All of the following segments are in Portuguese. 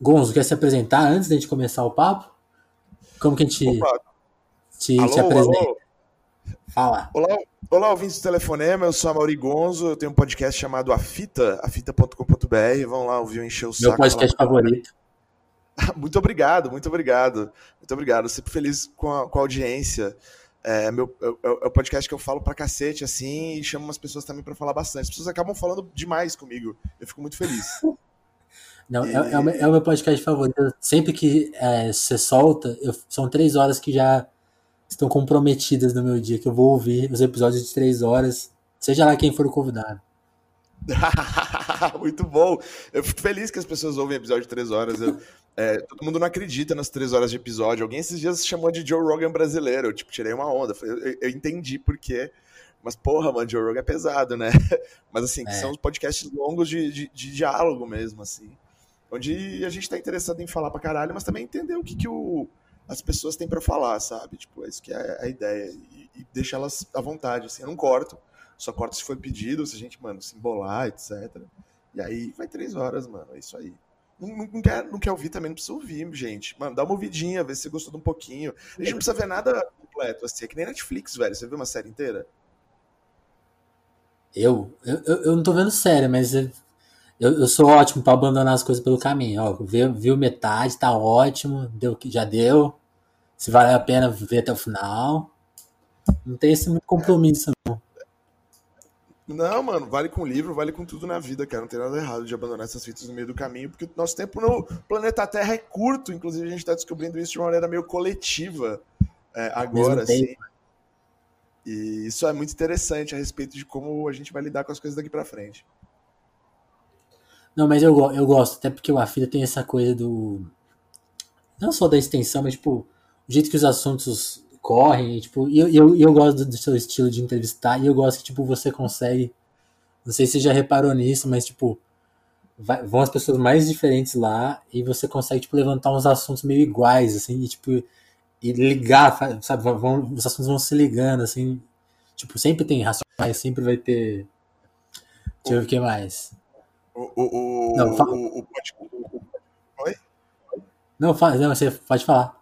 Gonzo, quer se apresentar antes da gente começar o papo? Como que a gente te, alô, te apresenta? alô. Fala. Olá, olá, ouvintes do Telefonema, eu sou a Mauri Gonzo, eu tenho um podcast chamado A Fita, afita.com.br, vão lá ouvir eu encher o saco. Meu podcast falar- favorito. Muito obrigado, muito obrigado, muito obrigado, sempre feliz com a, com a audiência. É, meu, é, é- é o podcast que eu falo pra cacete, assim, e chamo umas pessoas também pra falar bastante. As pessoas acabam falando demais comigo, eu fico muito feliz. Não, é, é o meu, é o meu podcast favorito. Sempre que é, você solta, eu- são três horas que já estão comprometidas no meu dia, que eu vou ouvir os episódios de três horas, seja lá quem for o convidado. Muito bom. Eu fico feliz que as pessoas ouvem episódio de três horas. Eu- é, todo mundo não acredita nas três horas de episódio. Alguém esses dias chamou de Joe Rogan brasileiro. Eu, tipo, tirei uma onda. Eu, eu entendi por quê. Mas, porra, mano, Joe Rogan é pesado, né? Mas, assim, É. são os podcasts longos de, de, de diálogo mesmo, assim. Onde a gente tá interessado em falar pra caralho, mas também entender o que, que o, as pessoas têm pra falar, sabe? Tipo, é isso que é a ideia. E, e deixar elas à vontade, assim. Eu não corto. Só corto se for pedido, se a gente, mano, se embolar, etc. E aí vai três horas, mano. É isso aí. Não, não- quer, não quer ouvir também, não precisa ouvir, gente. Mano, dá uma ouvidinha, vê se você gostou de um pouquinho. A gente não precisa ver nada completo, assim. É que nem Netflix, velho. Você viu uma série inteira? Eu, eu, eu eu não tô vendo sério, mas eu, eu, sou ótimo pra abandonar as coisas pelo caminho. Ó, viu, viu metade, tá ótimo, deu já deu. Se vale a pena ver até o final. Não tem esse muito compromisso, não. Não, mano, vale com livro, vale com tudo na vida, cara. Não tem nada errado de abandonar essas fitas no meio do caminho, porque o nosso tempo no planeta Terra é curto. Inclusive, a gente tá descobrindo isso de uma maneira meio coletiva é, agora, assim. E isso é muito interessante a respeito de como a gente vai lidar com as coisas daqui pra frente. Não, mas eu, eu gosto, até porque o Afida tem essa coisa do. Não só da extensão, mas tipo, o jeito que os assuntos correm, tipo, e eu, e eu, e eu gosto do, do seu estilo de entrevistar, e eu gosto que, tipo, você consegue. Não sei se você já reparou nisso, mas tipo, vai- vão as pessoas mais diferentes lá e você consegue, tipo, levantar uns assuntos meio iguais, assim, e tipo, e ligar, sabe, vão, os assuntos vão se ligando, assim. Tipo, sempre tem racionais, sempre vai ter. Deixa eu ver o que mais. O, o, Não, fala. o, o o- o- Não, fala, não, você pode falar.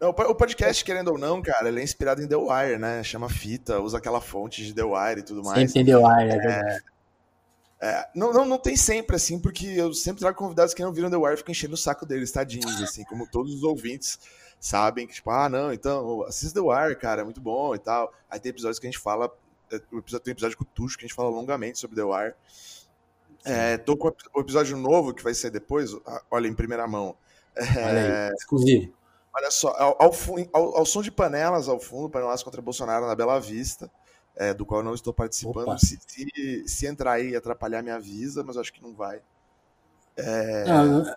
Não, o po- o podcast, querendo ou não, cara, ele é inspirado em The Wire, né? Chama fita, usa aquela fonte de The Wire e tudo mais. Sempre entendeu, ah, é verdade. É, não, não, não tem sempre, assim, porque eu sempre trago convidados que não viram The Wire e ficam enchendo o saco deles, tadinhos, assim, como todos os ouvintes sabem que, tipo, ah, não, então, assista The Wire, cara, é muito bom e tal. Aí tem episódios que a gente fala, é, tem episódio com o Tuxo que a gente fala longamente sobre The Wire. É, tô com o episódio novo que vai ser depois, olha, em primeira mão. Olha aí, exclusivo. Olha só, ao, ao, ao- ao som de panelas ao fundo, panelas contra Bolsonaro na Bela Vista, é, do qual eu não estou participando. Se, se, se entrar aí e atrapalhar, me avisa, mas acho que não vai. É, Não,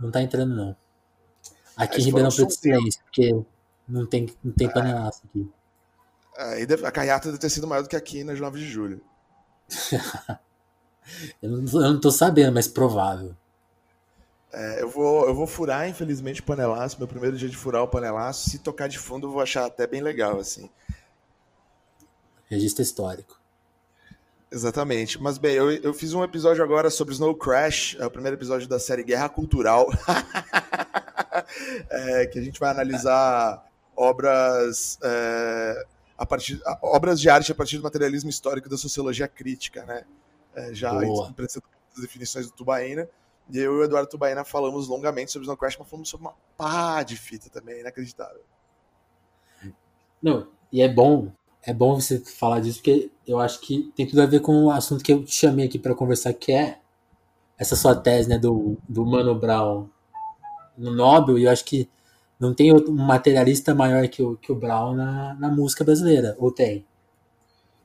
não, tá entrando, não. Aqui em Ribeirão Preto silêncio, porque não tem, não tem panelaço aqui. aí deve- a carreata deve ter sido maior do que aqui na 9 de julho. Eu não, eu não tô sabendo, mas provável. É, eu, vou, eu vou furar, infelizmente, o panelaço. Meu primeiro dia de furar o panelaço. Se tocar de fundo, eu vou achar até bem legal, assim. Registro histórico. Exatamente. Mas, bem, eu, eu fiz um episódio agora sobre Snow Crash, é o primeiro episódio da série Guerra Cultural, É, que a gente vai analisar obras, é, a partir, obras de arte a partir do materialismo histórico da sociologia crítica, né? É, já Boa. emprestando as definições do Tubaína. E eu e o Eduardo Tubaína falamos longamente sobre Snow Crash, mas falamos sobre uma pá de fita também, inacreditável. Não, e é bom, é bom você falar disso, porque eu acho que tem tudo a ver com o assunto que eu te chamei aqui pra conversar, que é essa sua tese, né, do, do Mano Brown no Nobel, e eu acho que não tem outro- um materialista maior que o, que o Brown na, na música brasileira, ou tem?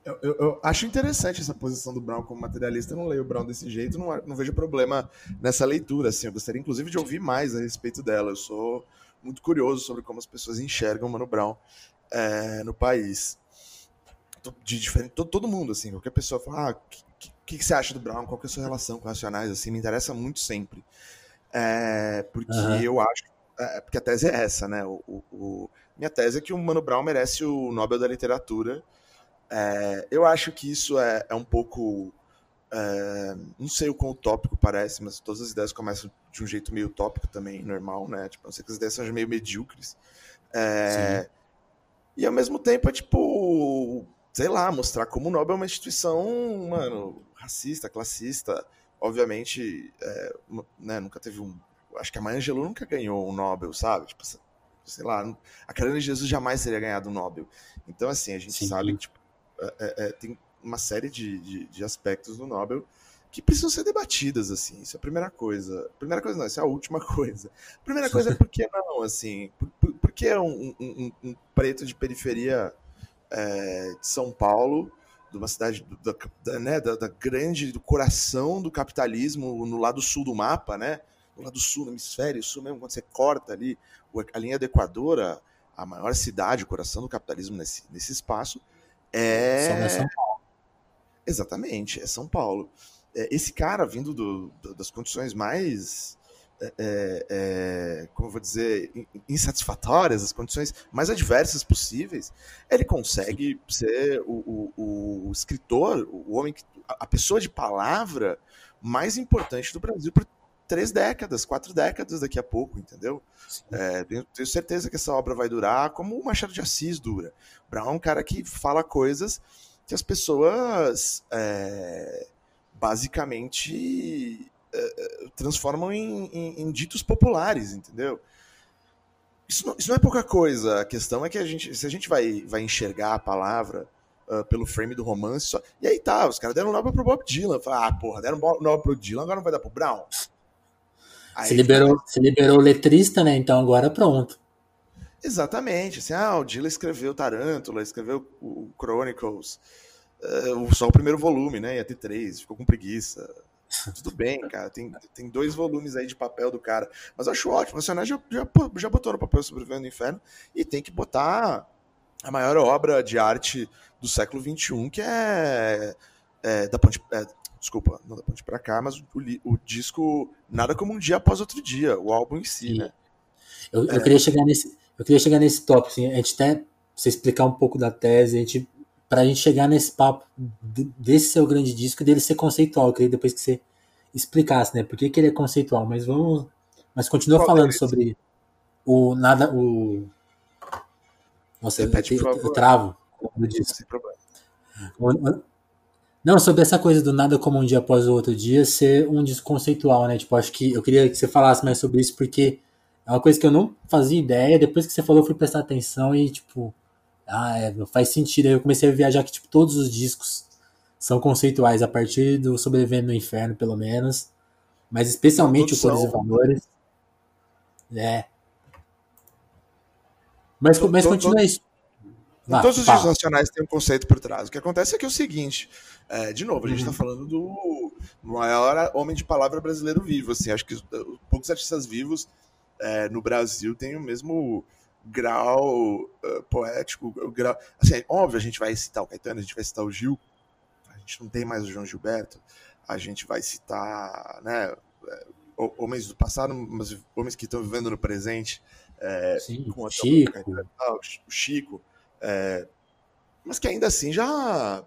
Eu, eu- eu acho interessante essa posição do Brown como materialista. Eu não leio o Brown desse jeito, não, não vejo problema nessa leitura. Assim, eu gostaria, inclusive, de ouvir mais a respeito dela. Eu sou muito curioso sobre como as pessoas enxergam o Mano Brown é, no país. De diferente, todo, todo mundo, assim, qualquer pessoa fala, ah, o que, que, que você acha do Brown? Qual que é a sua relação com Racionais? Assim, me interessa muito sempre. É, porque Aham. eu acho, é, porque a tese é essa, né? O, o- o- minha tese é que o Mano Brown merece o Nobel da Literatura. É, eu acho que isso é, é um pouco É, não sei o quão utópico parece, mas todas as ideias começam de um jeito meio utópico também, normal, né? Tipo, não sei que as ideias sejam meio medíocres. É, e ao mesmo tempo é tipo, sei lá, mostrar como o Nobel é uma instituição, mano, racista, classista. Obviamente, é, né, nunca teve um. Acho que a Maya Angelou nunca ganhou um Nobel, sabe? Tipo, sei lá, a Carolina Jesus jamais teria ganhado um Nobel. Então, assim, a gente Sim. sabe que tipo, é, é, é, tem uma série de, de, de, aspectos do Nobel que precisam ser debatidas, assim. Isso é a primeira coisa. Primeira coisa não, isso é a última coisa. Primeira coisa é por que não, assim? Por, por, por que um, um, um, preto de periferia é, de São Paulo, de uma cidade da, da, né, da, da grande, do coração do capitalismo no lado sul do mapa, né? No lado sul, no hemisfério sul mesmo, quando você corta ali a linha do Equador, a, a maior cidade, o coração do capitalismo nesse, nesse espaço, é. São Paulo. Exatamente, é São Paulo. É, esse cara, vindo do, do, das condições mais. É, é, é como eu vou dizer, insatisfatórias, as condições mais adversas possíveis, ele consegue ser o, o, o escritor, o homem, a pessoa de palavra mais importante do Brasil três décadas, quatro décadas daqui a pouco, entendeu? É, tenho, tenho, certeza que essa obra vai durar como o Machado de Assis dura. Brown é um cara que fala coisas que as pessoas é, basicamente é, é transformam em, em, em, ditos populares, entendeu? Isso não, isso não, é pouca coisa. A questão é que a gente, se a gente vai, vai enxergar a palavra uh, pelo frame do romance, só... e aí tá, os caras deram nome pro Bob Dylan. Falaram, ah, porra, deram nome pro Dylan, agora não vai dar pro Brown. Aí, se liberou, se liberou o letrista, né? Então agora pronto. Exatamente. Assim, ah, o Dylan escreveu Tarântula, escreveu o Chronicles, uh, só o primeiro volume, né? Ia ter três, ficou com preguiça. Tudo bem, cara. Tem, tem dois volumes aí de papel do cara. Mas eu acho ótimo. O Nacional já, já, já botou no papel Sobrevivendo no Inferno e tem que botar a maior obra de arte do século XXI, que é, é da Ponte, é, Desculpa, não da ponte pra cá, mas o, o, disco Nada Como Um Dia Após Outro Dia, o álbum em si, Sim. né? Eu, eu, é. queria chegar nesse, eu queria chegar nesse tópico, assim, a gente até, você explicar um pouco da tese, a gente, pra gente chegar nesse papo desse seu grande disco, dele ser conceitual, eu queria depois que você explicasse, né, por que, que ele é conceitual, mas vamos, mas continua Qual falando é sobre o nada, o... Nossa, Repete, eu, eu, eu travo disco. Sem problema. Não, sobre essa coisa do nada como um dia após o outro dia ser um desconceitual, né? Tipo, acho que eu queria que você falasse mais sobre isso, porque é uma coisa que eu não fazia ideia. Depois que você falou, eu fui prestar atenção e, tipo, ah, é, faz sentido. Aí eu comecei a viajar que, tipo, todos os discos são conceituais, a partir do Sobrevivendo no Inferno, pelo menos. Mas especialmente o Cores e Valores. É. Mas, mas continua isso. Vá, todos os discos nacionais têm um conceito por trás. O que acontece é que é o seguinte, é, de novo, a gente está uhum. falando do maior homem de palavra brasileiro vivo. Assim, acho que uh, poucos artistas vivos é, no Brasil têm o mesmo grau uh, poético, grau. Assim, é óbvio, a gente vai citar o Caetano, a gente vai citar o Gil, a gente não tem mais o João Gilberto, a gente vai citar, né, é, homens do passado, mas homens que estão vivendo no presente, é, Sim, com o Chico. Caetano, o Chico é, mas que ainda assim já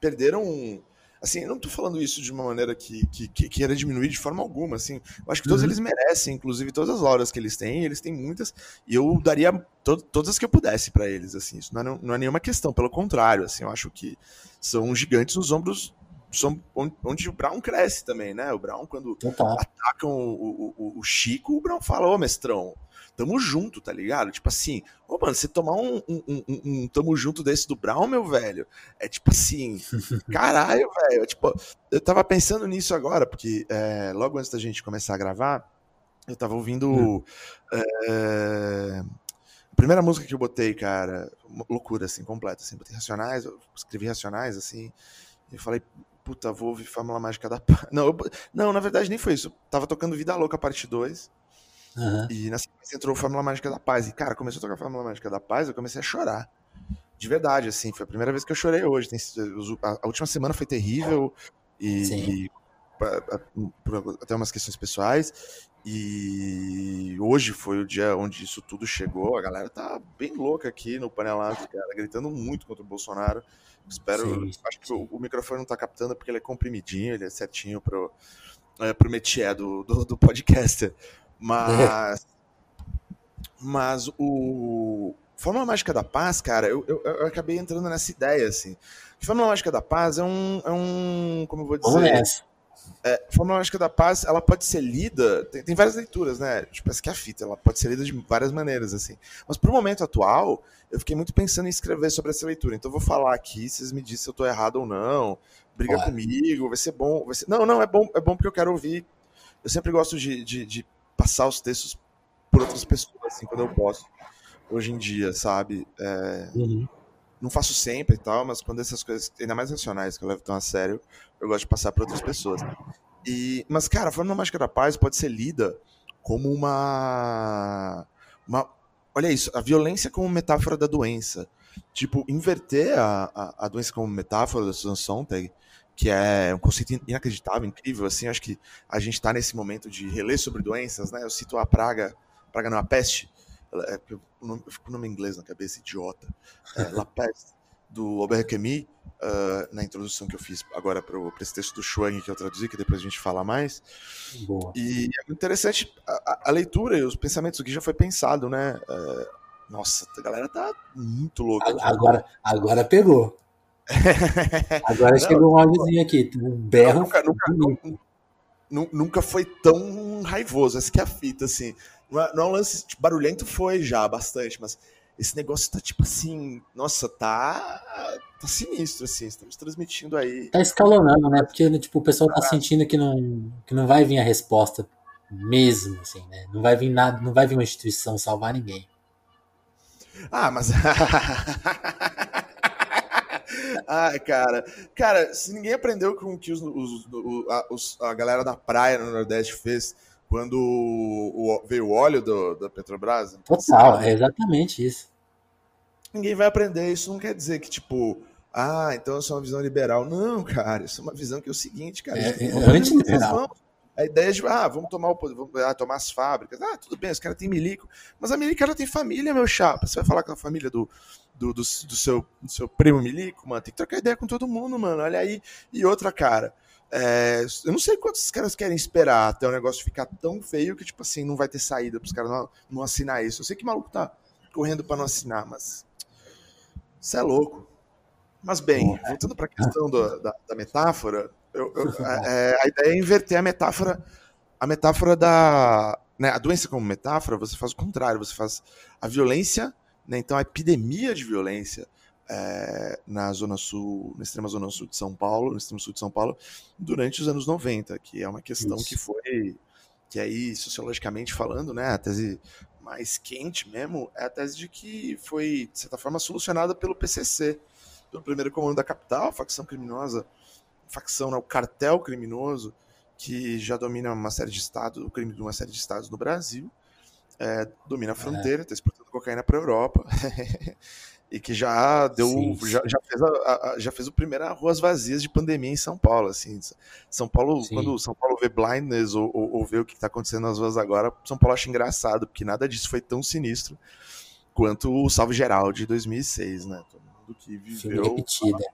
perderam. Assim, eu não estou falando isso de uma maneira que, que, que queira diminuir de forma alguma. Assim, eu acho que todos uhum. eles merecem, inclusive todas as horas que eles têm, eles têm muitas, e eu daria to todas as que eu pudesse para eles. Assim, isso não é, não é nenhuma questão, pelo contrário. Assim, eu acho que são gigantes nos ombros são onde o Brown cresce também, né? O Brown, quando atacam o, o, o, Chico, o Brown fala, ô mestrão, tamo junto, tá ligado? Tipo assim, ô mano, você tomar um, um, um, um, tamo junto desse do Brown, meu velho, é tipo assim, caralho, velho. Tipo, eu tava pensando nisso agora, porque é, logo antes da gente começar a gravar, eu tava ouvindo. Hum. É, a primeira música que eu botei, cara, loucura, assim, completa, assim, botei Racionais, eu escrevi Racionais, assim, e eu falei, puta, vou ouvir Fórmula Mágica da Paz. Não, eu, não, na verdade nem foi isso. Eu tava tocando Vida Louca, parte 2. Uhum. E na sequência entrou Fórmula Mágica da Paz. E, cara, começou a tocar Fórmula Mágica da Paz, eu comecei a chorar. De verdade, assim. Foi a primeira vez que eu chorei hoje. Tem, a, a última semana foi terrível. E, e por até umas questões pessoais. E hoje foi o dia onde isso tudo chegou. A galera tá bem louca aqui no Panelato, cara, gritando muito contra o Bolsonaro. Espero. Sim, acho que o, o, microfone não tá captando porque ele é comprimidinho, ele é certinho pro, é, pro métier do, do, do podcaster. Mas. mas o. Fórmula Mágica da Paz, cara, eu, eu, eu, acabei entrando nessa ideia, assim. Fórmula Mágica da Paz é um. É um como eu vou dizer? É, Fórmula Mágica da Paz, ela pode ser lida, tem, tem várias leituras, né? Tipo, essa que é a fita, ela pode ser lida de várias maneiras, assim. Mas pro momento atual, eu fiquei muito pensando em escrever sobre essa leitura. Então eu vou falar aqui, vocês me dizem se eu tô errado ou não. Briga comigo, vai ser bom. Vai ser... Não, não, é bom, é bom porque eu quero ouvir. Eu sempre gosto de, de, de passar os textos por outras pessoas, assim, quando eu posso. Hoje em dia, sabe? É... Uhum não faço sempre e tal, mas quando essas coisas, ainda mais racionais, que eu levo tão a sério, eu gosto de passar para outras pessoas. E, mas, cara, a Fórmula Mágica da Paz pode ser lida como uma, uma. Olha isso, a violência como metáfora da doença. Tipo, inverter a, a, a doença como metáfora da Susan Sontag, que é um conceito inacreditável, incrível, assim, acho que a gente está nesse momento de reler sobre doenças, né? Eu cito a praga, praga não, a peste, é, eu, eu fico o nome em inglês na cabeça, idiota. É, La Peste, do Albert Camus, uh, na introdução que eu fiz agora para esse texto do Schwang que eu traduzi, que depois a gente fala mais. Boa. E é muito interessante a, a, leitura e os pensamentos, o que já foi pensado, né? Uh, nossa, a galera tá muito louca. Agora, agora pegou. agora Não, chegou um áudiozinho aqui, um berro. Nunca, nunca, nunca, nunca foi tão raivoso, essa que é a fita, assim. Não é, não é um lance tipo, barulhento, foi já bastante, mas esse negócio tá tipo assim, nossa, tá tá sinistro assim, estamos transmitindo aí. Tá escalonando, né? Porque tipo, o pessoal tá sentindo que não que não vai vir a resposta mesmo assim, né? Não vai vir nada, não vai vir uma instituição salvar ninguém. Ah, mas Ai, cara. Cara, se ninguém aprendeu com o que os, os, os, a, a galera da praia no Nordeste fez quando o, veio o óleo do, da Petrobras. Total, é exatamente isso. Ninguém vai aprender. Isso não quer dizer que, tipo, ah, então isso é uma visão liberal. Não, cara, isso é uma visão que é o seguinte, cara. É, é antiliberal. A ideia de, ah, vamos tomar o vamos ah, tomar as fábricas. Ah, tudo bem, os caras têm milico. Mas a milico ela tem família, meu chapa. Você vai falar com a família do, do, do, do, seu, do seu primo milico, mano. Tem que trocar ideia com todo mundo, mano. Olha aí. E outra, cara. É, eu não sei quantos caras querem esperar até o negócio ficar tão feio que, tipo assim, não vai ter saída pros caras não, não assinar isso. Eu sei que o maluco tá correndo para não assinar, mas. Isso é louco. Mas bem, voltando para a questão do, da, da, metáfora, eu, eu, é, a ideia é inverter a metáfora, a metáfora da. Né, a doença como metáfora, você faz o contrário, você faz a violência, né, então a epidemia de violência é, na zona sul, na extrema zona sul de São Paulo, no extremo sul de São Paulo, durante os anos 90, que é uma questão Isso. que foi, que aí, sociologicamente falando, né, a tese mais quente mesmo, é a tese de que foi, de certa forma, solucionada pelo PCC, pelo primeiro comando da capital, facção criminosa, facção, né, o cartel criminoso, que já domina uma série de estados, o crime de uma série de estados no Brasil, é, domina a é. fronteira, está exportando cocaína para a Europa. e que já deu sim, sim. Já, já, fez a, a, já fez o primeiro ruas vazias de pandemia em São Paulo assim São Paulo sim. quando São Paulo vê blindness ou, ou, ou vê o que está acontecendo nas ruas agora São Paulo acha engraçado porque nada disso foi tão sinistro quanto o Salve Geral de 2006 né todo mundo que viveu repetida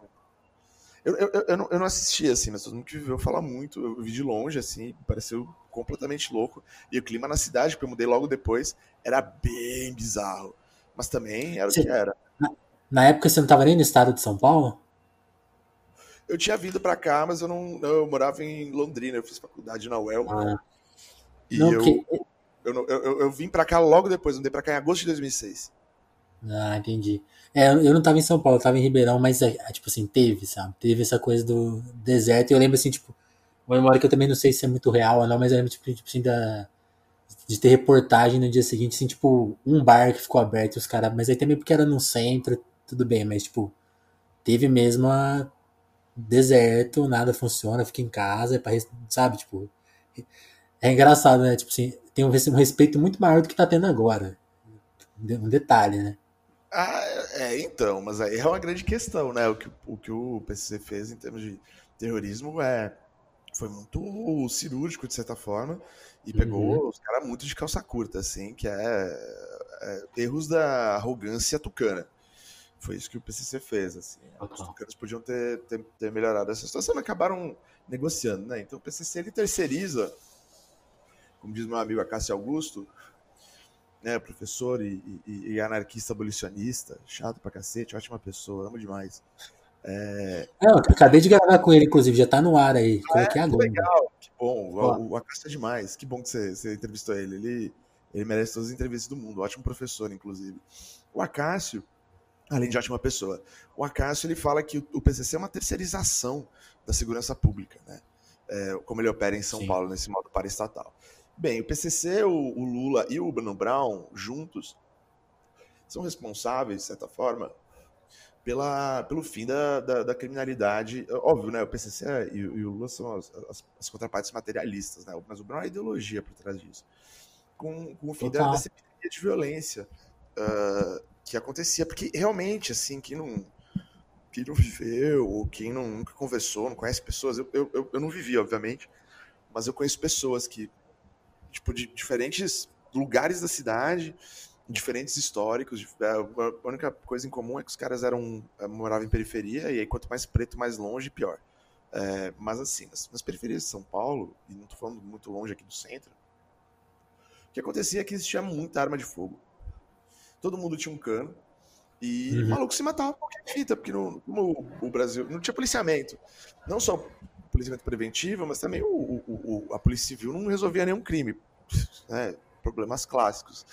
eu, eu, eu, não, eu não assisti assim mas todo mundo que viveu fala muito eu vi de longe assim pareceu completamente louco e o clima na cidade porque eu mudei logo depois era bem bizarro mas também era o que era na época você não estava nem no estado de São Paulo? Eu tinha vindo para cá, mas eu não, eu morava em Londrina, eu fiz faculdade na UEL. Ah. E não, eu, que... eu, eu, eu, vim para cá logo depois, mudei para cá em agosto de 2006. Ah, entendi. É, eu não estava em São Paulo, eu tava em Ribeirão, mas é, é, tipo assim, teve, sabe? Teve essa coisa do deserto. E eu lembro assim, tipo, uma memória que eu também não sei se é muito real ou não, mas lembro tipo, tipo assim, da, de ter reportagem no dia seguinte, assim, tipo, um bar que ficou aberto, os caras. Mas aí também porque era no centro, tudo bem, mas tipo, teve mesmo a deserto, nada funciona, fica em casa, é pra, sabe, tipo, é engraçado, né? Tipo assim, tem um respeito muito maior do que tá tendo agora. Um detalhe, né? Ah, é, então, mas aí é uma grande questão, né? O que o, que o PCC fez em termos de terrorismo é foi muito cirúrgico, de certa forma, e pegou uhum. os caras muito de calça curta, assim, que é, é, erros da arrogância tucana. Foi isso que o PCC fez, assim. Os tucanos podiam ter, ter, ter melhorado essa situação, mas acabaram negociando, né? Então o PCC, ele terceiriza, como diz meu amigo Acácio Augusto, né, professor e, e, e, anarquista abolicionista, chato pra cacete, ótima pessoa, amo demais. É... Não, acabei de gravar com ele, inclusive, já tá no ar aí. Ah, Coloquei é, agora. Legal, que bom. O, o Acácio é demais. Que bom que você, você entrevistou ele. ele. Ele merece todas as entrevistas do mundo. Ótimo professor, inclusive. O Acácio, além de ótima pessoa, o Acácio ele fala que o PCC é uma terceirização da segurança pública, né? É, como ele opera em São Sim. Paulo, nesse modo paraestatal. Bem, o PCC, o, o Lula e o Bruno Brown, juntos, são responsáveis, de certa forma, pela, pelo fim da, da, da, criminalidade. Óbvio, né? O PCC e, e o Lula são as, as, as, contrapartes materialistas, né? Mas o Brown é a ideologia por trás disso. Com, com o fim da, dessa epidemia de violência uh, que acontecia. Porque realmente, assim, quem não, quem não viveu, ou quem não, nunca conversou, não conhece pessoas, eu, eu, eu não vivi, obviamente, mas eu conheço pessoas que, tipo, de diferentes lugares da cidade diferentes históricos. É, a única coisa em comum é que os caras eram é, moravam em periferia e aí quanto mais preto, mais longe, pior. É, mas assim, nas, nas, periferias de São Paulo, e não estou falando muito longe aqui do centro, o que acontecia é que existia muita arma de fogo. Todo mundo tinha um cano e uhum. o maluco se matava por qualquer fita, porque no, no, o Brasil não tinha policiamento. Não só policiamento preventivo, mas também o, o, o, a Polícia Civil não resolvia nenhum crime. Né? Problemas clássicos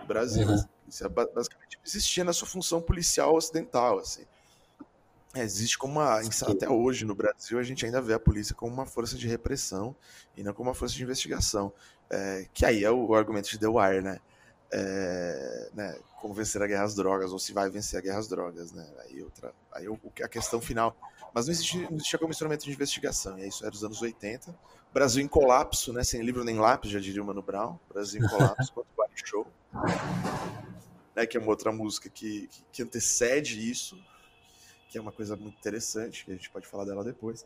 do Brasil. Uhum. Isso é basicamente existia na sua função policial ocidental, assim. É, existe como uma. Até hoje no Brasil a gente ainda vê a polícia como uma força de repressão e não como uma força de investigação. É, que aí é o, o, argumento de The Wire, né? É, né? Como vencer a guerra às drogas, ou se vai vencer a guerra às drogas, né? Aí, outra, aí a questão final. Mas não existia, não existia como instrumento de investigação, e isso era dos anos 80. Brasil em colapso, né? Sem livro nem lápis, já diria o Mano Brown. Brasil em colapso, quanto vale show. Né, que é uma outra música que, que, que, antecede isso, que é uma coisa muito interessante, que a gente pode falar dela depois.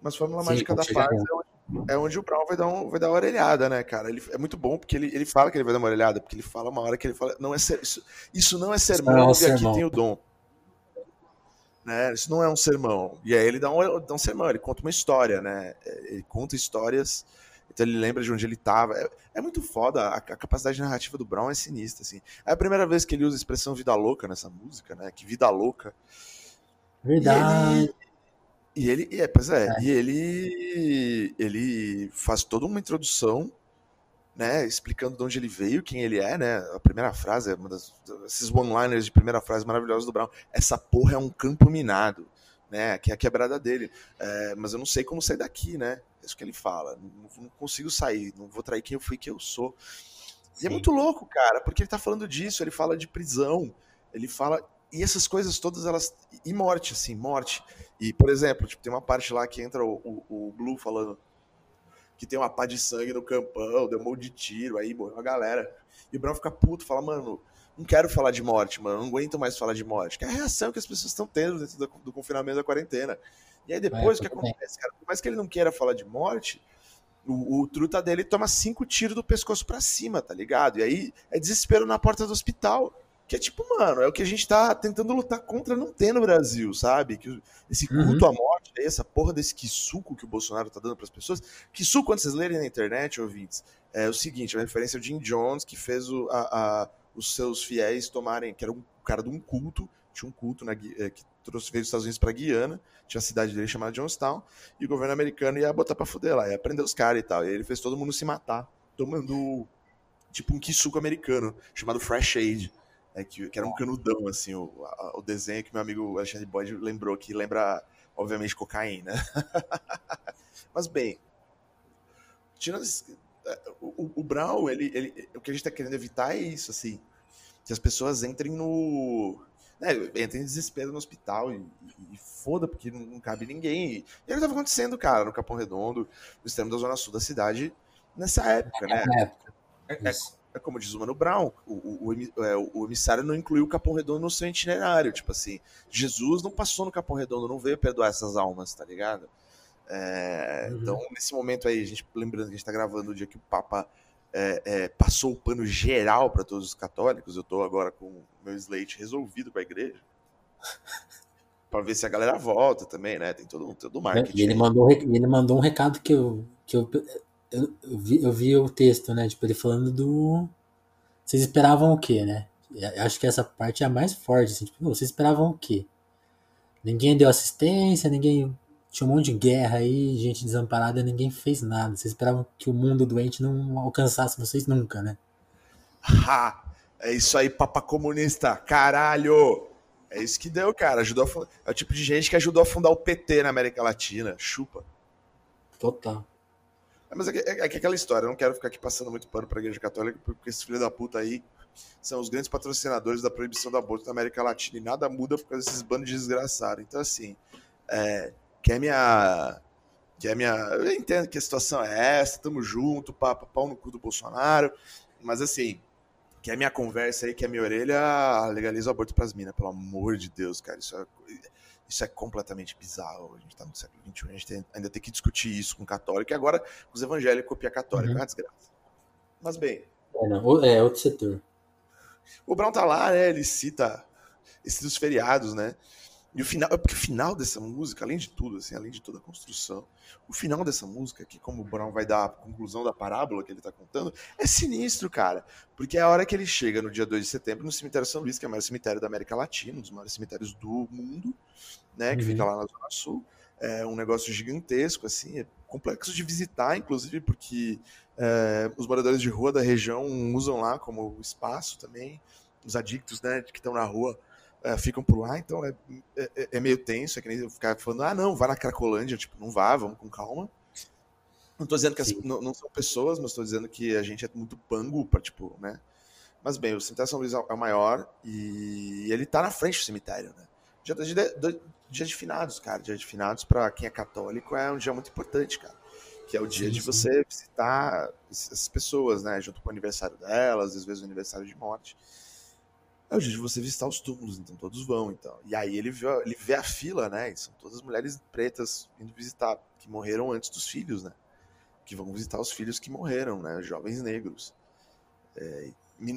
Mas Fórmula Sim, Mágica da Paz é onde, é onde, o Brown vai dar, um, vai dar uma orelhada, né, cara? Ele, é muito bom porque ele, ele fala que ele vai dar uma orelhada, porque ele fala uma hora que ele fala. Não é ser, isso, isso não é sermão, não é e aqui tem o dom. Né? Isso não é um sermão. E aí ele dá um, dá um sermão, ele conta uma história, né? É, ele conta histórias, então ele lembra de onde ele estava. É, é, muito foda, a, a, capacidade narrativa do Brown é sinistra, assim. É a primeira vez que ele usa a expressão vida louca nessa música, né? Que vida louca. Verdade. E ele, e ele é, pois é, é, e ele, ele faz toda uma introdução né, explicando de onde ele veio, quem ele é, né? A primeira frase, uma das, esses one-liners de primeira frase maravilhosos do Brown. Essa porra é um campo minado, né? Que é a quebrada dele. É, mas eu não sei como sair daqui, né? É isso que ele fala. Não, não consigo sair, não vou trair quem eu fui, quem eu sou. E é muito louco, cara, porque ele tá falando disso, ele fala de prisão, ele fala. E essas coisas todas, elas. E morte, assim, morte. E, por exemplo, tipo, tem uma parte lá que entra o, o, o Blue falando que tem uma pá de sangue no campão, deu um monte de tiro, aí morreu uma galera. E o Brown fica puto, fala, mano, não quero falar de morte, mano, não aguento mais falar de morte. Que é a reação que as pessoas estão tendo dentro do, do confinamento da quarentena. E aí depois, é, o que acontece, cara? Por mais que ele não queira falar de morte, o, o truta dele toma cinco tiros do pescoço para cima, tá ligado? E aí é desespero na porta do hospital. Que é tipo, mano, é o que a gente tá tentando lutar contra não ter no Brasil, sabe? Que esse uhum. culto uhum. à morte, essa porra desse que suco que o Bolsonaro tá dando para as pessoas. Que suco, quando vocês lerem na internet, ouvintes, é o seguinte: a referência ao Jim Jones, que fez o, a, a, os seus fiéis tomarem, que era um cara de um culto, tinha um culto na, é, que trouxe, veio dos Estados Unidos para Guiana, tinha a cidade dele chamada Johnstown, e o governo americano ia botar para fuder lá, ia prender os caras e tal. E ele fez todo mundo se matar, tomando tipo um suco americano, chamado Fresh Aid é, que, que, era um canudão, assim, o, a, o desenho que meu amigo Alexandre Boyd lembrou, que lembra, obviamente, cocaína. Mas, bem, tirando é, o, o Brown, ele, ele, o que a gente está querendo evitar é isso, assim, que as pessoas entrem no... Né, entrem em desespero no hospital e, e, e foda, porque não, não, cabe ninguém. E, e era o que estava acontecendo, cara, no Capão Redondo, no extremo da zona sul da cidade, nessa época, né? É, é, é como diz o Mano Brown, o, o, o, é, o, emissário não incluiu o Capão Redondo no seu itinerário. Tipo assim, Jesus não passou no Capão Redondo, não veio perdoar essas almas, tá ligado? É, uhum. Então, nesse momento aí, a gente lembrando que a gente está gravando o dia que o Papa é, é, passou o pano geral para todos os católicos, eu estou agora com o meu slate resolvido com a igreja. para ver se a galera volta também, né? Tem todo, todo o marketing. E ele mandou, ele mandou um recado que eu, que eu, eu, eu, vi, eu vi o texto, né? Tipo, ele falando do. Vocês esperavam o quê, né? Eu acho que essa parte é a mais forte, assim, tipo, vocês esperavam o quê? Ninguém deu assistência, ninguém. Tinha um monte de guerra aí, gente desamparada, ninguém fez nada. Vocês esperavam que o mundo doente não alcançasse vocês nunca, né? Ha! É isso aí, papa comunista, caralho! É isso que deu, cara. Ajudou a É o tipo de gente que ajudou a fundar o PT na América Latina. Chupa. Total. É, mas é, é, é, aquela história, eu não quero ficar aqui passando muito pano pra Igreja Católica, porque esses filhos da puta aí são os grandes patrocinadores da proibição do aborto na América Latina e nada muda por causa desses bandos de desgraçados. Então, assim, é, quer minha. Quer minha. Eu entendo que a situação é essa, tamo junto, pá, pau no cu do Bolsonaro, mas assim, que é minha conversa aí, que é minha orelha, legaliza o aborto pras minas, pelo amor de Deus, cara. Isso é, isso é completamente bizarro. A gente tá no século XXI, a gente tem, ainda tem que discutir isso com católico, e agora os evangélicos copiam católico, uhum. é uma desgraça. Mas bem. É, não, é outro setor. O Brown tá lá, né? Ele cita esses feriados, né? E o final, porque o final dessa música, além de tudo, assim, além de toda a construção, o final dessa música, que como o Brown vai dar a conclusão da parábola que ele tá contando, é sinistro, cara. Porque é a hora que ele chega no dia 2 de setembro no cemitério São Luís, que é o maior cemitério da América Latina, um dos maiores cemitérios do mundo, né? Que uhum. fica lá na Zona Sul. É um negócio gigantesco, assim, é complexo de visitar, inclusive, porque é, os moradores de rua da região usam lá como espaço também. Os adictos, né, que estão na rua é, ficam por lá, então é, é, é, meio tenso, é que nem eu ficar falando, ah, não, vá na Cracolândia, tipo, não vá, vamos com calma. Não tô dizendo que as, não, não, são pessoas, mas tô dizendo que a gente é muito pango pra, tipo, né? Mas bem, o cemitério São Luís é o maior e ele tá na frente do cemitério, né? Dia de, dia de finados, cara. Dia de finados, para quem é católico, é um dia muito importante, cara. Que é o dia sim, de você visitar essas pessoas, né? Junto com o aniversário delas, às vezes o aniversário de morte é o de você visitar os túmulos, então todos vão, então. E aí ele vê, ele vê a fila, né? são todas mulheres pretas indo visitar, que morreram antes dos filhos, né? Que vão visitar os filhos que morreram, né? Jovens negros. É,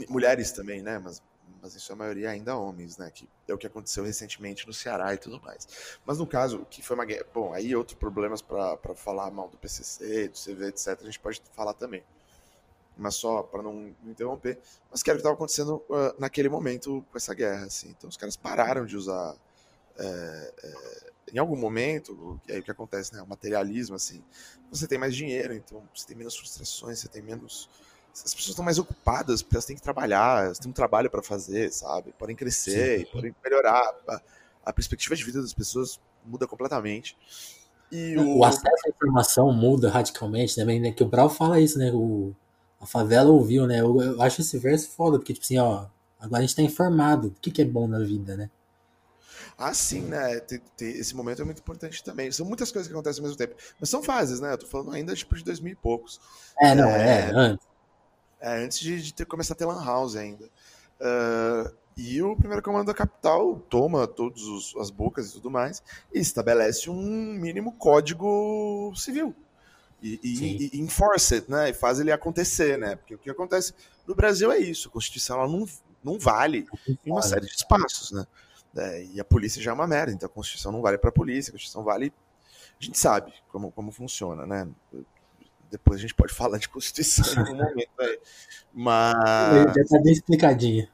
mulheres também, né? Mas, mas em sua maioria ainda homens, né? Que é o que aconteceu recentemente no Ceará e tudo mais. Mas no caso, que foi uma guerra. Bom, aí outros problemas para falar mal do PCC, do CV, etc., a gente pode falar também mas só para não interromper, mas que era o que estava acontecendo uh, naquele momento com essa guerra, assim. Então os caras pararam de usar é, é, em algum momento, e aí o que acontece, né, o materialismo, assim, você tem mais dinheiro, então você tem menos frustrações, você tem menos as pessoas estão mais ocupadas, porque elas têm que trabalhar, elas têm um trabalho para fazer, sabe? Podem crescer, podem melhorar. A, a, perspectiva de vida das pessoas muda completamente. E o... o acesso à informação muda radicalmente também, né? Que o Brau fala isso, né? O, a favela ouviu, né? Eu, eu, acho esse verso foda, porque, tipo assim, ó, agora a gente tá informado do que, que é bom na vida, né? Ah, sim, né? Esse momento é muito importante também. São muitas coisas que acontecem ao mesmo tempo. Mas são fases, né? Eu tô falando ainda tipo de 2000 e poucos. É, não, é, é antes. É, antes de, de ter, começar a ter Lan House ainda. Uh, e o primeiro comando da capital toma todas as bocas e tudo mais e estabelece um mínimo código civil e, e, e, enforce it, né? E faz ele acontecer, né? Porque o que acontece no Brasil é isso, a Constituição ela não, não vale em uma série de espaços, né? É, e a polícia já é uma merda, então a Constituição não vale para a polícia, a Constituição vale. A gente sabe como, como funciona, né? Depois a gente pode falar de Constituição em algum momento aí. Mas. Já tá bem explicadinho.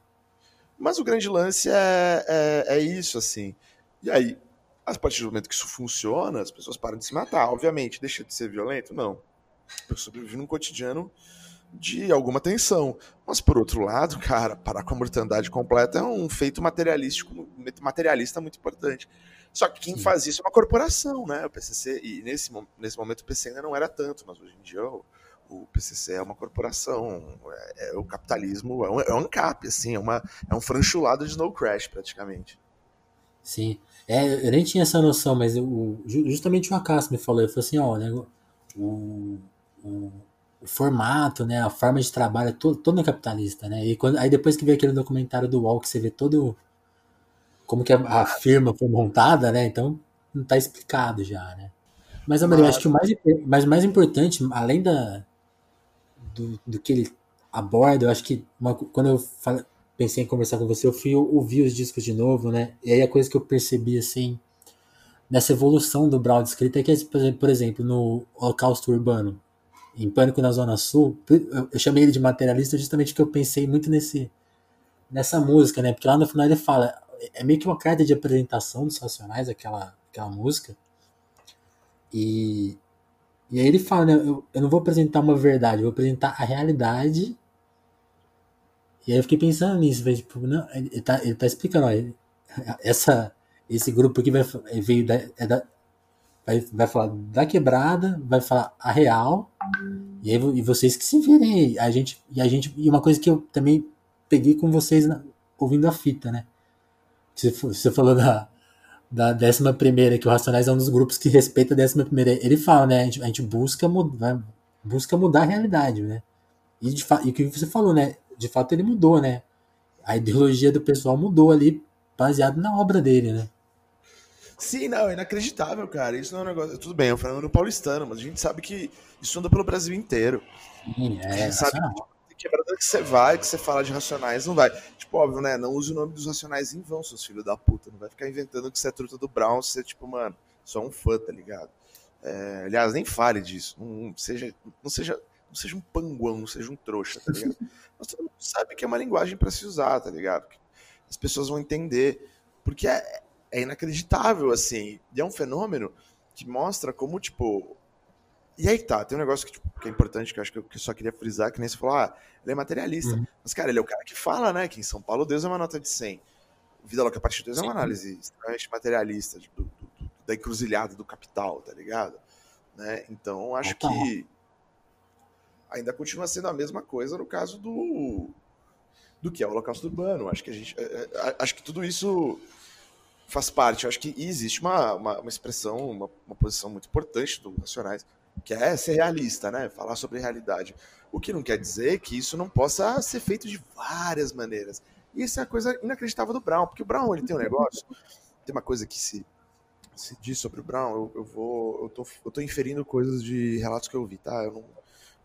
Mas o grande lance é, é, é isso, assim. E aí, a partir do momento que isso funciona, as pessoas param de se matar. Obviamente, deixa de ser violento? Não. Eu sobrevivo num cotidiano de alguma tensão. Mas, por outro lado, cara, parar com a mortandade completa é um feito materialístico, materialista muito importante. Só que quem Sim. faz isso é uma corporação, né? O PCC, e nesse, nesse momento o PC ainda não era tanto, mas hoje em dia o, o PCC é uma corporação, é, é o capitalismo, é um, é um ANCAP, assim, é, uma, é um franchulado de Snow Crash, praticamente. Sim. É, eu nem tinha essa noção, mas eu, justamente o Acaso me falou, ele falou assim, ó, né, o, o, o, formato, né, a forma de trabalho é todo, todo capitalista, né, e quando, aí depois que vê aquele documentário do Wall, que você vê todo como que a, a firma foi montada, né, então não tá explicado já, né. Mas... acho que o mais, mas mais importante, além da, do, do que ele aborda, eu acho que uma, quando eu falo, pensei em conversar com você, eu fui ouvir os discos de novo, né? E aí a coisa que eu percebi, assim, nessa evolução do Brown de escrita é que, por exemplo, no Holocausto Urbano, em Pânico na Zona Sul, eu chamei ele de materialista justamente porque eu pensei muito nesse nessa música, né? Porque lá no final ele fala, é meio que uma carta de apresentação dos Racionais, aquela, aquela música. E, e aí ele fala, né? Eu, eu não vou apresentar uma verdade, eu vou apresentar a realidade. E aí eu fiquei pensando nisso, tipo, não, ele, tá, ele tá explicando, ó, essa, esse grupo aqui vai, veio da, é da, vai, vai falar da quebrada, vai falar a real, e, aí, e vocês que se virem. A gente, e, a gente, e uma coisa que eu também peguei com vocês na, ouvindo a fita, né? Você, você falou da, da décima primeira, que o Racionais é um dos grupos que respeita a décima primeira. Ele fala, né? A gente, a gente busca, mudar, busca mudar a realidade, né? E, de, e o que você falou, né? De fato ele mudou, né? A ideologia do pessoal mudou ali, baseado na obra dele, né? Sim, não, é inacreditável, cara. Isso não é um negócio. Tudo bem, eu falando no paulistano, mas a gente sabe que isso anda pelo Brasil inteiro. Sim, é. A gente sabe que quebrada que você vai, que você fala de racionais, não vai. Tipo, óbvio, né? Não use o nome dos racionais em vão, seus filhos da puta. Não vai ficar inventando que você é truta do Brown, você, tipo, mano, só um fã, tá ligado? É, aliás, nem fale disso. Não, seja, não, seja, não seja um panguão, não seja um trouxa, tá ligado? Mas todo mundo sabe que é uma linguagem para se usar, tá ligado? As pessoas vão entender. Porque é, é inacreditável, assim. E é um fenômeno que mostra como, tipo. E aí tá, tem um negócio que, tipo, que é importante, que eu acho que eu, que eu, só queria frisar, que nem você falou, ah, ele é materialista. Uhum. Mas, cara, ele é o cara que fala, né, que em São Paulo Deus é uma nota de 100. Vida Louca Deus Sim. é uma análise extremamente materialista do, do, da encruzilhada do capital, tá ligado? Né? Então, acho que ainda continua sendo a mesma coisa no caso do do que é o holocausto urbano. Acho que a gente é, é, acho que tudo isso faz parte. Acho que existe uma, uma, uma expressão, uma, uma, posição muito importante do Racionais, que é ser realista, né? Falar sobre realidade. O que não quer dizer que isso não possa ser feito de várias maneiras. E isso é a coisa inacreditável do Brown, porque o Brown ele tem um negócio, tem uma coisa que se, se diz sobre o Brown, eu, eu vou, eu tô, eu tô inferindo coisas de relatos que eu vi, tá? Eu não,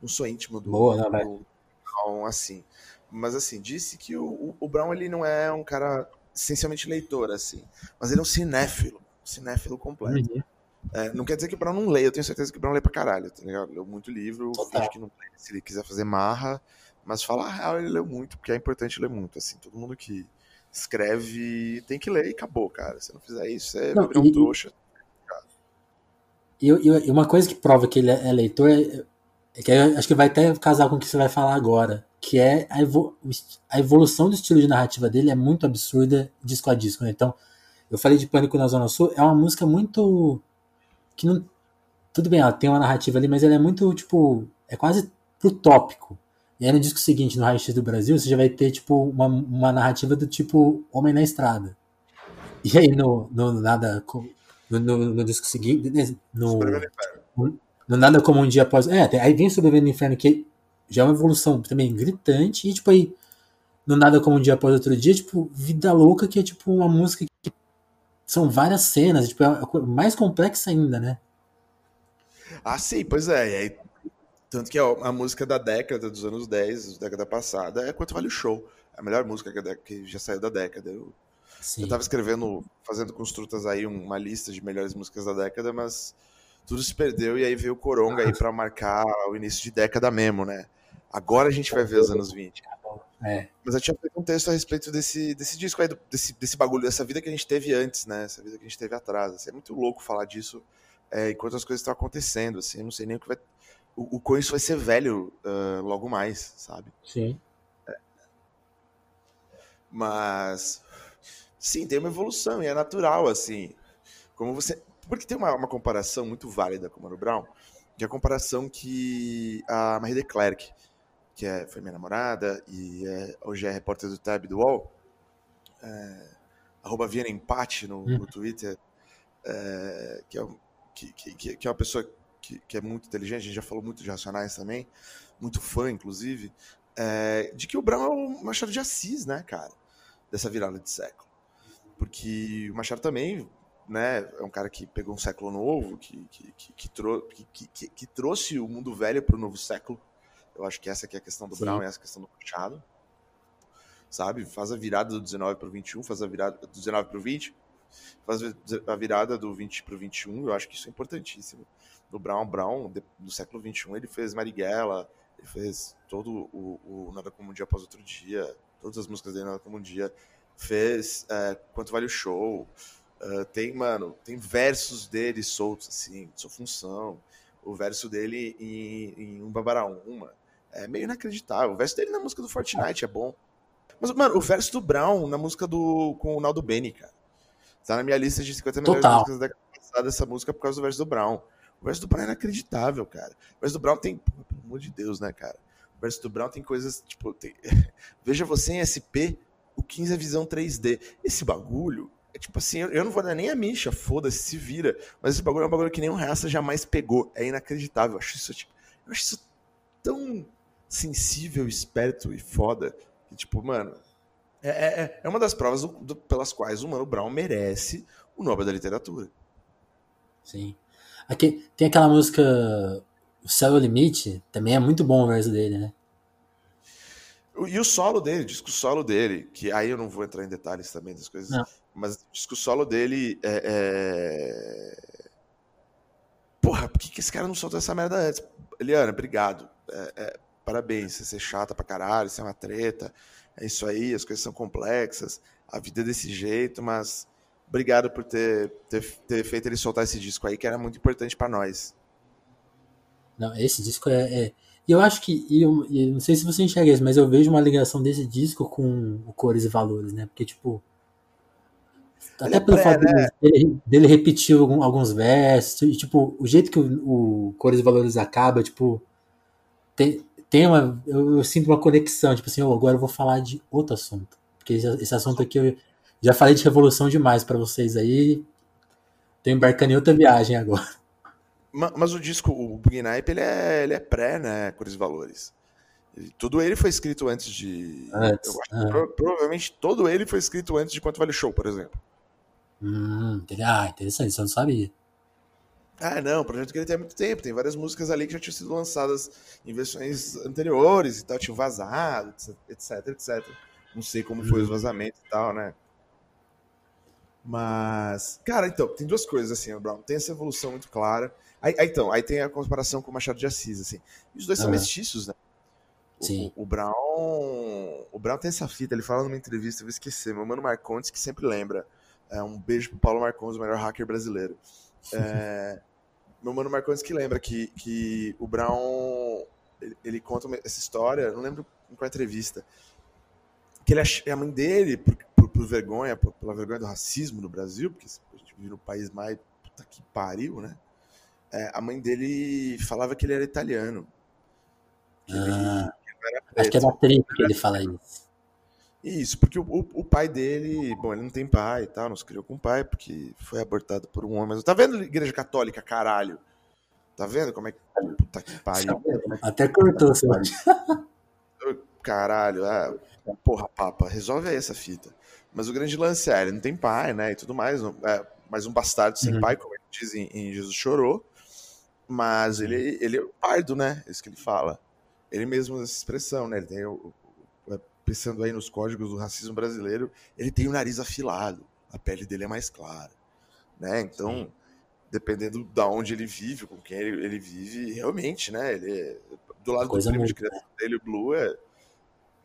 não sou íntimo do, Boa, não, do Brown assim. Mas assim, disse que o, o Brown ele não é um cara essencialmente leitor, assim. Mas ele é um cinéfilo. cinéfilo completo. Uhum. É, não quer dizer que o Brown não lê, eu tenho certeza que o Brown lê pra caralho, tá ligado? Leu muito livro, finge que não lê, se ele quiser fazer marra, mas falar real ele leu muito, porque é importante ler muito, assim. Todo mundo que escreve tem que ler e acabou, cara. Se não fizer isso, você não, vai um trouxa. E, e, uma coisa que prova que ele é, é leitor é, é que acho que vai até casar com o que você vai falar agora que é a, a, evolução do estilo de narrativa dele é muito absurda disco a disco. Né? Então, eu falei de Pânico na Zona Sul, é uma música muito. que não. Tudo bem, ela tem uma narrativa ali, mas ela é muito, tipo. é quase pro tópico. E aí no disco seguinte, no Raio X do Brasil, você já vai ter, tipo, uma, uma narrativa do tipo Homem na Estrada. E aí no, no Nada. No, no, no disco seguinte. No, no, no Nada Como um Dia Após. É, aí vem Sobrevivendo no Inferno, que já é uma evolução também gritante. E, tipo, aí, no Nada Como um Dia Após Outro Dia, tipo, Vida Louca, que é, tipo, uma música que são várias cenas, tipo, é mais complexa ainda, né? Ah, sim, pois é. E aí, tanto que a, a, música da década, dos anos 10, década passada, é Quanto Vale o Show. É a melhor música que, que já saiu da década. Eu, eu tava escrevendo, fazendo com os trutas aí uma lista de melhores músicas da década, mas tudo se perdeu e aí veio o Coronga aí para marcar o início de década mesmo, né? Agora a gente vai ver os anos 20. É. Mas eu tinha feito um texto a respeito desse, desse disco aí, desse, desse bagulho, dessa vida que a gente teve antes, né? Essa vida que a gente teve atrás. Assim, é muito louco falar disso é, enquanto as coisas estão acontecendo, assim. Eu não sei nem o que vai. O, o quão isso vai ser velho uh, logo mais, sabe? Sim. É. Mas. Sim, tem uma evolução e é natural, assim. Como você. Porque tem uma, uma comparação muito válida com o Mano Brown, que é a comparação que a Marie de Klerk, que é, foi minha namorada e é, hoje é repórter do Tab do UOL, é, arroba Viena Empate no, no uhum. Twitter, é, que, é, que, que, que, é uma pessoa que, que, é muito inteligente, a gente já falou muito de Racionais também, muito fã, inclusive, é, de que o Brown é o Machado de Assis, né, cara, dessa virada de século. Porque o Machado também né, é um cara que pegou um século novo, que, que, que, que, trou que, que, trouxe o mundo velho para o novo século. Eu acho que essa aqui é a questão do Sim. Brown, essa é a questão do Machado. Sabe? Faz a virada do 19 para o 21, faz a virada do 19 para o 20, faz a virada do 20 para o 21. Eu acho que isso é importantíssimo. Do Brown Brown, do século 21, ele fez Marighella, ele fez todo o, o Nada Como Um Dia Após Outro Dia, todas as músicas dele Nada Como Um Dia. Fez é, Quanto Vale o Show. Uh, tem, mano, tem versos dele soltos, assim, de sua função. O verso dele em, em Um Babaraum, uma é meio inacreditável. O verso dele na música do Fortnite é bom. Mas, mano, o verso do Brown na música do com o Naldo Beni, cara. Tá na minha lista de 50 melhores Total. músicas da passada essa música por causa do verso do Brown. O verso do Brown é inacreditável, cara. O verso do Brown tem. Pelo amor de Deus, né, cara? O verso do Brown tem coisas. Tipo, tem... veja você em SP, o 15 é visão 3D. Esse bagulho é tipo assim, eu não vou dar nem a micha, foda-se, se vira. Mas esse bagulho é um bagulho que nenhum raça jamais pegou. É inacreditável. Eu acho isso, tipo, eu acho isso tão sensível, esperto e foda. Que, tipo, mano, é, é, é uma das provas do, do, pelas quais o Mano Brown merece o Nobel da Literatura. Sim. Aqui, tem aquela música O Céu é o Limite, também é muito bom o verso dele, né? E o solo dele, o disco solo dele, que aí eu não vou entrar em detalhes também das coisas, não. Mas o solo dele é, é... Porra, por que, que esse cara não soltou essa merda antes? Eliana, obrigado. É, é, parabéns, você ser chata pra caralho, você é uma treta, é isso aí, as coisas são complexas, a vida é desse jeito, mas obrigado por ter, ter, ter feito ele soltar esse disco aí, que era muito importante para nós. Não, esse disco é. é... Eu acho que. Eu, e não sei se você enxerga isso, mas eu vejo uma ligação desse disco com o Cores e Valores, né? Porque, tipo. Até pelo pré, fato né? dele, dele repetir alguns versos, e, tipo, o jeito que o, o Cores e Valores acaba, tipo. Tem, tem uma. Eu, eu, sinto uma conexão, tipo assim, oh, agora eu vou falar de outro assunto. Porque esse, esse assunto aqui eu já falei de revolução demais para vocês aí. Tô embarcando em outra viagem agora. Mas, mas o disco, o Bugnipe, ele é, ele é pré, né? Cores e Valores. Tudo ele foi escrito antes de. Antes, acho, pro, provavelmente todo ele foi escrito antes de Quanto Vale o Show, por exemplo. Hum, ah, interessante, isso eu não sabia. Ah, não, o projeto que ele tem há muito tempo. Tem várias músicas ali que já tinham sido lançadas em versões anteriores e tal, tinham vazado, etc, etc. Não sei como foi os uhum. vazamentos e tal, né? Mas, cara, então, tem duas coisas assim, o Brown. Tem essa evolução muito clara. Aí, aí, então, aí tem a comparação com o Machado de Assis, assim. E os dois são mestiços, né? Sim. O, o, Brown. O Brown tem essa fita, ele fala numa entrevista, eu vou esquecer, meu mano Marcondes, que sempre lembra. É, um beijo pro Paulo Marcondes, o melhor hacker brasileiro. É, meu mano Marcondes que lembra que, que o Brown ele, ele conta essa história, não lembro em qual entrevista, que ele a mãe dele, por, por, por vergonha, por, pela vergonha do racismo no Brasil, porque a gente vive no país mais puta que pariu, né? É, a mãe dele falava que ele era italiano. Que ah, ele, que ele acho que é que ele fala isso. Isso, porque o, o, pai dele, bom, ele não tem pai e tal, não se criou com pai, porque foi abortado por um homem. Mas tá vendo igreja católica, caralho? Tá vendo como é que. Puta que pariu. Até cortou, seu Caralho, é. Porra, papa, resolve aí essa fita. Mas o grande lance é, ele não tem pai, né? E tudo mais. É, mais um bastardo sem uhum. pai, como ele diz em, em, Jesus Chorou. Mas ele, ele é pardo, né? É isso que ele fala. Ele mesmo essa expressão, né? Ele tem o, pensando aí nos códigos do racismo brasileiro, ele tem o nariz afilado, a pele dele é mais clara, né? Então, Sim. dependendo da onde ele vive, com quem ele, ele vive, realmente, né? Ele é, do lado Coisa do primo de criação dele, o Blue é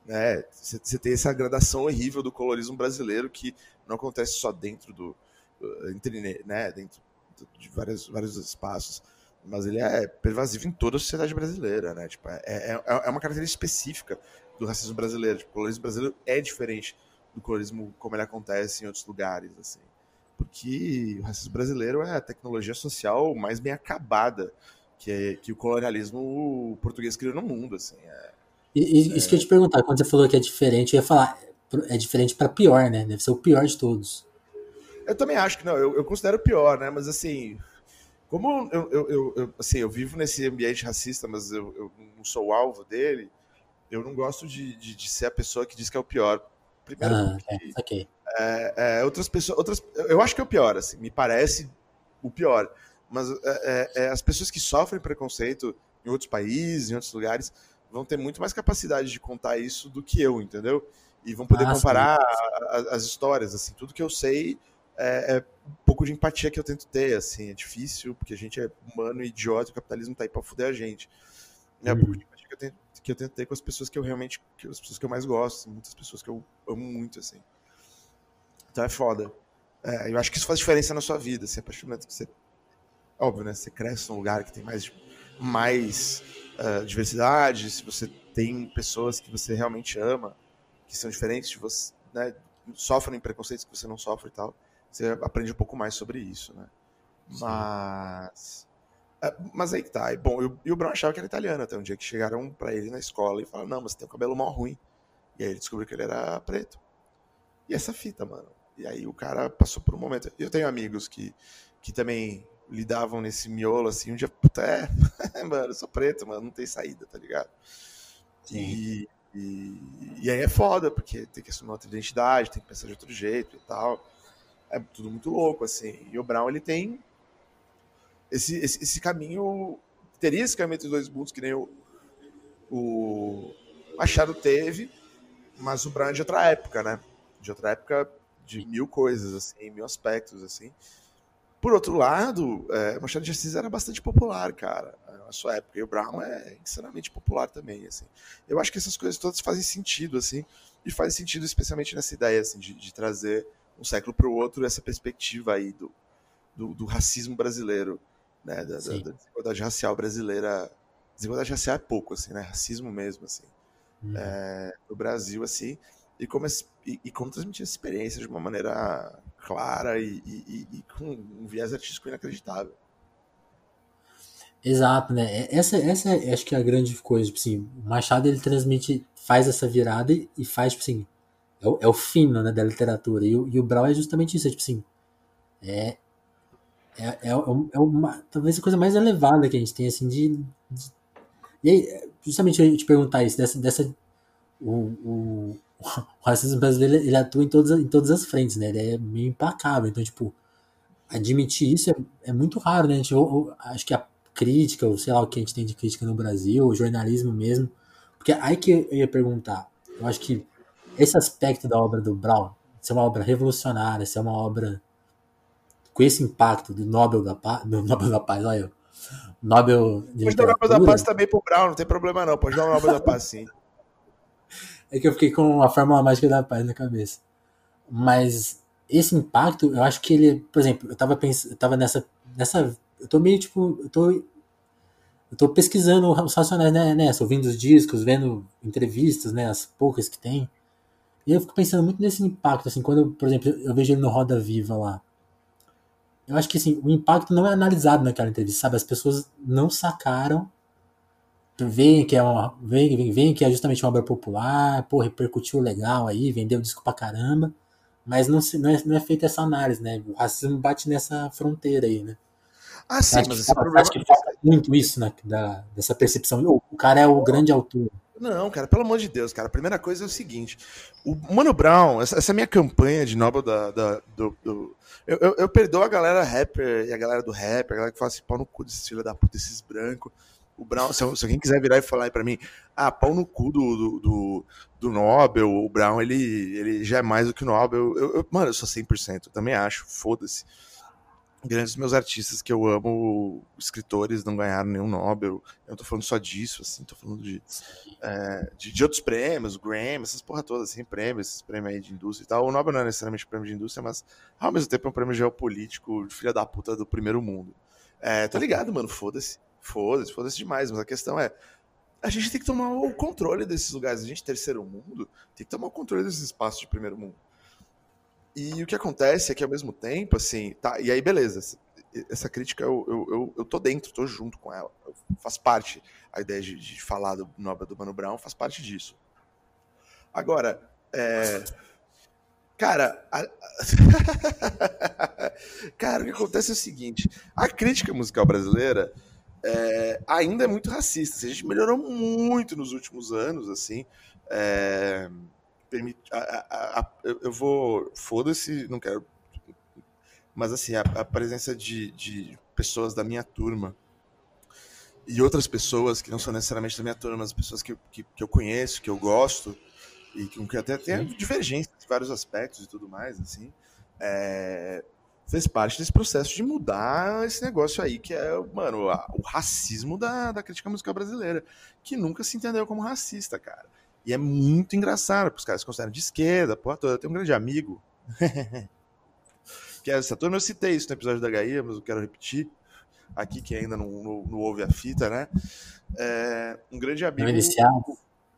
né? Você tem essa gradação horrível do colorismo brasileiro que não acontece só dentro do entre, né, dentro de vários, vários espaços, mas ele é pervasivo em toda a sociedade brasileira, né? Tipo, é, é, é uma característica específica do racismo brasileiro. Tipo, o colorismo brasileiro é diferente do colorismo como ele acontece em outros lugares, assim. Porque o racismo brasileiro é a tecnologia social mais bem acabada que, é, que o colonialismo português criou no mundo, assim. É, e, isso é... que eu ia te perguntar, quando você falou que é diferente, eu ia falar, é diferente para pior, né? Deve ser o pior de todos. Eu também acho que não, eu, eu considero pior, né? Mas assim, como eu, eu, eu, assim, eu vivo nesse ambiente racista, mas eu, não sou o alvo dele, eu não gosto de, de, de, ser a pessoa que diz que é o pior Primeiro, Ah, porque, é, ok. é, é, outras pessoas. Outras, eu acho que é o pior, assim, me parece o pior. Mas é, é, é, as pessoas que sofrem preconceito em outros países, em outros lugares, vão ter muito mais capacidade de contar isso do que eu, entendeu? E vão poder Ah, comparar a- a- as histórias, assim, tudo que eu sei é, um pouco de empatia que eu tento ter, assim, é difícil, porque a gente é humano e idiota, o capitalismo tá aí pra fuder a gente. É um Uhum. pouco de empatia que eu, tento, que eu tento ter com as pessoas que eu realmente, que, as pessoas que eu mais gosto, assim, muitas pessoas que eu amo muito, assim. Então é foda. É, eu acho que isso faz diferença na sua vida, assim, a partir do momento que você. Óbvio, né? Você cresce num lugar que tem mais, mais ah, diversidade, se você tem pessoas que você realmente ama, que são diferentes de você, né? Sofrem preconceitos que você não sofre e tal. Você aprende um pouco mais sobre isso, né? Sim. Mas. É, Mas aí que tá. E, bom, e o- e o Brown achava que era italiano até um dia que chegaram pra ele na escola e falaram: Não, mas você tem o cabelo mal ruim. E aí ele descobriu que ele era preto. E essa fita, mano. E aí o cara passou por um momento. Eu tenho amigos que, que também lidavam nesse miolo assim. Um dia, puta, é, mano, eu sou preto, mano, não tem saída, tá ligado? Sim. E, e, e aí é foda, porque tem que assumir outra identidade, tem que pensar de outro jeito e tal. É tudo muito louco, assim. E o Brown, ele tem esse, esse, esse caminho. Teria esse caminho entre os dois mundos, que nem o, o Machado teve, mas o Brown é de outra época, né? De outra época de mil coisas, assim, mil aspectos, assim. Por outro lado, é, Machado de Assis era bastante popular, cara, na sua época. E o Brown é insanamente popular também, assim. Eu acho que essas coisas todas fazem sentido, assim, e fazem sentido especialmente nessa ideia, assim, de, de trazer um século para o outro essa perspectiva aí do, do, do racismo brasileiro, né, da, da, da desigualdade racial brasileira. Desigualdade racial é pouco, assim, né, racismo mesmo, assim, Uhum. no Brasil, assim, e como, e, e como transmitir essa experiência de uma maneira clara e, e- e- com um viés artístico inacreditável. Exato, né? É- Essa, essa é, acho que é a grande coisa, tipo assim, o Machado ele transmite, faz essa virada e, e faz, tipo assim, é o, é o fino, né, da literatura. E, o- e o Brau é justamente isso, é tipo assim, é, é, é, um- é uma, talvez a coisa mais elevada que a gente tem, assim, de, de- e aí, justamente eu te perguntar isso, dessa, dessa o, o, o racismo brasileiro, ele atua em todas, em todas as frentes, né, ele é meio implacável, então, tipo, admitir isso é, é muito raro, né? A gente, ou- ou- acho que a crítica, ou sei lá o que a gente tem de crítica no Brasil, o jornalismo mesmo. Porque aí que eu ia perguntar, eu acho que esse aspecto da obra do Brown, ser uma obra revolucionária, ser uma obra com esse impacto do Nobel da Paz, do Nobel da Paz, olha eu, Nobel de Pode dar o Nobel da Paz também pro Brown, não tem problema não, pode dar o Nobel da Paz sim. É que eu fiquei com a fórmula mágica da paz na cabeça. Mas esse impacto, eu acho que ele, por exemplo, eu tava pensando, eu tava nessa nessa eu tô meio tipo, eu tô eu tô pesquisando os Racionais né, nessa, ouvindo os discos, vendo entrevistas, né, as poucas que tem. E eu fico pensando muito nesse impacto assim, quando, eu, por exemplo, eu vejo ele no Roda Viva lá. Eu acho que assim, o impacto não é analisado naquela entrevista, sabe? As pessoas não sacaram veem que é uma veem, veem, veem que é justamente uma obra popular, pô, repercutiu legal aí, vendeu disco pra caramba, mas não, se, não, é, não é feita essa análise, né? O racismo bate nessa fronteira aí, né? Ah, sim, Acho mas que, esse falta, problema... acho que falta muito isso, né? Da, dessa percepção. O cara é o grande autor. Não, cara, pelo amor de Deus, cara. A primeira coisa é o seguinte: o Mano Brown, essa, essa minha campanha de Nobel da, da- do. do- eu, eu, eu perdoo a galera rapper e a galera do rap, a galera que fala assim, pau no cu desses filhos da puta, esses brancos. O Brown, se, se alguém quiser virar e falar aí pra mim, ah, pau no cu do, do, do, do Nobel, o Brown, ele, ele já é mais do que o Nobel. Eu, eu- mano, eu sou 100%, eu também acho, foda-se. Grandes meus artistas que eu amo, escritores, não ganharam nenhum Nobel. Eu tô falando só disso, assim, tô falando de de, de outros prêmios, Grammy, essas porra todas, assim, prêmios, esses prêmios aí de indústria e tal. O Nobel não é necessariamente prêmio de indústria, mas ao mesmo tempo é um prêmio geopolítico de filha da puta do primeiro mundo. É, tá ligado, mano? Foda-se. Foda-se, foda-se demais, mas a questão é. A gente tem que tomar o controle desses lugares. A gente, terceiro mundo, tem que tomar o controle desses espaços de primeiro mundo. E o que acontece é que ao mesmo tempo, assim, tá, e aí beleza, essa- crítica eu, eu, eu, eu tô dentro, tô junto com ela. Faz parte, a ideia de, de falar do Nobel do Mano Brown faz parte disso. Agora, é, cara, a- cara, o que acontece é o seguinte: a crítica musical brasileira é, ainda é muito racista. assim, A gente melhorou muito nos últimos anos, assim. é, permite. A, a, a, eu vou. Foda-se, não quero. Mas assim, a, presença de, de pessoas da minha turma e outras pessoas que não são necessariamente da minha turma, mas pessoas que, que, que eu conheço, que eu gosto, e que, que até tem divergências em vários aspectos e tudo mais, assim, é, fez parte desse processo de mudar esse negócio aí, que é, mano, a, o racismo da, da crítica musical brasileira, que nunca se entendeu como racista, cara. E é muito engraçado, porque os caras se consideram de esquerda, porra toda. Eu tenho um grande amigo, que é essa turma, eu citei isso no episódio da HI, mas eu quero repetir aqui, que ainda não, não, não ouve a fita, né? É, um grande amigo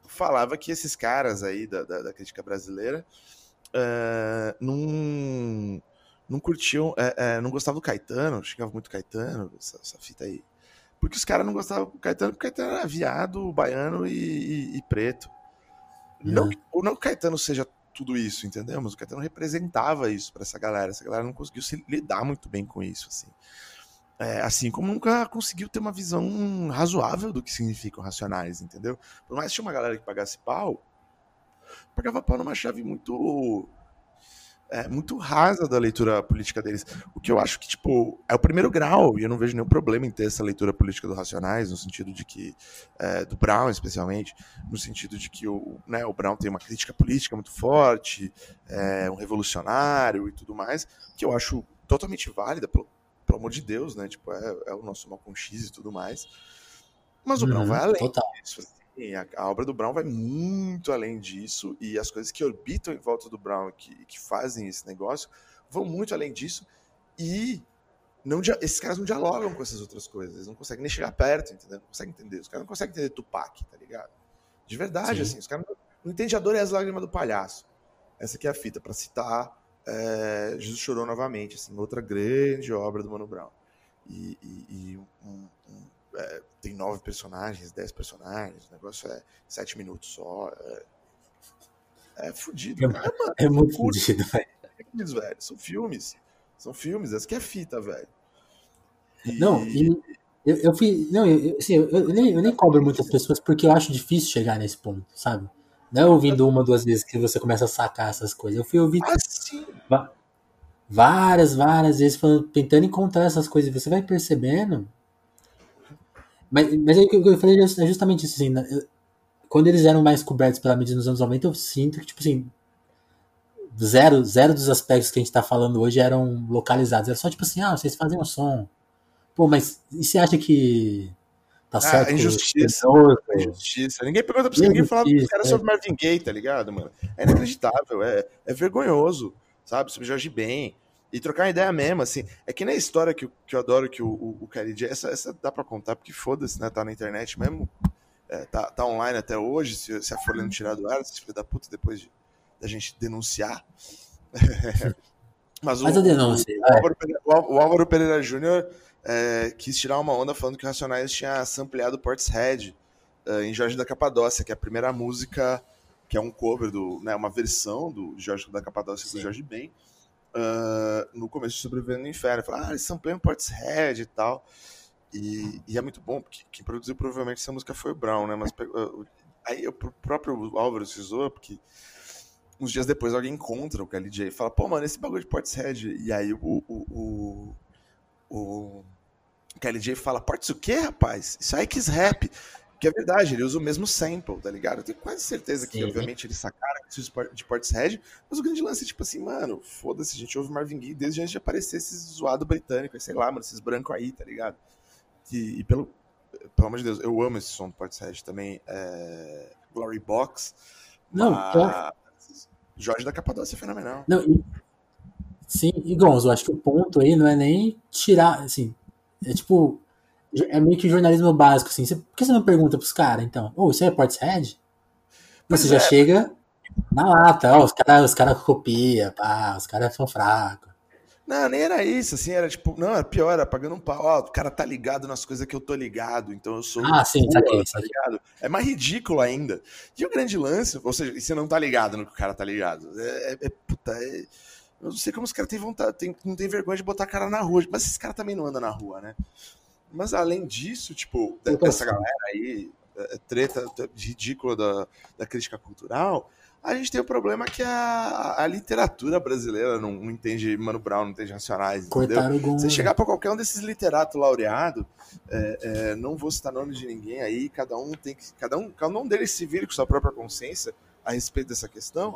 falava que esses caras aí da, da, da crítica brasileira uh, não não curtiam, é, é, não gostavam do Caetano, xingava muito Caetano, essa, essa fita aí. Porque os caras não gostavam do Caetano, porque o Caetano era viado, baiano e, e, e preto. Não, ou não que o Caetano seja tudo isso, entendeu? Mas o Caetano representava isso para essa galera. Essa galera não conseguiu se lidar muito bem com isso, assim. É, assim como nunca conseguiu ter uma visão razoável do que significam racionais, entendeu? Por mais que tinha uma galera que pagasse pau, pagava pau numa chave muito é, muito rasa da leitura política deles. O que eu acho que, tipo, é o primeiro grau, e eu não vejo nenhum problema em ter essa leitura política do Racionais, no sentido de que, é, do Brown especialmente, no sentido de que o, né, o Brown tem uma crítica política muito forte, é um revolucionário e tudo mais, que eu acho totalmente válida, pelo, pelo amor de Deus, né? Tipo, é, é o nosso Malcolm X e tudo mais. Mas o Brown uhum, vai além total. disso. A, a, obra do Brown vai muito além disso e as coisas que orbitam em volta do Brown que, que fazem esse negócio vão muito além disso e não, esses caras não dialogam com essas outras coisas, eles não conseguem nem chegar perto, entendeu? Não conseguem entender. Os caras não conseguem entender Tupac, tá ligado? De verdade, Sim. assim, os caras não, não entendem a dor e as lágrimas do palhaço. Essa aqui é a fita, para citar é, Jesus Chorou novamente, assim, outra grande obra do Mano Brown. E, e, e um, um, é, tem nove personagens, dez personagens, o negócio é sete minutos só. É, é fudido. É, cara, mano, é muito fudido, velho. velho. São filmes. São filmes, essa que é fita, velho. E... Não, e eu, eu fui. Não, eu, assim, eu, eu, nem, eu nem cobro muitas pessoas porque eu acho difícil chegar nesse ponto, sabe? Não é ouvindo uma, duas vezes que você começa a sacar essas coisas. Eu fui ouvir. Ah, várias, várias vezes falando, tentando encontrar essas coisas. Você vai percebendo mas, mas aí o que eu falei é, é justamente isso, assim, né? quando eles eram mais cobertos pela mídia nos anos 90, eu sinto que, tipo assim, zero, zero dos aspectos que a gente tá falando hoje eram localizados. Era só tipo assim, ah, vocês fazem um som. Pô, mas e você acha que tá ah, certo? Injustiça. Injustiça. Ninguém pergunta pra você, ninguém fala pros caras é. sobre Marvin Gaye, tá ligado, mano? É inacreditável, é, é vergonhoso, sabe? Sobre Jorge Ben. E trocar ideia mesmo, assim. É que nem a história que, que eu adoro que o, o, o Kelly J. Essa, essa dá pra contar, porque foda-se, né? Tá na internet mesmo. É, tá, tá online até hoje. Se, se a Folha não tirar do ar, se filho da puta, depois de, da gente denunciar. Mas o, Faz a denúncia. O, o, Álvaro, Pereira, o Álvaro Pereira Júnior é, quis tirar uma onda falando que o Racionais tinha sampleado Portishead uh, em Jorge da Capadócia, que é a primeira música, que é um cover, do, né, uma versão do Jorge da Capadócia Sim. do Jorge Ben uh, no começo de Sobrevivendo no Inferno. Falaram, ah, eles são pleno Portishead e tal. E, e, é muito bom, porque quem produziu provavelmente essa música foi o Brown, né? Mas uh, aí o próprio Álvaro se zoou, porque uns dias depois alguém encontra o KLJ e fala, pô, mano, esse bagulho de Portishead. E aí o, o, o, o KLJ fala, Portis o quê, rapaz? Isso aí é Kiss Rap. Que é verdade, ele usa o mesmo sample, tá ligado? Eu tenho quase certeza que, Sim. obviamente, eles sacaram de Portishead, mas o grande lance é tipo assim, mano, foda-se, a gente ouve Marvin Gaye desde antes de aparecer esses zoado britânico, sei lá, mano, esses brancos aí, tá ligado? E, e, pelo, pelo amor de Deus, eu amo esse som do Portishead também, é, Glory Box. Não, mas... Jorge da Capadócia é fenomenal. Não, e... Sim, e Gonzo, eu acho que o ponto aí não é nem tirar, assim, é tipo é meio que jornalismo básico, assim. Você, por que você não pergunta pros caras, então? Ô, oh, isso é Portishead? Você já é. chega na lata, ó, os caras os cara copiam, pá, os caras são fracos. Não, nem era isso, assim, era tipo, não, era pior, era pagando um pau, ó, o cara tá ligado nas coisas que eu tô ligado, então eu sou. Ah, sim, tá aqui, tá ligado? É mais ridículo ainda. E o grande lance, ou seja, você não tá ligado no que o cara tá ligado. É, é, é puta, é, eu não sei como os caras têm vontade, tem, não tem vergonha de botar a cara na rua, mas esses caras também não andam na rua, né? Mas além disso, tipo, dessa galera aí, é, é treta ridícula da, da crítica cultural, A gente tem o problema que a, a literatura brasileira não, não, entende Mano Brown, não entende Racionais, Cortaram entendeu? Você chegar para qualquer um desses literatos laureados, é, é, não vou citar nome de ninguém aí, cada um tem que. Cada um, cada um deles se vire com sua própria consciência a respeito dessa questão.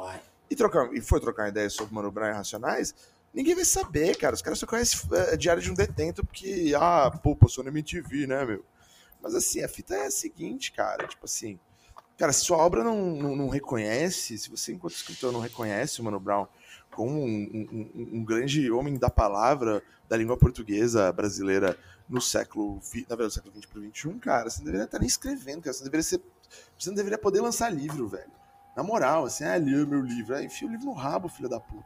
E, trocar, e for trocar ideia sobre Mano Brown e Racionais, ninguém vai saber, cara. Os caras só conhecem é, Diário de um Detento porque, ah, pô, passou na MTV, né, meu? Mas assim, a fita é a seguinte, cara, tipo assim. Cara, se sua obra não, não, não, reconhece, se você, enquanto escritor, não reconhece o Mano Brown como um, um, um, grande homem da palavra da língua portuguesa brasileira no século, na verdade, século XX para XXI, cara, você não deveria estar nem escrevendo, cara, você não deveria ser, você não deveria poder lançar livro, velho. Na moral, assim, ah, o meu livro, aí enfia o livro no rabo, filho da puta.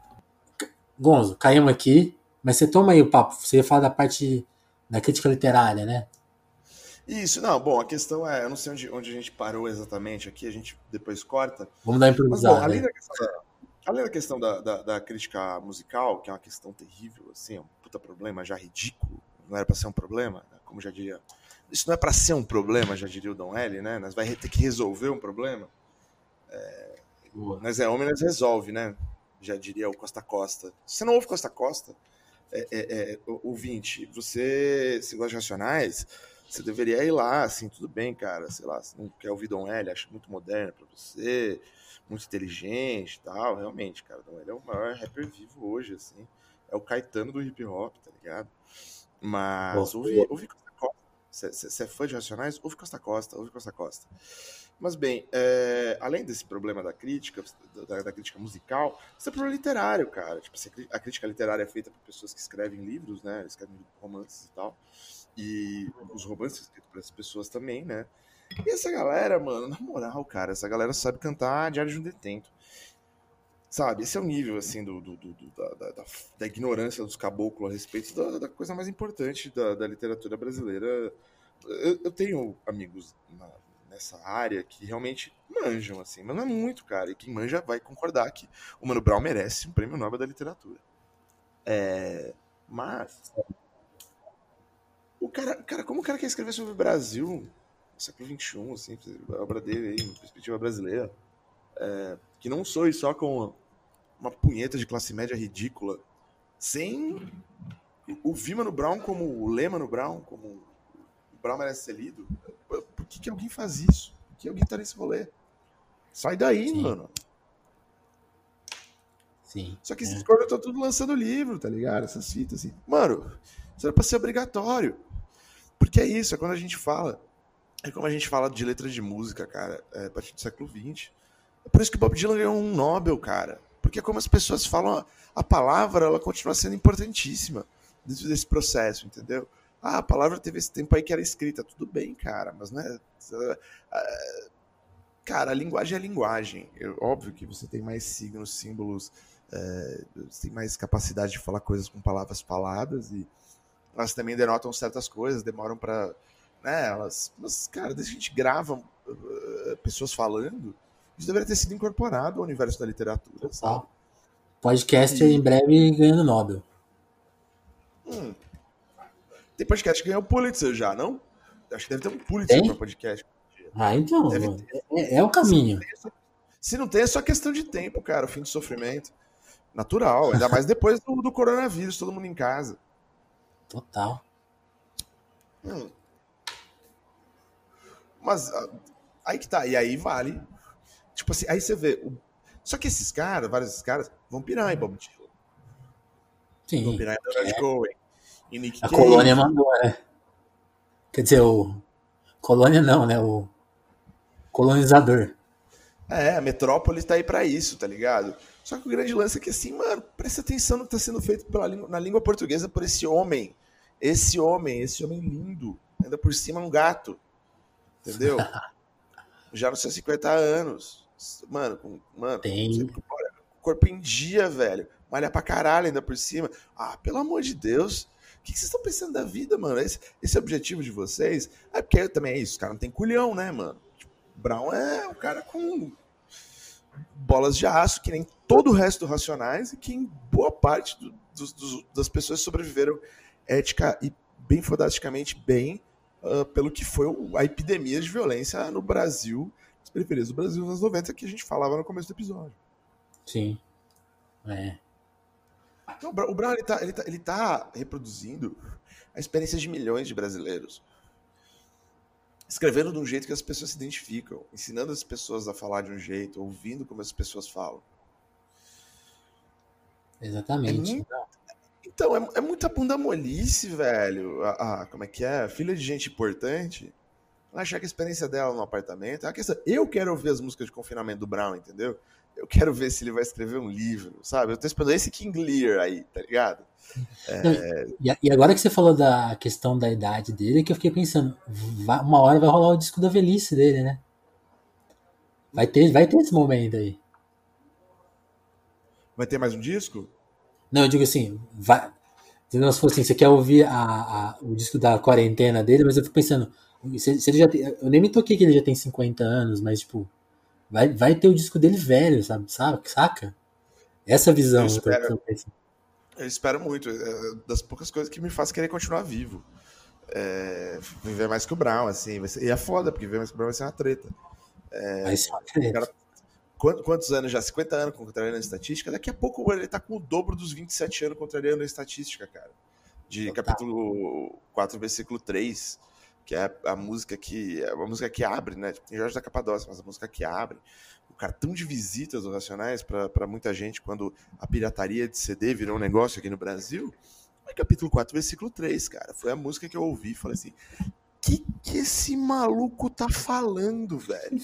Gonzo, caímos aqui, mas você toma aí o papo, você ia falar da parte da crítica literária, né? Isso, não, bom, a questão é, eu não sei onde, onde a gente parou exatamente aqui, a gente depois corta. Vamos dar improvisada. Mas, bom, além, da questão, da, além da questão da, da, da, crítica musical, que é uma questão terrível, assim, é um puta problema já ridículo, não era para ser um problema, né, como já diria. Isso não é para ser um problema, já diria o Dom L, né? Nós vai ter que resolver um problema. É, nós é homem, nós resolve, né? Já diria o Costa Costa. Se você não ouve Costa Costa, é, é, é, ouvinte, você se gosta de racionais, você deveria ir lá, assim, tudo bem, cara, sei lá, você não quer ouvir Dom L, acha muito moderno pra você, muito inteligente e tal, realmente, cara, Dom L é o maior rapper vivo hoje, assim, é o Caetano do hip hop, tá ligado? Mas ouve, ouve Costa Costa, você é fã de Racionais? Ouve Costa Costa, ouve Costa Costa. Mas bem, é, além desse problema da crítica, da, da, crítica musical, você tem problema literário, cara. Tipo, a crítica literária é feita por pessoas que escrevem livros, né? Escrevem romances e tal e os romances escritos por essas pessoas também, né? E essa galera, mano, na moral, cara, essa galera sabe cantar Diário de um Detento. Sabe, esse é o nível, assim, do, do, do da, da, da, ignorância dos caboclos a respeito da, da coisa mais importante da, da literatura brasileira. Eu, eu tenho amigos na, nessa área que realmente manjam, assim, mas não é muito, cara. E quem manja vai concordar que o Mano Brown merece um prêmio Nobel da literatura. É, mas o cara, cara, como o cara quer escrever sobre o Brasil, século XXI, assim, a obra dele aí, perspectiva brasileira, é, que não soe só com uma punheta de classe média ridícula, sem o Vimano Brown como o Lemano Brown, como o Brown merece ser lido. Por que, que alguém faz isso? Por que alguém tá nesse rolê? Sai daí, Sim. mano. Sim. Só que esses é. corpos estão tudo lançando livro, tá ligado? Essas fitas assim. Mano, isso era pra ser obrigatório. Porque é isso, é quando a gente fala. É como a gente fala de letra de música, cara, é, a partir do século XX. É por isso que o Bob Dylan ganhou um Nobel, cara. Porque é como as pessoas falam, a palavra ela continua sendo importantíssima dentro desse processo, entendeu? Ah, a palavra teve esse tempo aí que era escrita. Tudo bem, cara, mas né. Cara, a linguagem é a linguagem. É óbvio que você tem mais signos, símbolos, é, você tem mais capacidade de falar coisas com palavras faladas e elas também denotam certas coisas, demoram para, né, elas, mas cara, desde que a gente grava uh, pessoas falando, isso deveria ter sido incorporado ao universo da literatura, sabe? Podcast e... em breve ganhando Nobel. Hum. Tem podcast que ganhou Pulitzer já, não? Acho que deve ter um Pulitzer para podcast. Ah, então. É, é, o caminho. Se não, tem, se não tem, é só questão de tempo, cara. O fim do sofrimento. Natural. Ainda mais depois do, do coronavírus, todo mundo em casa. Total. Hum. Mas ah, aí que tá, e aí vale. Tipo assim, aí você vê. O... Só que esses caras, vários desses caras, vão pirar em Bob Dylan. Sim. Vão pirar em Leonard é. Cohen. E Nick A Cage. colônia mandou, né? Quer dizer, o. Colônia não, né? O colonizador. É, a metrópole tá aí para isso, tá ligado? Só que o grande lance é que, assim, mano, presta atenção no que está sendo feito pela língua, na língua portuguesa por esse homem. Esse homem, esse homem lindo. Ainda por cima um gato. Entendeu? Já nos seus 50 anos. Mano, com, mano, Tem. corpo em dia, velho. Malha pra caralho ainda por cima. Ah, pelo amor de Deus. O que, vocês estão pensando da vida, mano? Esse, esse é o objetivo de vocês? É porque também é isso, o cara não tem culhão, né, mano? Tipo, Brown é um cara com bolas de aço, que nem todo o resto do Racionais, e que em boa parte do, do, do, das pessoas sobreviveram ética e bem fodasticamente bem uh, pelo que foi a epidemia de violência no Brasil, as periferias do Brasil nos anos 90 que a gente falava no começo do episódio. Sim. É. Então, o Brown ele tá, ele, tá, ele tá reproduzindo a experiência de milhões de brasileiros. Escrevendo de um jeito que as pessoas se identificam, ensinando as pessoas a falar de um jeito, ouvindo como as pessoas falam. Exatamente. É muito, então, é, é, muita bunda molice, velho. Ah, como é que é? Filha de gente importante. Achar que a experiência dela no apartamento é uma questão. Eu quero ouvir as músicas de confinamento do Brown, entendeu? Eu quero ver se ele vai escrever um livro, sabe? Eu tô esperando esse King Lear aí, tá ligado? É... E agora que você falou da questão da idade dele, é que eu fiquei pensando, uma hora vai rolar o disco da velhice dele, né? Vai ter, vai ter esse momento aí. Vai ter mais um disco? Não, eu digo assim, vai. Se não fosse assim, você quer ouvir a, a, o disco da quarentena dele, mas eu fico pensando, se, se ele já tem, eu nem me toquei que ele já tem 50 anos, mas tipo, vai, vai ter o disco dele velho, sabe? Saca? Essa visão. Eu espero, eu espero muito. É das poucas coisas que me faz querer continuar vivo. É, viver mais que o Brown, assim. Ser, e é foda, porque viver mais que o Brown vai ser uma treta. É, vai ser uma treta. Cara, quantos, anos já? 50 anos contrariando a estatística? Daqui a pouco ele tá com o dobro dos 27 anos contrariando a estatística, cara. De Total. capítulo 4, versículo 3 que é a música que é a música que abre, né? Tipo, tem Jorge da Capadócia, mas a música que abre o cartão de visitas do Racionais para muita gente quando a pirataria de CD virou um negócio aqui no Brasil. É capítulo 4, versículo 3, cara. Foi a música que eu ouvi e falei assim: que que esse maluco tá falando, velho?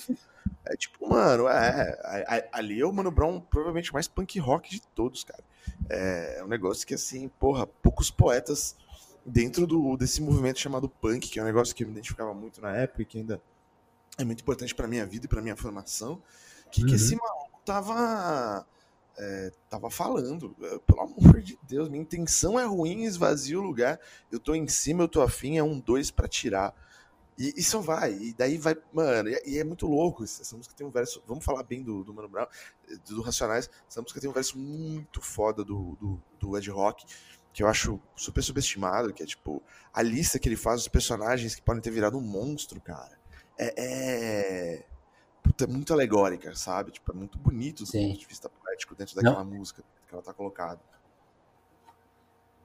É tipo, mano, é, ali é o Mano Brown provavelmente mais punk rock de todos, cara. É, é um negócio que, assim, porra, poucos poetas dentro do, desse movimento chamado punk, que é um negócio que eu me identificava muito na época e que ainda é muito importante para minha vida e para minha formação, que, uhum. que esse maluco tava é, tava falando, é, pelo amor de Deus, minha intenção é ruim, esvazia o lugar, eu tô em cima, eu tô afim, é um dois para tirar. E, só vai, e daí vai, mano, e, e, é muito louco, essa música tem um verso, vamos falar bem do, do Mano Brown, do Racionais, essa música tem um verso muito foda do, do, do Ed Rock, que eu acho super subestimado, que é tipo a lista que ele faz dos personagens que podem ter virado um monstro, cara. É, é... Puta, é muito alegórica, sabe? Tipo, é muito bonito do Sim. ponto de vista poético dentro daquela Não. música que ela tá colocada.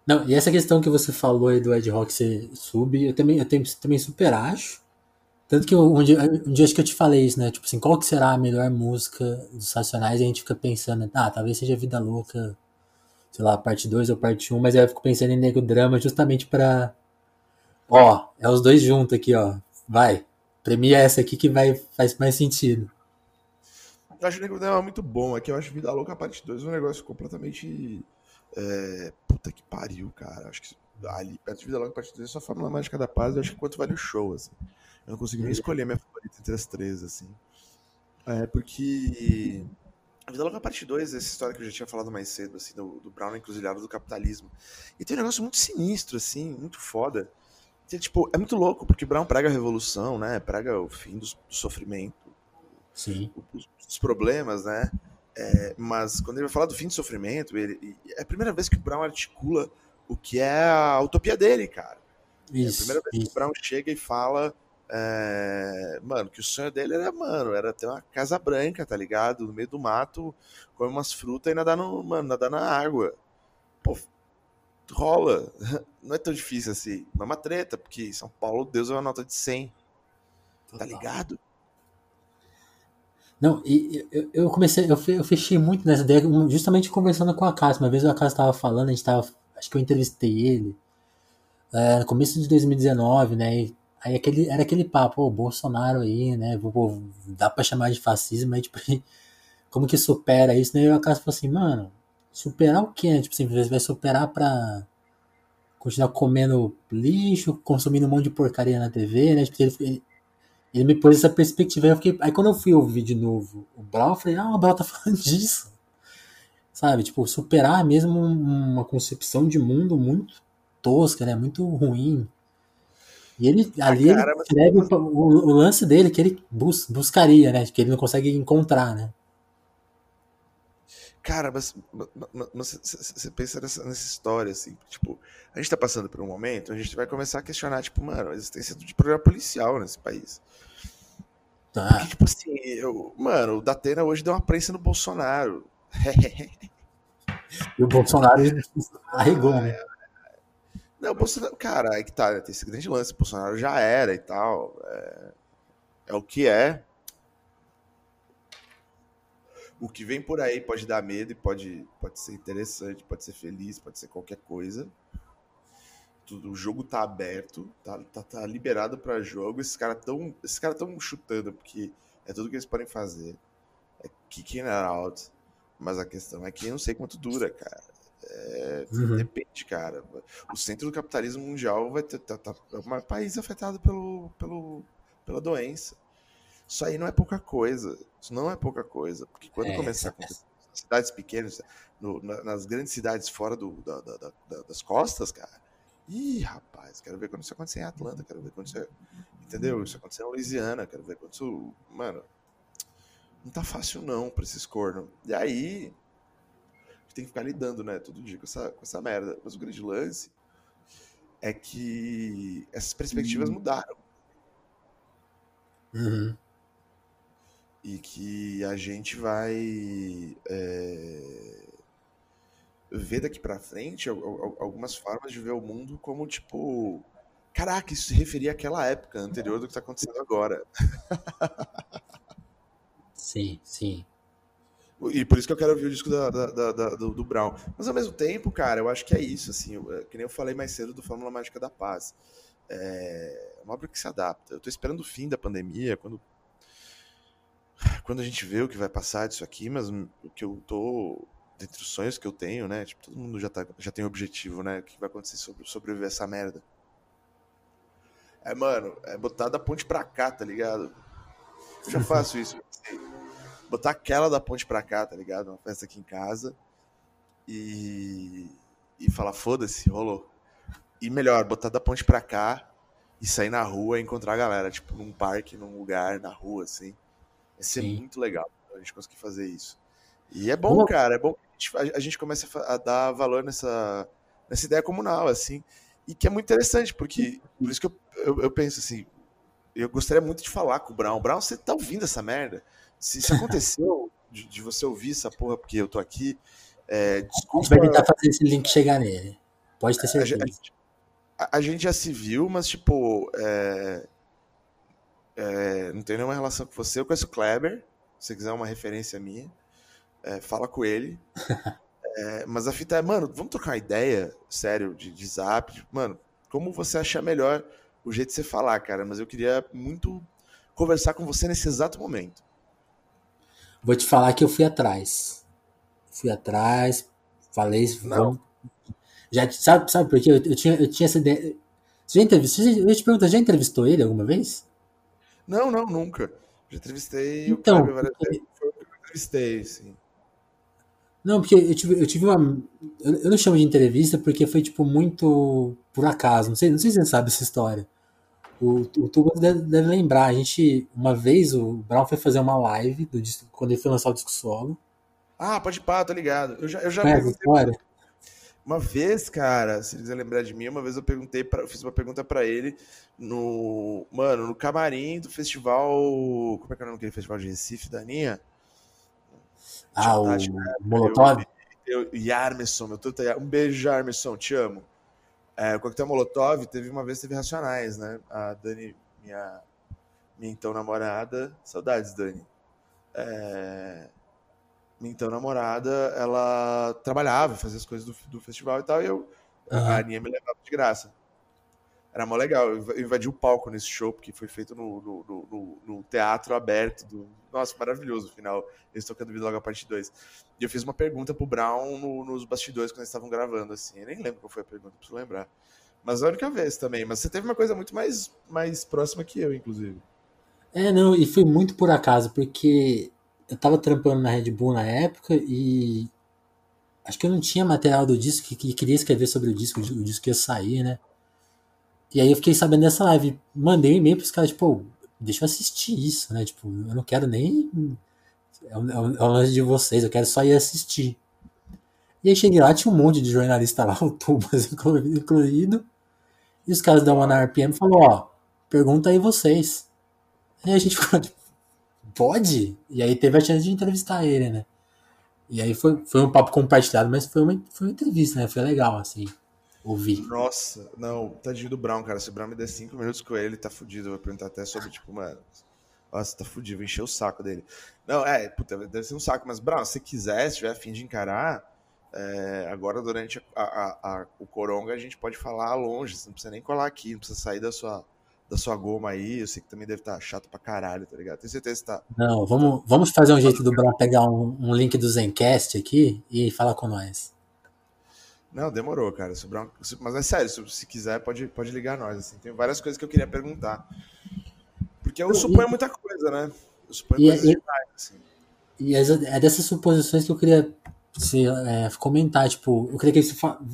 Não, e essa questão que você falou aí do Ed Rock ser sub, eu também, eu também super acho. Tanto que um dia, um dia acho que eu te falei isso, né? Tipo assim, qual que será a melhor música dos Racionais? E a gente fica pensando, ah, talvez seja Vida Louca sei lá, parte 2 ou parte 1, um, mas aí eu fico pensando em Nego Drama justamente pra. Ó, é os dois juntos aqui, ó. Vai. Premia essa aqui que vai, faz mais sentido. Eu acho o Nego Drama muito bom. É que eu acho Vida Louca parte 2 um negócio completamente. É... Puta que pariu, cara. Acho que ali, perto de Vida Louca parte 2 é só a Fórmula Mágica da Paz. Eu acho que quanto vale o show, assim. Eu não consigo nem escolher minha favorita entre as três, assim. É, porque a Vida Louca Parte 2, essa história que eu já tinha falado mais cedo, assim, do, do Brown encruzilhado do capitalismo. E tem um negócio muito sinistro, assim, muito foda. Tipo, é muito louco, porque Brown prega a revolução, né? Prega o fim do, sofrimento. Sim. Os, os problemas, né? É, mas quando ele vai falar do fim do sofrimento, ele, é a primeira vez que o Brown articula o que é a utopia dele, cara. Isso, é a primeira vez isso. que o Brown chega e fala é, mano, que o sonho dele era, mano, era ter uma casa branca, tá ligado? No meio do mato, comer umas frutas e nadar, no, mano, nadar na água. Pô, rola. Não é tão difícil assim. Mas é uma treta, porque São Paulo, Deus é uma nota de 100. Tá ligado? Não, e eu, eu comecei, eu, eu fechei muito nessa ideia, justamente conversando com a Casa. Uma vez a Casa tava falando, a gente tava, acho que eu entrevistei ele, é, no começo de 2019, né? E Aí aquele, era aquele papo, o Bolsonaro aí, né? Pô, dá pra chamar de fascismo, mas tipo, como que supera isso? Né? E o Cássio falou assim, mano, superar o quê? Tipo assim, vai superar pra continuar comendo lixo, consumindo um monte de porcaria na TV, né? Tipo, ele, ele, me pôs essa perspectiva. Aí, eu fiquei, aí quando eu fui ouvir de novo o Brau, eu falei, ah, o Brau tá falando disso. Sabe? Tipo, superar mesmo uma concepção de mundo muito tosca, né? Muito ruim e ele ali cara, ele escreve o, o, lance dele que ele bus, buscaria, né? Que ele não consegue encontrar, né? Cara, mas você pensa nessa, nessa, história, assim, tipo, a gente tá passando por um momento, a gente vai começar a questionar, tipo, mano, a existência de programa policial nesse país. Tá. Porque, tipo assim, eu, mano, o Datena hoje deu uma prensa no Bolsonaro. E o Bolsonaro arregou, né? Não, o Bolsonaro, cara, é que tá, né, tem esse grande lance, o Bolsonaro já era e tal. É, é o que é. O que vem por aí pode dar medo e pode, pode ser interessante, pode ser feliz, pode ser qualquer coisa. Tudo, o jogo tá aberto, tá, tá, tá liberado para jogo. Esses caras tão, esses cara tão chutando, porque é tudo que eles podem fazer. É kicking it out. Mas a questão é que eu não sei quanto dura, cara. É, Uhum. Depende, cara. O centro do capitalismo mundial vai ter tá, tá, é um país afetado pelo, pelo, pela doença. Isso aí não é pouca coisa. Isso não é pouca coisa. Porque quando É, começar a acontecer nas cidades pequenas, no- na- nas grandes cidades fora do, da- da- da- da- das costas, cara. Ih, rapaz, quero ver quando isso acontecer em Atlanta, quero ver quando isso. Entendeu? Isso acontecer em Louisiana, quero ver quando isso. Mano, não tá fácil não pra esses cornos. E aí, tem que ficar lidando, né, todo dia com essa, com essa merda. Mas o grande lance é que essas perspectivas mudaram. Uhum. E que a gente vai é, ver daqui pra frente al- al- algumas formas de ver o mundo como, tipo... Caraca, isso se referia àquela época anterior do que tá acontecendo agora. Sim, sim. E por isso que eu quero ouvir o disco da- da- da- do, do Brown. Mas ao mesmo tempo, cara, eu acho que é isso, assim, eu- que nem eu falei mais cedo do Fórmula Mágica da Paz. É uma obra que se adapta. Eu tô esperando o fim da pandemia, quando, quando a gente vê o que vai passar disso aqui, mas o que eu tô. Dentre os sonhos que eu tenho, né? Tipo, todo mundo já, tá, já tem objetivo, né? O que vai acontecer sobre sobreviver essa merda. É, mano, é botar da ponte pra cá, tá ligado? Eu já faço isso. assim, botar aquela da ponte pra cá, tá ligado? Uma festa aqui em casa. E. E falar, foda-se, rolou. E melhor, botar da ponte pra cá e sair na rua e encontrar a galera, tipo, num parque, num lugar, na rua, assim. Vai ser Sim. muito legal a gente conseguir fazer isso. E é bom, Boa. cara, é bom que a gente, a- a gente comece a, a dar valor nessa, nessa ideia comunal, assim. E que é muito interessante, porque por isso que eu, eu, eu penso assim, eu gostaria muito de falar com o Brown. Brown, você tá ouvindo essa merda? Se, se aconteceu de, de você ouvir essa porra porque eu tô aqui, é, A gente desculpa. vai tentar fazer esse link chegar nele. Pode ter certeza. a gente- a- a gente já se viu, mas tipo, é, é, não tem nenhuma relação com você. Eu conheço o Kleber, se você quiser uma referência minha, é, fala com ele. É, mas a fita é, mano, vamos trocar uma ideia, sério, de, de zap. de- mano, como você achar melhor o jeito de você falar, cara. Mas eu queria muito conversar com você nesse exato momento. Vou te falar que eu fui atrás. Fui atrás, falei. Vamos... Já, sabe, sabe por quê? Eu, eu tinha, eu tinha essa ideia. Você já entrevistou? Eu te pergunto, já entrevistou ele alguma vez? Não, não, nunca. Já entrevistei Então, o Kleber várias vezes. Foi o que eu entrevistei, sim. Não, porque eu tive, eu tive uma. Eu não chamo de entrevista porque foi, tipo, muito por acaso. Não sei, não sei se você sabe essa história. O, o Tuba deve, deve lembrar. A gente, uma vez, o Brown foi fazer uma live do disco, quando ele foi lançar o disco solo. Ah, pode pá, tô ligado. Eu já, eu já perguntei história? Uma vez, cara, se quiser lembrar de mim, uma vez eu perguntei, pra, eu fiz uma pergunta pra ele no, mano, no camarim do festival, como é que é o nome daquele festival de Recife, Daninha? Ah, o Tati, Molotov? Eu, Yarmerson, meu truta, um beijo, Yarmerson, te amo. É, o Coquetel Molotov teve uma vez, teve Racionais, né? A Dani, minha, minha então namorada, saudades, Dani. É, minha então namorada, ela trabalhava, fazia as coisas do, do festival e tal, e eu, a Aham. Aninha me levava de graça. Era mó legal, eu inv- eu invadi o palco nesse show, porque foi feito no, no, no- no- teatro aberto. Do... Nossa, maravilhoso o final. Eles tocando Logo a parte 2. E eu fiz uma pergunta pro Brown no- nos bastidores quando eles estavam gravando, assim. Eu nem lembro qual foi a pergunta, preciso lembrar. Mas a única vez também. Mas você teve uma coisa muito mais, mais próxima que eu, inclusive. É, não, e foi muito por acaso, porque eu tava trampando na Red Bull na época e acho que eu não tinha material do disco que queria escrever sobre o disco, o disco ia sair, né? E aí eu fiquei sabendo dessa live, mandei um e-mail pros caras, tipo, "Pô, deixa eu assistir isso, né? Tipo, eu não quero nem. É um, é é lance de vocês, eu quero só ir assistir. E aí cheguei lá, tinha um monte de jornalista lá, o Tubas inclu- incluído, e os caras da One RPM falaram, ó, pergunta aí vocês. Aí a gente ficou tipo, pode? E aí teve a chance de entrevistar ele, né? E aí foi, foi um papo compartilhado, mas foi uma, foi uma entrevista, né? Foi legal, assim, ouvir. Nossa, não, tadinho do Brown, cara. Se o Brown me der cinco minutos com ele, ele tá fudido. Eu vou perguntar até sobre, tipo, mano. Nossa, tá fudido, vou encher o saco dele. Não, é, puta, deve ser um saco, mas, Brown, se quiser, se tiver afim de encarar, é, agora durante a, a, a, o Coronga a gente pode falar longe, você não precisa nem colar aqui, não precisa sair da sua, da sua goma aí. Eu sei que também deve estar tá chato pra caralho, tá ligado? Tenho certeza que tá. Não, vamos, vamos fazer um jeito do Brown pegar um, um link do Zencast aqui e falar com nós. Não, demorou, cara. Mas é sério, se, quiser, pode, pode ligar nós. Assim. Tem várias coisas que eu queria perguntar. Porque eu suponho muita coisa, né? Eu suponho e, coisas e, demais, assim. E é dessas suposições que eu queria se, é, comentar. Tipo, eu queria que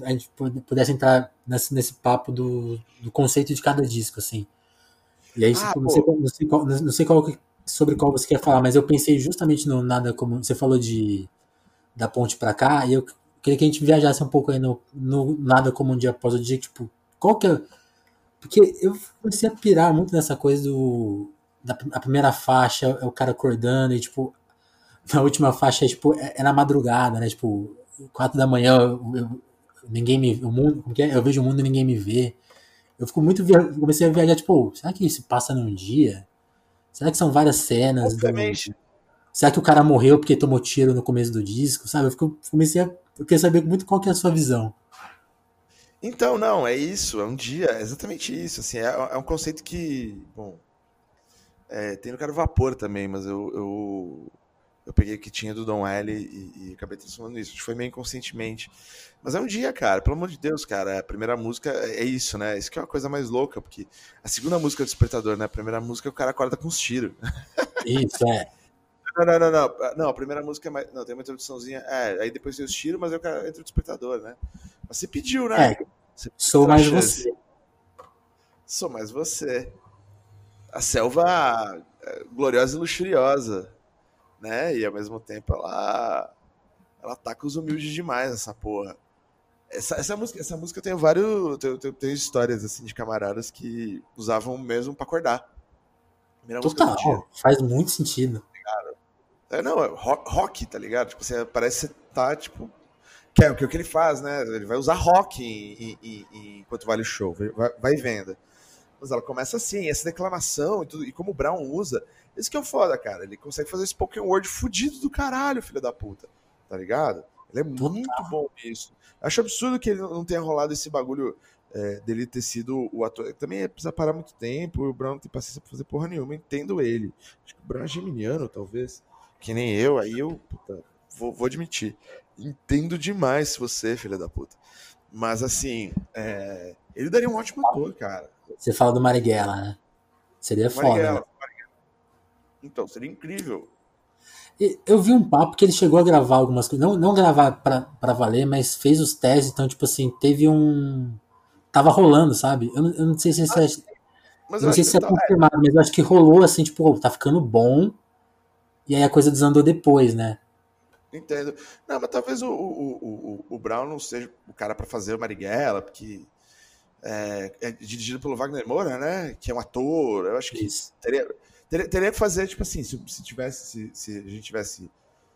a gente pudesse entrar nesse, nesse papo do, do conceito de cada disco, assim. E aí, ah, tipo, não, sei, não, sei, qual, não sei qual, sobre qual você quer falar, mas eu pensei justamente no nada como. Você falou de da ponte para cá, e eu queria que a gente viajasse um pouco aí no, no nada como um dia após o dia, tipo, qual que é. Porque eu comecei a pirar muito nessa coisa do. Da, a primeira faixa é o cara acordando, e tipo, na última faixa é, tipo, é, é na madrugada, né? Tipo, quatro da manhã, eu, eu, ninguém me. O mundo, é? eu vejo o mundo e ninguém me vê. Eu fico muito. Comecei a viajar, tipo, será que isso passa num dia? Será que são várias cenas? Do, será que o cara morreu porque tomou tiro no começo do disco? Sabe? Eu fico, comecei a eu queria saber muito qual que é a sua visão. Então, não, é isso, é um dia, é exatamente isso. Assim, é, é um conceito que, bom, é, tem no cara vapor também, mas eu, eu, eu peguei o que tinha do Don L e, e acabei transformando nisso. Foi meio inconscientemente. Mas é um dia, cara, pelo amor de Deus, cara. A primeira música é isso, né? Isso que é uma coisa mais louca, porque a segunda música é do Despertador, né? A primeira música o cara acorda com os tiros. Isso, é. Não, não, não, não. Não, a primeira música é mais. Não, tem uma introduçãozinha. É, aí depois tem os tiros, mas aí o cara entra o despertador, né? Mas você pediu, né? É, sou mais você. Sou mais você. A selva é, gloriosa e luxuriosa, né? E ao mesmo tempo ela. Ela ataca os humildes demais, essa porra. Essa, essa, música, essa música eu tenho vários. Tenho, tenho, tenho histórias assim de camaradas que usavam mesmo para acordar. Total, faz muito sentido. É, não, é rock, tá ligado? Tipo, você parece que você tá, tipo. Que é o que ele faz, né? Ele vai usar rock em, em, em, enquanto vale o show, vai, vai venda. Mas ela começa assim, essa declamação e tudo, e como o Brown usa. Isso que é o foda, cara. Ele consegue fazer spoken word fudido do caralho, filho da puta. Tá ligado? Ele é muito bom nisso. Acho absurdo que ele não tenha rolado esse bagulho é, dele ter sido o ator. Também precisa parar muito tempo, o Brown não tem paciência pra fazer porra nenhuma. entendo ele. Acho que o Brown é geminiano, talvez que nem eu, aí eu puta, vou, vou, admitir. Entendo demais você, filha da puta. Mas assim, é, ele daria um ótimo ator, cara. Você fala do Marighella, né? Seria foda. Marighella, né? Então, seria incrível. Eu vi um papo que ele chegou a gravar algumas coisas, não, não gravar pra, pra valer, mas fez os testes, então, tipo assim, teve um. Tava rolando, sabe? Eu, eu não sei se isso é. Mas não sei se é tá... confirmado, mas eu acho que rolou assim, tipo, tá ficando bom e aí a coisa desandou depois, né? Entendo. Não, mas talvez o, o, o, o Brown não seja o cara para fazer o Marighella, porque é, é, dirigido pelo Wagner Moura, né? Que é um ator. Eu acho que teria, teria, teria, que fazer, tipo assim, se, se tivesse, se, se, a gente tivesse.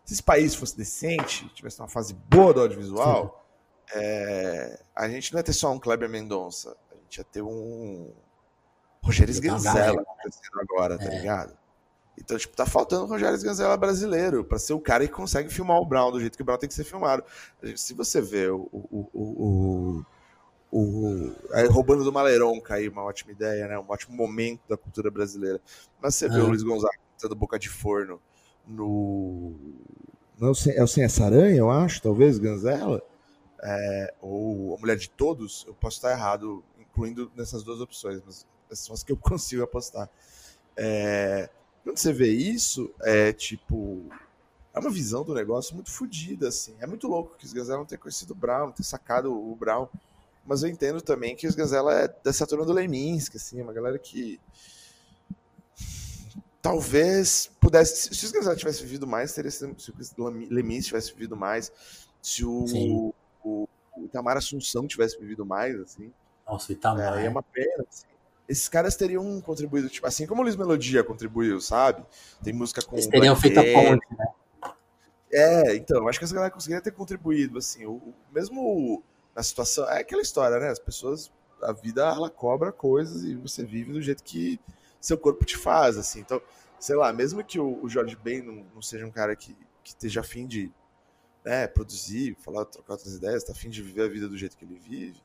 Se esse país fosse decente, tivesse uma fase boa do audiovisual, é, a gente não ia ter só um Kleber Mendonça. A gente ia ter um Rogério Sganzella acontecendo agora, tá é. ligado? Então, tipo, tá faltando o Rogério Sganzella brasileiro para ser o cara que consegue filmar o Brown do jeito que o Brown tem que ser filmado. Se você vê o, o, o, o, aí, roubando do Maleron cair uma ótima ideia, né? Um ótimo momento da cultura brasileira. Mas você vê o Luiz Gonzaga dando boca de forno no. Não, é o Sem essa aranha, eu acho, talvez, Ganzella. É, ou A Mulher de Todos, eu posso estar errado, incluindo nessas duas opções, mas são as que eu consigo apostar. É, quando você vê isso, é tipo. É uma visão do negócio muito fodida, assim. É muito louco que os Gazela não tenham conhecido o Brown, não ter sacado o Brown. Mas eu entendo também que os Gazela é dessa turma do Leminski, assim, uma galera que. Talvez pudesse. Se os Gazela tivesse vivido mais, teria sido. Se o Leminski tivesse vivido mais, se o, o, o Itamar Assunção tivesse vivido mais, assim. Nossa, o Itamar. É, é uma pena, assim. esses caras teriam contribuído, tipo, assim como o Luiz Melodia contribuiu, sabe? Tem música com. Eles teriam feito a ponte, né? É, então, acho que essa galera conseguiria ter contribuído, assim, o, o, mesmo na situação. É aquela história, né? As pessoas. A vida, ela cobra coisas e você vive do jeito que seu corpo te faz, assim. Então, sei lá, mesmo que o, Jorge Ben não, não, seja um cara que, que esteja afim de né, produzir, falar, trocar outras ideias, tá afim de viver a vida do jeito que ele vive,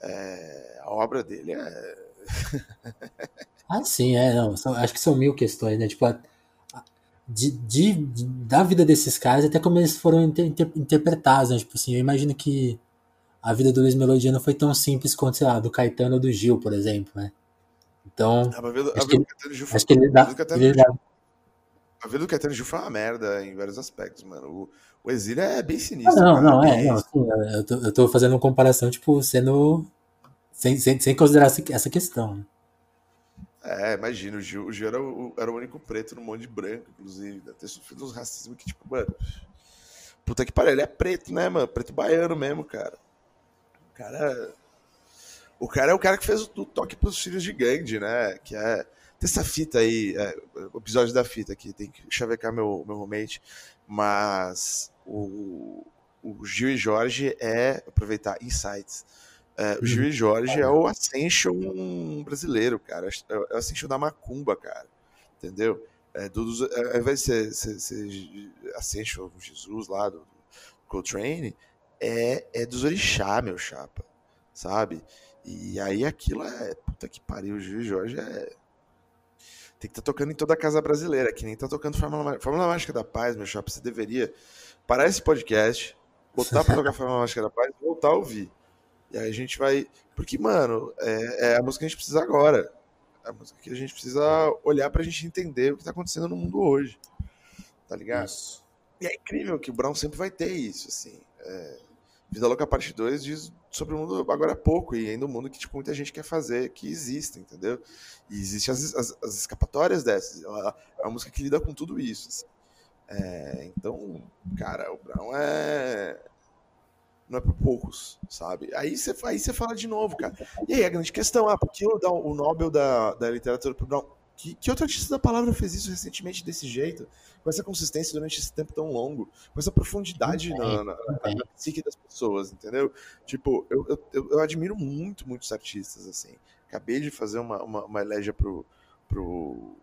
é, a obra dele é. ah, sim, é. Não, são, acho que são mil questões, né? Tipo, a, de, de, de, da vida desses caras, até como eles foram inter, interpretados, né? Tipo assim, eu imagino que a vida do Luiz Melodia não foi tão simples quanto, sei lá, do Caetano ou do Gil, por exemplo, né? Então. A vida, acho, a que, do Gil foi, acho que ele dá. Ele dá a vida do Caetano Gil foi uma merda em vários aspectos, mano. O, o exílio é bem sinistro. Ah, não, cara, não, é. Não, sim, eu, tô, eu tô fazendo uma comparação, tipo, sendo. Sem, sem, sem considerar essa questão. Né? É, imagina, o Gil, o Gil era, o, era o único preto no monte de branco, inclusive. Deve ter sofrido uns racismos que, tipo, mano. Puta que pariu, ele é preto, né, mano? Preto baiano mesmo, cara. Cara. O cara é o cara que fez o, toque pros filhos de Gandhi, né? Que é. Tem essa fita aí, é, episódio da fita aqui, tem que chavecar meu, meu roommate, mas o, o Gil e Jorge é, aproveitar, insights. É, o Gil e Jorge é o Ascension brasileiro, cara. É o Ascension da Macumba, cara. Entendeu? É, do, é, ao invés de ser, ser, ser Ascension Jesus lá do, do Coltrane, é, é dos orixá, meu chapa. Sabe? E aí aquilo é. Puta que pariu, o Gil Jorge é. Tem que estar tá tocando em toda a casa brasileira, que nem tá tocando Fórmula, Fórmula Mágica da Paz, meu chapa. Você deveria parar esse podcast, botar pra tocar Fórmula Mágica da Paz e voltar a ouvir. E aí a gente vai. Porque, mano, é, é, a música que a gente precisa agora. É a música que a gente precisa olhar pra gente entender o que tá acontecendo no mundo hoje. Tá ligado? Isso. E é incrível que o Brown sempre vai ter isso, assim. É... Vida Louca Parte 2 diz sobre o mundo agora há pouco, e ainda um mundo que tipo, muita gente quer fazer, que existe, entendeu? E existem as, as, as escapatórias dessas. É uma música que lida com tudo isso. Assim. É, então, cara, o Brown é. Não é para poucos, sabe? Aí você aí fala de novo, cara. E aí a grande questão, ah, por que o, o Nobel da, da literatura pro Brown? Que, que outro artista da palavra fez isso recentemente desse jeito? Com essa consistência durante esse tempo tão longo? Com essa profundidade na, na, na, na psique das pessoas, entendeu? Tipo, eu, eu, eu, admiro muito, muitos artistas, assim. Acabei de fazer uma, uma, uma elégia pro, pro,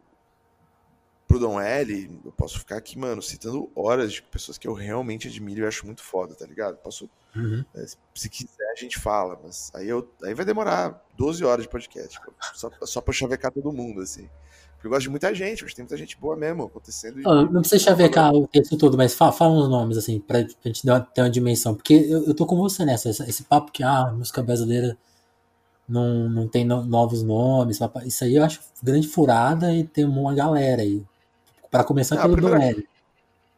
pro Dom L. Eu posso ficar aqui, mano, citando horas de pessoas que eu realmente admiro e acho muito foda, tá ligado? Posso. Uhum. É, se quiser, a gente fala, mas aí, eu, aí vai demorar 12 horas de podcast. Só, só pra chavecar todo mundo, assim. Porque eu gosto de muita gente, mas tem muita gente boa mesmo acontecendo. Não, não precisa chavecar o texto todo, mas fala, fala uns nomes, assim, pra, pra gente ter uma dimensão. Porque eu, eu tô com você nessa, esse, esse papo que ah, a música brasileira não, não tem no, novos nomes. Isso aí eu acho grande furada e tem uma galera aí. Para começar pelo primeira, L.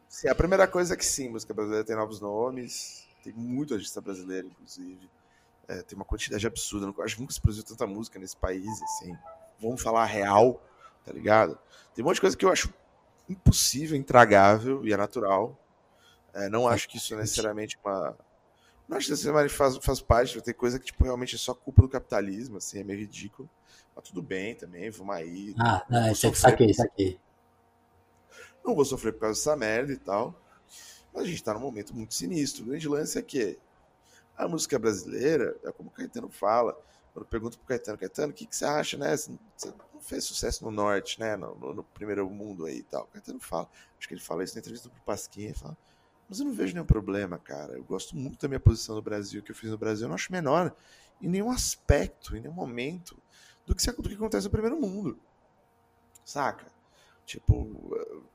Sim, a primeira coisa é que sim, música brasileira tem novos nomes, tem muito artista brasileiro, inclusive. É, tem uma quantidade absurda. Eu acho que nunca se produziu tanta música nesse país, assim. Vamos falar real tá ligado? Tem um monte de coisa que eu acho impossível, intragável e é natural. É, não acho que isso é necessariamente uma. Não acho que necessariamente faz, faz parte, tem coisa que tipo, realmente é só culpa do capitalismo, assim, é meio ridículo. Mas tudo bem também, vamos aí. Ah, não, isso aqui, saquei, saquei. Não vou sofrer por causa dessa merda e tal. A gente tá num momento muito sinistro. O grande lance é que a música brasileira, é como o Caetano fala, quando eu pergunto pro Caetano, Caetano, o que, que você acha, né? Você não fez sucesso no norte, né? No, no, no primeiro mundo aí e tal. O Caetano fala, acho que ele fala isso na entrevista pro Pasquinha, ele fala, mas eu não vejo nenhum problema, cara. Eu gosto muito da minha posição no Brasil, que eu fiz no Brasil, eu não acho menor em nenhum aspecto, em nenhum momento, do que, do que acontece no primeiro mundo. Saca? Tipo,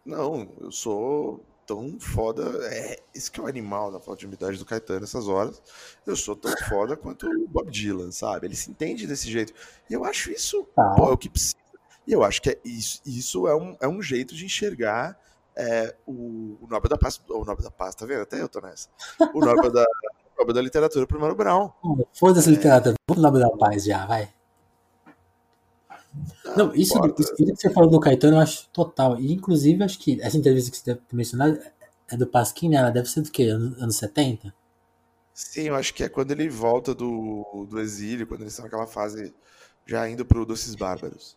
não, eu sou tão foda. É, esse que é o animal da falta de umidade do Caetano nessas horas. Eu sou tão foda quanto o Bob Dylan, sabe? Ele se entende desse jeito. E eu acho isso ah. pô, é o que precisa. E eu acho que é isso, isso é, um, é um jeito de enxergar é, o, o Nobel da Paz. O Nobel da Paz, tá vendo? Até eu tô nessa. O Nobel da, o Nobel da Literatura pro Mano Brown. Foda-se é... literatura. Vamos Nobel da Paz já, vai. Não, isso, isso, que você falou do Caetano eu acho total. E inclusive acho que essa entrevista que você deve ter mencionado é do Pasquim, né? Ela deve ser do quê? Anos, anos 70? Sim, eu acho que é quando ele volta do, do exílio, quando eles estão naquela fase já indo pro Doces Bárbaros.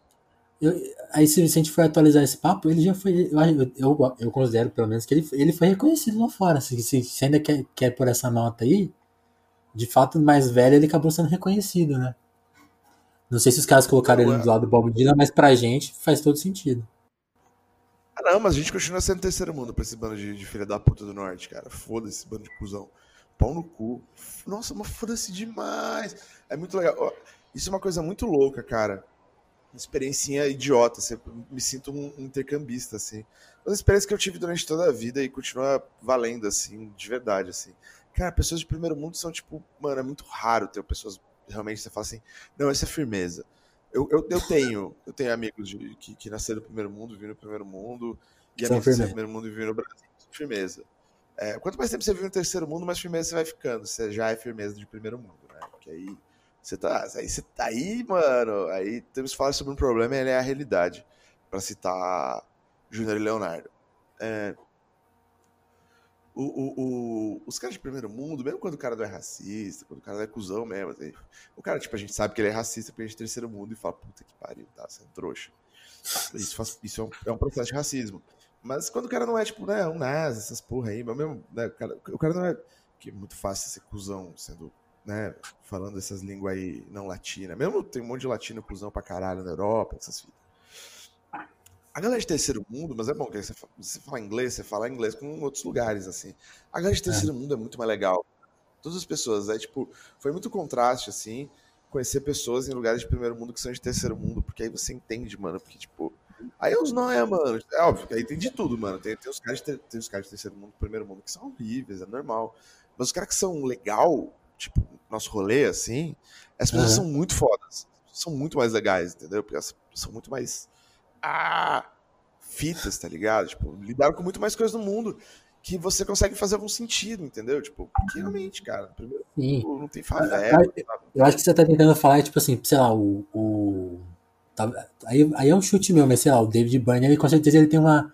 Eu, aí se a gente for atualizar esse papo, ele já foi. Eu, eu, eu considero pelo menos que ele, ele foi reconhecido lá fora. Se, se, se ainda quer, quer por essa nota aí, de fato, mais velho, ele acabou sendo reconhecido, né? Não sei se os caras colocaram ele do lado do Bob Dylan, mas pra gente faz todo sentido. Ah, não, mas a gente continua sendo terceiro mundo pra esse bando de, de filha da puta do norte, cara. Foda-se, esse bando de cuzão. Pau no cu. Nossa, mas foda-se demais. É muito legal. Isso é uma coisa muito louca, cara uma experiência idiota, assim, me sinto um intercambista, assim. Uma experiência que eu tive durante toda a vida e continua valendo, assim, de verdade, assim. Cara, pessoas de primeiro mundo são, tipo, mano, é muito raro ter pessoas realmente você fala assim, não, essa é firmeza. Eu, eu, eu tenho, eu tenho amigos de, que, que nasceram no primeiro mundo, viram no primeiro mundo, e amigos que nasceram no primeiro mundo e viram no Brasil. Firmeza. É, quanto mais tempo você vive no terceiro mundo, mais firmeza você vai ficando. Você já é firmeza de primeiro mundo, né? Porque aí você tá, aí você tá aí, mano. Aí temos que falar sobre um problema e ele é a realidade. Para citar Júnior e Leonardo. É, o, o, o, os caras de primeiro mundo, mesmo quando o cara não é racista, quando o cara não é cuzão mesmo, assim, o cara, tipo, a gente sabe que ele é racista porque a gente é terceiro mundo e fala, puta que pariu, tá, você é um trouxa. Isso, faz, isso é, um, é um processo de racismo. Mas quando o cara não é, tipo, né, um nazi, essas porra aí, mas mesmo, né, o cara, o cara não é. Que é muito fácil ser cuzão sendo né, falando essas línguas aí não latinas. Mesmo tem um monte de latino cuzão pra caralho na Europa, essas fitas. A galera de terceiro mundo, mas é bom que você, você fala inglês, você fala inglês com outros lugares, assim. A galera de terceiro é. mundo é muito mais legal. Todas as pessoas, é tipo, foi muito contraste, assim, conhecer pessoas em lugares de primeiro mundo que são de terceiro mundo, porque aí você entende, mano, porque, tipo, aí os não é, mano, é óbvio aí tem de tudo, mano, tem, tem, os, caras de, tem os caras de terceiro mundo, primeiro mundo que são horríveis, é normal, mas os caras que são legal, tipo, nosso rolê, assim, as pessoas uhum. são muito fodas. São muito mais legais, entendeu? Porque elas são muito mais. Ah! Fitas, tá ligado? Tipo, lidaram com muito mais coisas no mundo que você consegue fazer algum sentido, entendeu? Tipo, porque realmente, cara, primeiro Sim. não tem favela. Eu acho que você tá tentando falar, tipo assim, sei lá, o. o tá, aí, aí é um chute meu, mas sei lá, o David Byrne, ele com certeza ele tem uma,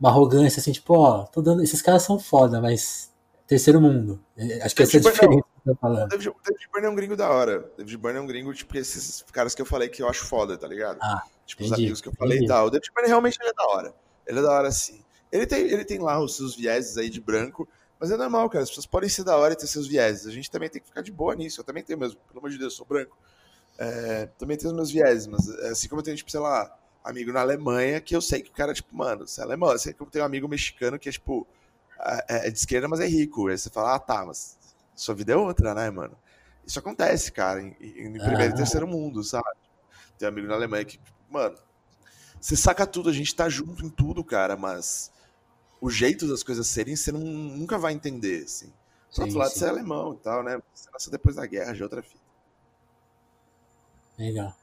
uma arrogância, assim, tipo, ó, tô dando. Esses caras são foda, mas terceiro mundo. É, acho que essa é a diferença que eu tô falando. David, o David Byrne é um gringo da hora. David Byrne é um gringo, tipo, esses caras que eu falei que eu acho foda, tá ligado? Ah, tipo, entendi, os amigos que eu falei e tal. O David Byrne realmente ele é da hora. Ele é da hora, sim. Ele tem, ele tem lá os seus vieses aí de branco, mas é normal, cara. As pessoas podem ser da hora e ter seus vieses. A gente também tem que ficar de boa nisso. Eu também tenho mesmo. Pelo amor de Deus, eu sou branco. É, também tenho os meus vieses, mas é, assim como eu tenho, tipo, sei lá, amigo na Alemanha, que eu sei que o cara, tipo, mano, você é alemão. Eu sei que eu tenho um amigo mexicano que é, tipo, é, é de esquerda, mas é rico. Aí você fala, ah, tá, mas sua vida é outra, né, mano? Isso acontece, cara, em, em primeiro ah. e terceiro mundo, sabe? Tem um amigo na Alemanha que, mano, você saca tudo, a gente tá junto em tudo, cara, mas o jeito das coisas serem, você não, nunca vai entender, assim. Por outro lado, sim. você é alemão e tal, né? Você nasceu depois da guerra, de outra fita. Legal.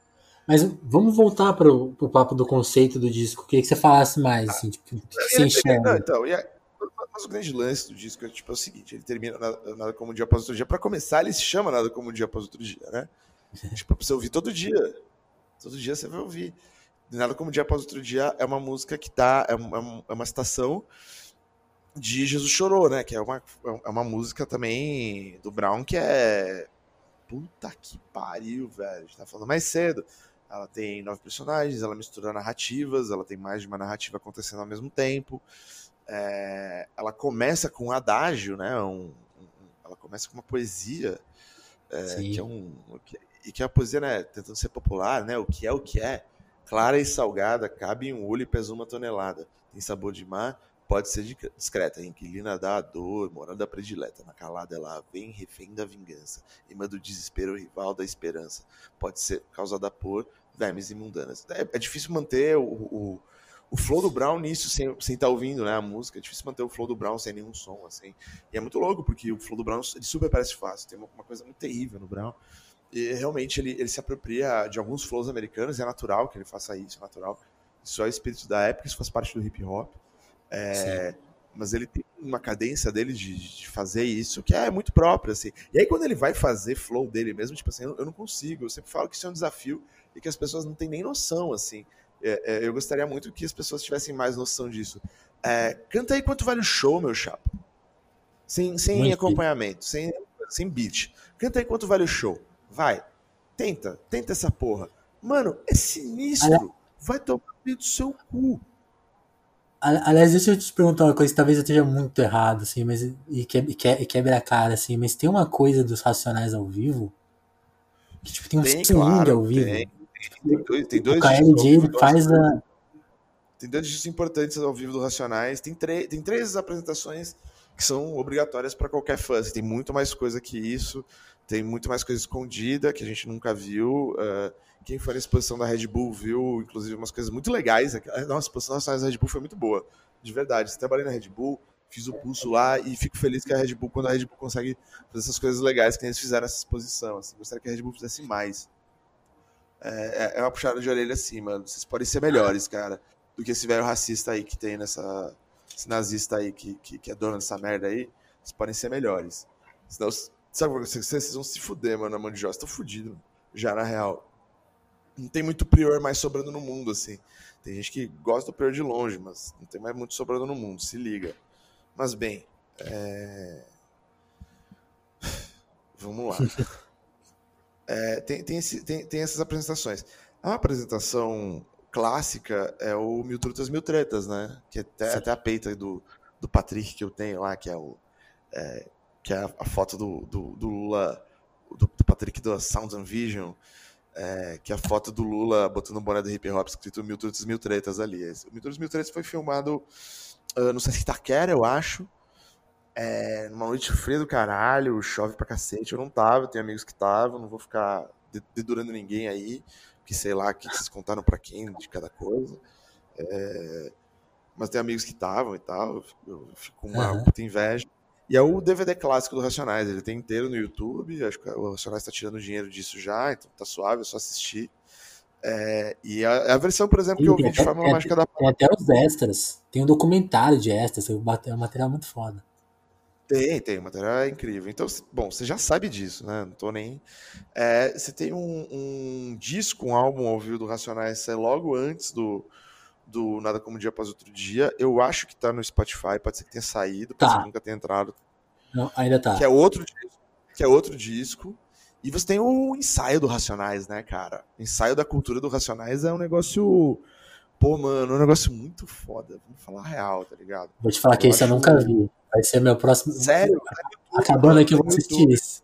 Mas vamos voltar pro, pro papo do conceito do disco. Queria que você falasse mais, ah, assim, tipo, o que você enxerga. Não, então, e é, mas o grande lance do disco é, tipo, é o seguinte: ele termina nada, nada, como um dia após outro dia. Para começar, ele se chama Nada como um dia após outro dia, né? tipo, pra você ouvir todo dia. Todo dia você vai ouvir. Nada como um dia após outro dia é uma música que tá. É, uma, é uma citação de Jesus Chorou, né? Que é uma, é uma música também do Brown que é. Puta que pariu, velho. A gente tá falando mais cedo. Ela tem nove personagens, ela mistura narrativas, ela tem mais de uma narrativa acontecendo ao mesmo tempo é, ela começa com um adágio, né? Um, um, ela começa com uma poesia é, que é um que, e que é a poesia, né? Tentando ser popular, né? O que é o que é, clara e salgada, cabe em um olho e pesa uma tonelada. Tem sabor de mar, pode ser discreta, inquilina da dor, morada predileta. Na calada ela vem, refém da vingança, imã do desespero, rival da esperança. Pode ser causada por vermes imundanas. É, é difícil manter o, o o flow do Brown nisso, sem estar tá ouvindo né, a música, é difícil manter o flow do Brown sem nenhum som, assim. E é muito louco, porque o flow do Brown ele super parece fácil, tem uma, uma coisa muito terrível no Brown. E realmente ele, ele se apropria de alguns flows americanos, é natural que ele faça isso, é natural. Isso é o espírito da época, isso faz parte do hip hop. É, mas ele tem uma cadência dele de, de, fazer isso que é muito própria, assim. E aí quando ele vai fazer flow dele mesmo, tipo assim, eu, eu não consigo, eu sempre falo que isso é um desafio e que as pessoas não têm nem noção, assim. É, é, eu gostaria muito que as pessoas tivessem mais noção disso. É, canta aí quanto vale o show, meu chapa. Sem, sem acompanhamento, sem, sem beat. Canta aí quanto vale o show. Vai. tenta, tenta essa porra. Mano, é sinistro. Vai tomar do seu cu. Aliás, deixa eu te perguntar uma coisa, talvez eu esteja muito errado, assim, mas e, que, e, que, e quebra a cara, assim, mas tem uma coisa dos Racionais ao vivo que tipo, tem um swing claro, ao vivo. tem. Tem dois, tem dois o KLJ faz a. Tem dois discos importantes ao vivo do Racionais. Tem, tem três apresentações que são obrigatórias para qualquer fã. assim, tem muito mais coisa que isso. Tem muito mais coisa escondida que a gente nunca viu. ah, quem foi na exposição da Red Bull viu, inclusive, umas coisas muito legais. Nossa, a exposição da Red Bull foi muito boa. De verdade. Trabalhei na Red Bull, fiz o pulso lá e fico feliz que a Red Bull, quando a Red Bull consegue fazer essas coisas legais que eles fizeram nessa exposição. Assim, gostaria que a Red Bull fizesse mais. É, é- é uma puxada de orelha assim, mano. Vocês podem ser melhores, cara, do que esse velho racista aí que tem nessa. Esse nazista aí que, que, que é dono dessa merda aí. Vocês podem ser melhores. Senão, sabe, vocês, vocês vão se fuder, mano, na mão de Jó. Vocês fudidos, já na real. Não tem muito prior mais sobrando no mundo, assim. Tem gente que gosta do prior de longe, mas não tem mais muito sobrando no mundo, se liga. Mas bem, é... vamos lá. É, tem, tem, esse- tem- tem essas apresentações. A apresentação clássica é o Mil Trutas Mil Tretas, né? Que é até, até a peita do, do Patrick que eu tenho lá, que é, o, é, que é a, a foto do, do, do Lula, do, do Patrick da Sounds and Vision, é, que é a foto do Lula botando o boné do hip hop escrito Mil Trutas Mil Tretas ali. Esse- O Mil Trutas Mil Tretas foi filmado ah, no Sesc Itaquera, eu acho. É, numa noite fria do caralho, chove pra cacete. Eu não tava, eu tenho amigos que estavam, não vou ficar de- dedurando ninguém aí, que sei lá que vocês contaram pra quem de cada coisa. É, mas tem amigos que estavam e tal, eu fico- com uma Aham. puta inveja. E é o DVD clássico do Racionais, ele tem inteiro no YouTube, acho que o Racionais tá tirando dinheiro disso já, então tá suave, é só assistir. É, e a, a versão, por exemplo, que eu vi de Fórmula tem Mágica da Tem até os extras. Tem um documentário de extras. É um material muito foda. Tem, tem, o material é incrível. Então, bom, você já sabe disso, né? Não tô nem. É, você tem um, um disco, um álbum ao vivo do Racionais, sai logo antes do, do Nada Como Dia Após Outro Dia. Eu acho que tá no Spotify, pode ser que tenha saído, pode Tá. ser que nunca tenha entrado. Não, ainda tá. Que é outro disco. Que é outro disco. E você tem o ensaio do Racionais, né, cara? O ensaio da cultura do Racionais é um negócio. Pô, mano, é um negócio muito foda. Vamos falar real, tá ligado? Vou te falar que Eu esse eu nunca vi. Vai ser meu próximo. Sério? Acabando aqui, eu vou assistir YouTube. isso.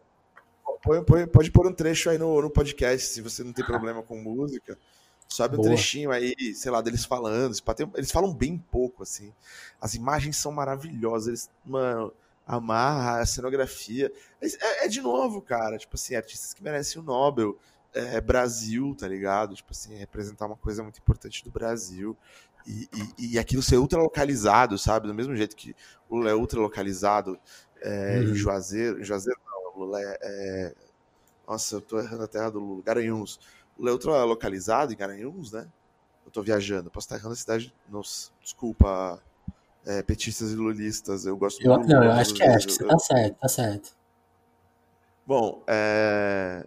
Põe- põe- pode pôr um trecho aí no, no podcast, se você não tem problema com música. Sobe um Boa. trechinho aí, sei lá, deles falando. Eles falam bem pouco, assim. As imagens são maravilhosas. Eles, mano, amarra, a cenografia. É, é de novo, cara. Tipo assim, artistas que merecem o Nobel. É, Brasil, tá ligado? Tipo assim, representar uma coisa muito importante do Brasil. E, e, e aquilo ser ultra localizado, sabe? Do mesmo jeito que o Lula é ultra localizado é, em Uhum. Juazeiro. Em Juazeiro não, Lula é, é- Nossa, eu tô errando a terra do Lula. Garanhuns. O Lula é ultra localizado em Garanhuns, né? Eu tô viajando. Posso estar errando a cidade. Nossa, desculpa, é, petistas e lulistas. Eu gosto Eu, não, Lula, eu acho que é. Acho que você tá certo, tá certo. Bom, é...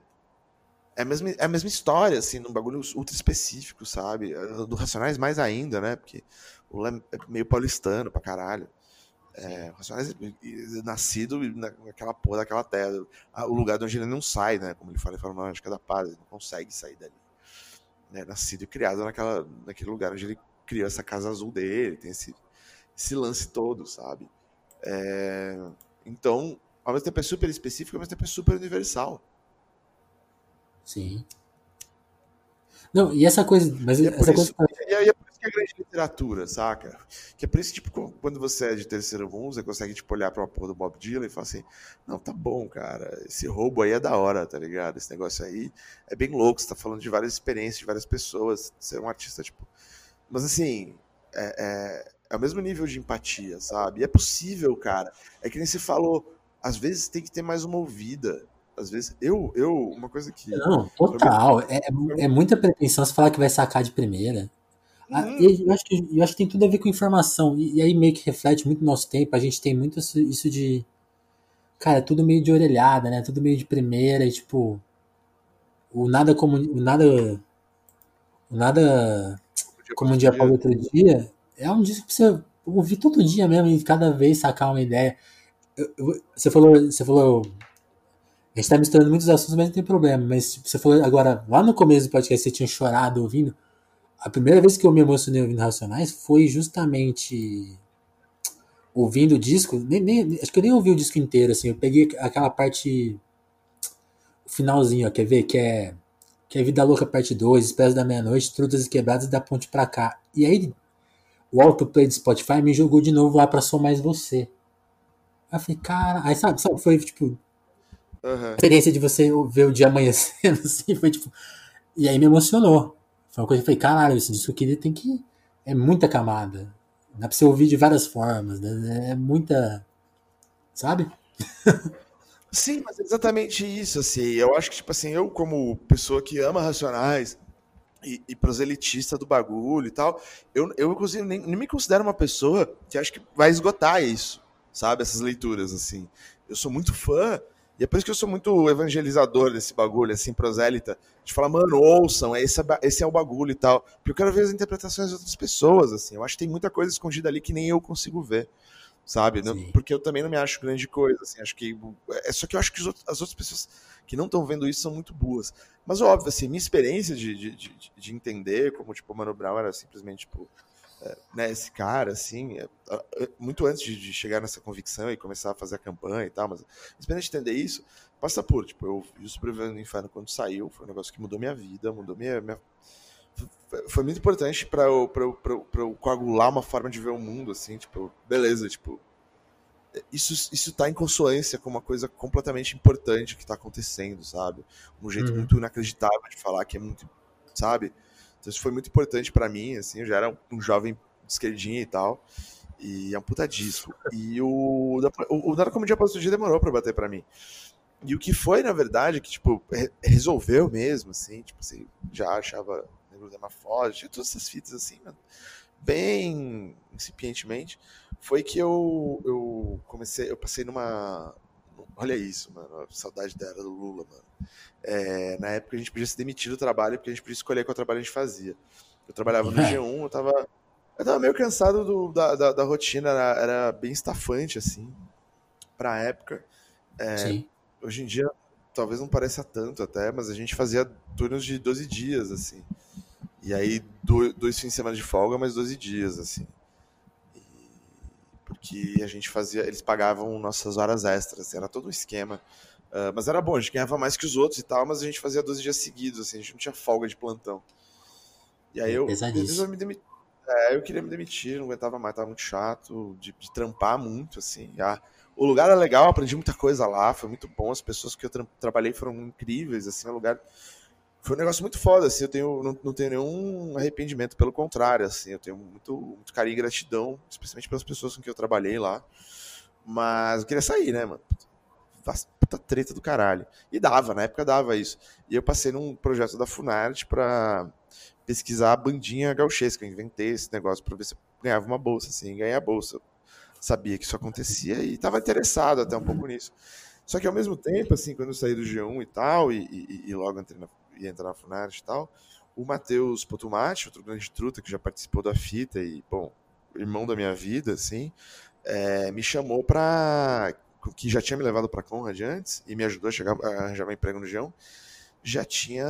É a, mesma, é a mesma história, assim, num bagulho ultra específico, sabe? Do Racionais mais ainda, né? Porque o Lula é meio paulistano pra caralho. É, o Racionais é nascido na- naquela porra daquela terra. Ah, O lugar de onde ele não sai, né? Como ele fala, ele fala, não, acho que é da paz, ele não consegue sair dali. Né? Nascido e criado naquela, naquele lugar onde ele criou essa casa azul dele, tem esse, esse lance todo, sabe? É, Então, ao mesmo tempo é super específico, ao mesmo tempo é super universal. Sim. Não, e essa coisa. Mas E é, essa isso, coisa. e é- e é por isso que é grande literatura, saca? Que é por isso que, tipo, quando você é de terceiro mundo, você consegue, tipo, olhar pra uma porra do Bob Dylan e falar assim, não, tá bom, cara, esse roubo aí é da hora, tá ligado? Esse negócio aí é bem louco, você tá falando de várias experiências, de várias pessoas, você é um artista, tipo... Mas, assim, é, é, é o mesmo nível de empatia, sabe? E é possível, cara. É que nem você falou, às vezes tem que ter mais uma ouvida. Às vezes, eu, eu uma coisa que... Não, total. É, é muita pretensão você falar que vai sacar de primeira. Ah, eu, acho que, eu acho que tem tudo a ver com informação. E, e aí meio que reflete muito no nosso tempo. A gente tem muito isso, de. Cara, é tudo meio de orelhada, né? Tudo meio de primeira e tipo. O nada como. O nada. O nada como um dia para outro dia. É um disco pra você ouvir todo dia mesmo e cada vez sacar uma ideia. Eu- eu- você falou. Você falou. A gente tá misturando muitos assuntos, mas não tem problema. Mas tipo, você falou agora, lá no começo do podcast, você tinha chorado ouvindo. A primeira vez que eu me emocionei ouvindo Racionais foi justamente ouvindo o disco. Nem, nem, acho que eu nem ouvi o disco inteiro, assim. Eu peguei aquela parte. O finalzinho, ó, quer ver? Que é. Que é Vida Louca Parte 2, Espécies da Meia-Noite, Trutas e Quebradas da Ponte pra cá. E aí, o autoplay do Spotify me jogou de novo lá pra Sou Mais Você. Aí eu falei, cara. Aí sabe, sabe foi tipo Uhum. A experiência de você ver o dia amanhecendo, assim, foi tipo. E aí me emocionou. Foi uma coisa que eu falei, caralho, esse disco aqui tem que. É muita camada. Dá pra você ouvir de várias formas. Né? É muita. Sabe? Sim, mas é exatamente isso, assim. Eu acho que, tipo assim, eu, como pessoa que ama Racionais e, e proselitista do bagulho e tal, eu, eu inclusive, nem, nem me considero uma pessoa que acho que vai esgotar isso, sabe? Essas leituras, assim. Eu sou muito fã e é por isso que eu sou muito evangelizador desse bagulho, assim, prosélita. De falar, mano, ouçam, esse é, esse é o bagulho e tal. Porque eu quero ver as interpretações de outras pessoas, assim. Eu acho que tem muita coisa escondida ali que nem eu consigo ver, sabe? porque eu também não me acho grande coisa, assim. Acho que. É só que eu acho que as outras pessoas que não estão vendo isso são muito boas. Mas, óbvio, assim, minha experiência de, de, de, de entender como, tipo, o Mano Brown era simplesmente, tipo né, esse cara, assim, é, muito antes de, chegar nessa convicção e começar a fazer a campanha e tal, mas esperando entender isso, passa por, tipo, eu vi o Sobrevivendo no Inferno quando saiu, foi um negócio que mudou minha vida, mudou minha... minha... Foi muito importante para eu, pra eu, pra, eu, pra eu coagular uma forma de ver o mundo, assim, tipo, beleza, tipo, isso, isso tá em consonância com uma coisa completamente importante que tá acontecendo, sabe? Um jeito uhum. muito inacreditável de falar que é muito, sabe? Então isso foi muito importante para mim, assim, eu já era um jovem de esquerdinha e tal. E é um puta disco. E o, o, o Nada Como Dia Após o Dia demorou pra bater pra mim. E o que foi, na verdade, que, tipo, resolveu mesmo, assim, tipo, assim, já achava Negro da Foda, tinha todas essas fitas, assim, mano, bem incipientemente, foi que eu, eu comecei, eu passei numa, olha isso, mano, saudade da era do Lula, mano. É, na época a gente podia se demitir do trabalho porque a gente podia escolher qual trabalho a gente fazia. Eu trabalhava no é. G1, eu tava, eu tava meio cansado do, da, da, da, rotina, era, era, bem estafante, assim, pra época. É, hoje em dia, talvez não pareça tanto até, mas a gente fazia turnos de 12 dias, assim. E aí, dois, dois fins de semana de folga, mais 12 dias, assim. Porque a gente fazia, eles pagavam nossas horas extras, era todo um esquema. Uh, mas era bom, a gente ganhava mais que os outros e tal, mas a gente fazia 12 dias seguidos, assim, a gente não tinha folga de plantão. E aí eu, eu me demiti, é, eu queria me demitir, não aguentava mais, tava muito chato de, de trampar muito, assim. Ah, o lugar era legal, aprendi muita coisa lá, foi muito bom, as pessoas que eu tra trabalhei foram incríveis, assim, o lugar foi um negócio muito foda, assim, eu tenho, não, não tenho nenhum arrependimento, pelo contrário, assim, eu tenho muito, muito carinho e gratidão, especialmente pelas pessoas com quem eu trabalhei lá. Mas eu queria sair, né, mano? puta treta do caralho. E dava, na época dava isso. E eu passei num projeto da Funarte para pesquisar a bandinha gauchesca. Eu inventei esse negócio para ver se eu ganhava uma bolsa, assim, ganhar a bolsa. Sabia que isso acontecia e estava interessado até um pouco nisso. Só que ao mesmo tempo, assim, quando eu saí do G1 e tal, e, e, e logo entrei na, ia entrar na Funarte e tal, o Matheus Potumati, outro grande truta que já participou da fita e, bom, irmão da minha vida, assim, é, me chamou para que já tinha me levado para Conrad antes e me ajudou a, chegar, a arranjar um emprego no Geão, já tinha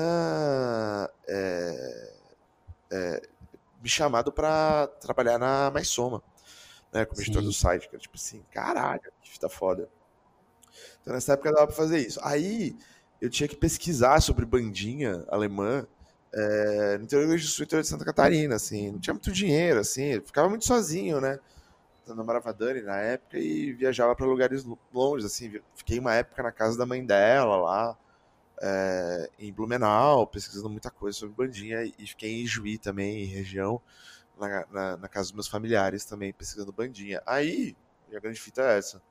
é, é, me chamado para trabalhar na Mais Soma, né, como editor do site, que era tipo assim, caralho, que fita foda. Então nessa época dava para fazer isso. Aí eu tinha que pesquisar sobre bandinha alemã é, no interior do interior de Santa Catarina, assim, não tinha muito dinheiro, assim, ficava muito sozinho, né? namorava a Dani na época e viajava para lugares longe, assim, fiquei uma época na casa da mãe dela lá, é, em Blumenau, pesquisando muita coisa sobre bandinha, e fiquei em Juí também, em região, na, na, na casa dos meus familiares também, pesquisando bandinha. Aí, a grande fita é essa.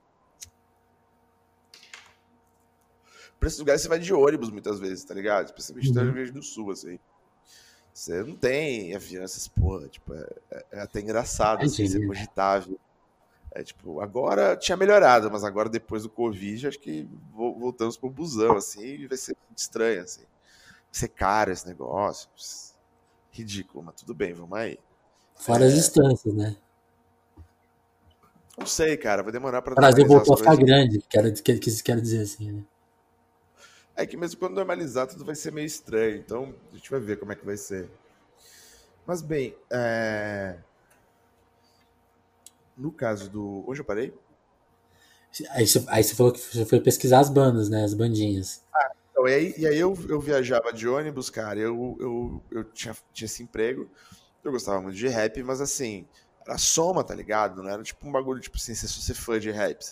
Pra esses lugares você vai de ônibus muitas vezes, tá ligado? Especialmente no Rio Grande do Sul, assim. Você não tem avião, essas porra, tipo, é, é, é até engraçado, assim, ser cogitável. É tipo, agora tinha melhorado, mas agora depois do Covid, acho que voltamos pro busão, assim, e vai ser estranho, assim. Vai ser caro esse negócio. Ridículo, mas tudo bem, vamos aí. Fora é... as distâncias, né? Não sei, cara, vai demorar pra. O Brasil voltou a ficar grande, quero, quero, quero dizer assim, né? É que mesmo quando normalizar, tudo vai ser meio estranho. Então, a gente vai ver como é que vai ser. Mas, bem, é... no caso do. Onde eu parei? Aí você, aí você falou que você foi pesquisar as bandas, né? As bandinhas. Ah, então, e aí, e aí eu, eu viajava de ônibus, cara. Eu, eu, eu tinha, tinha esse emprego. Eu gostava muito de rap, mas assim, era soma, tá ligado? Não era tipo um bagulho, tipo assim, se você fã de rap.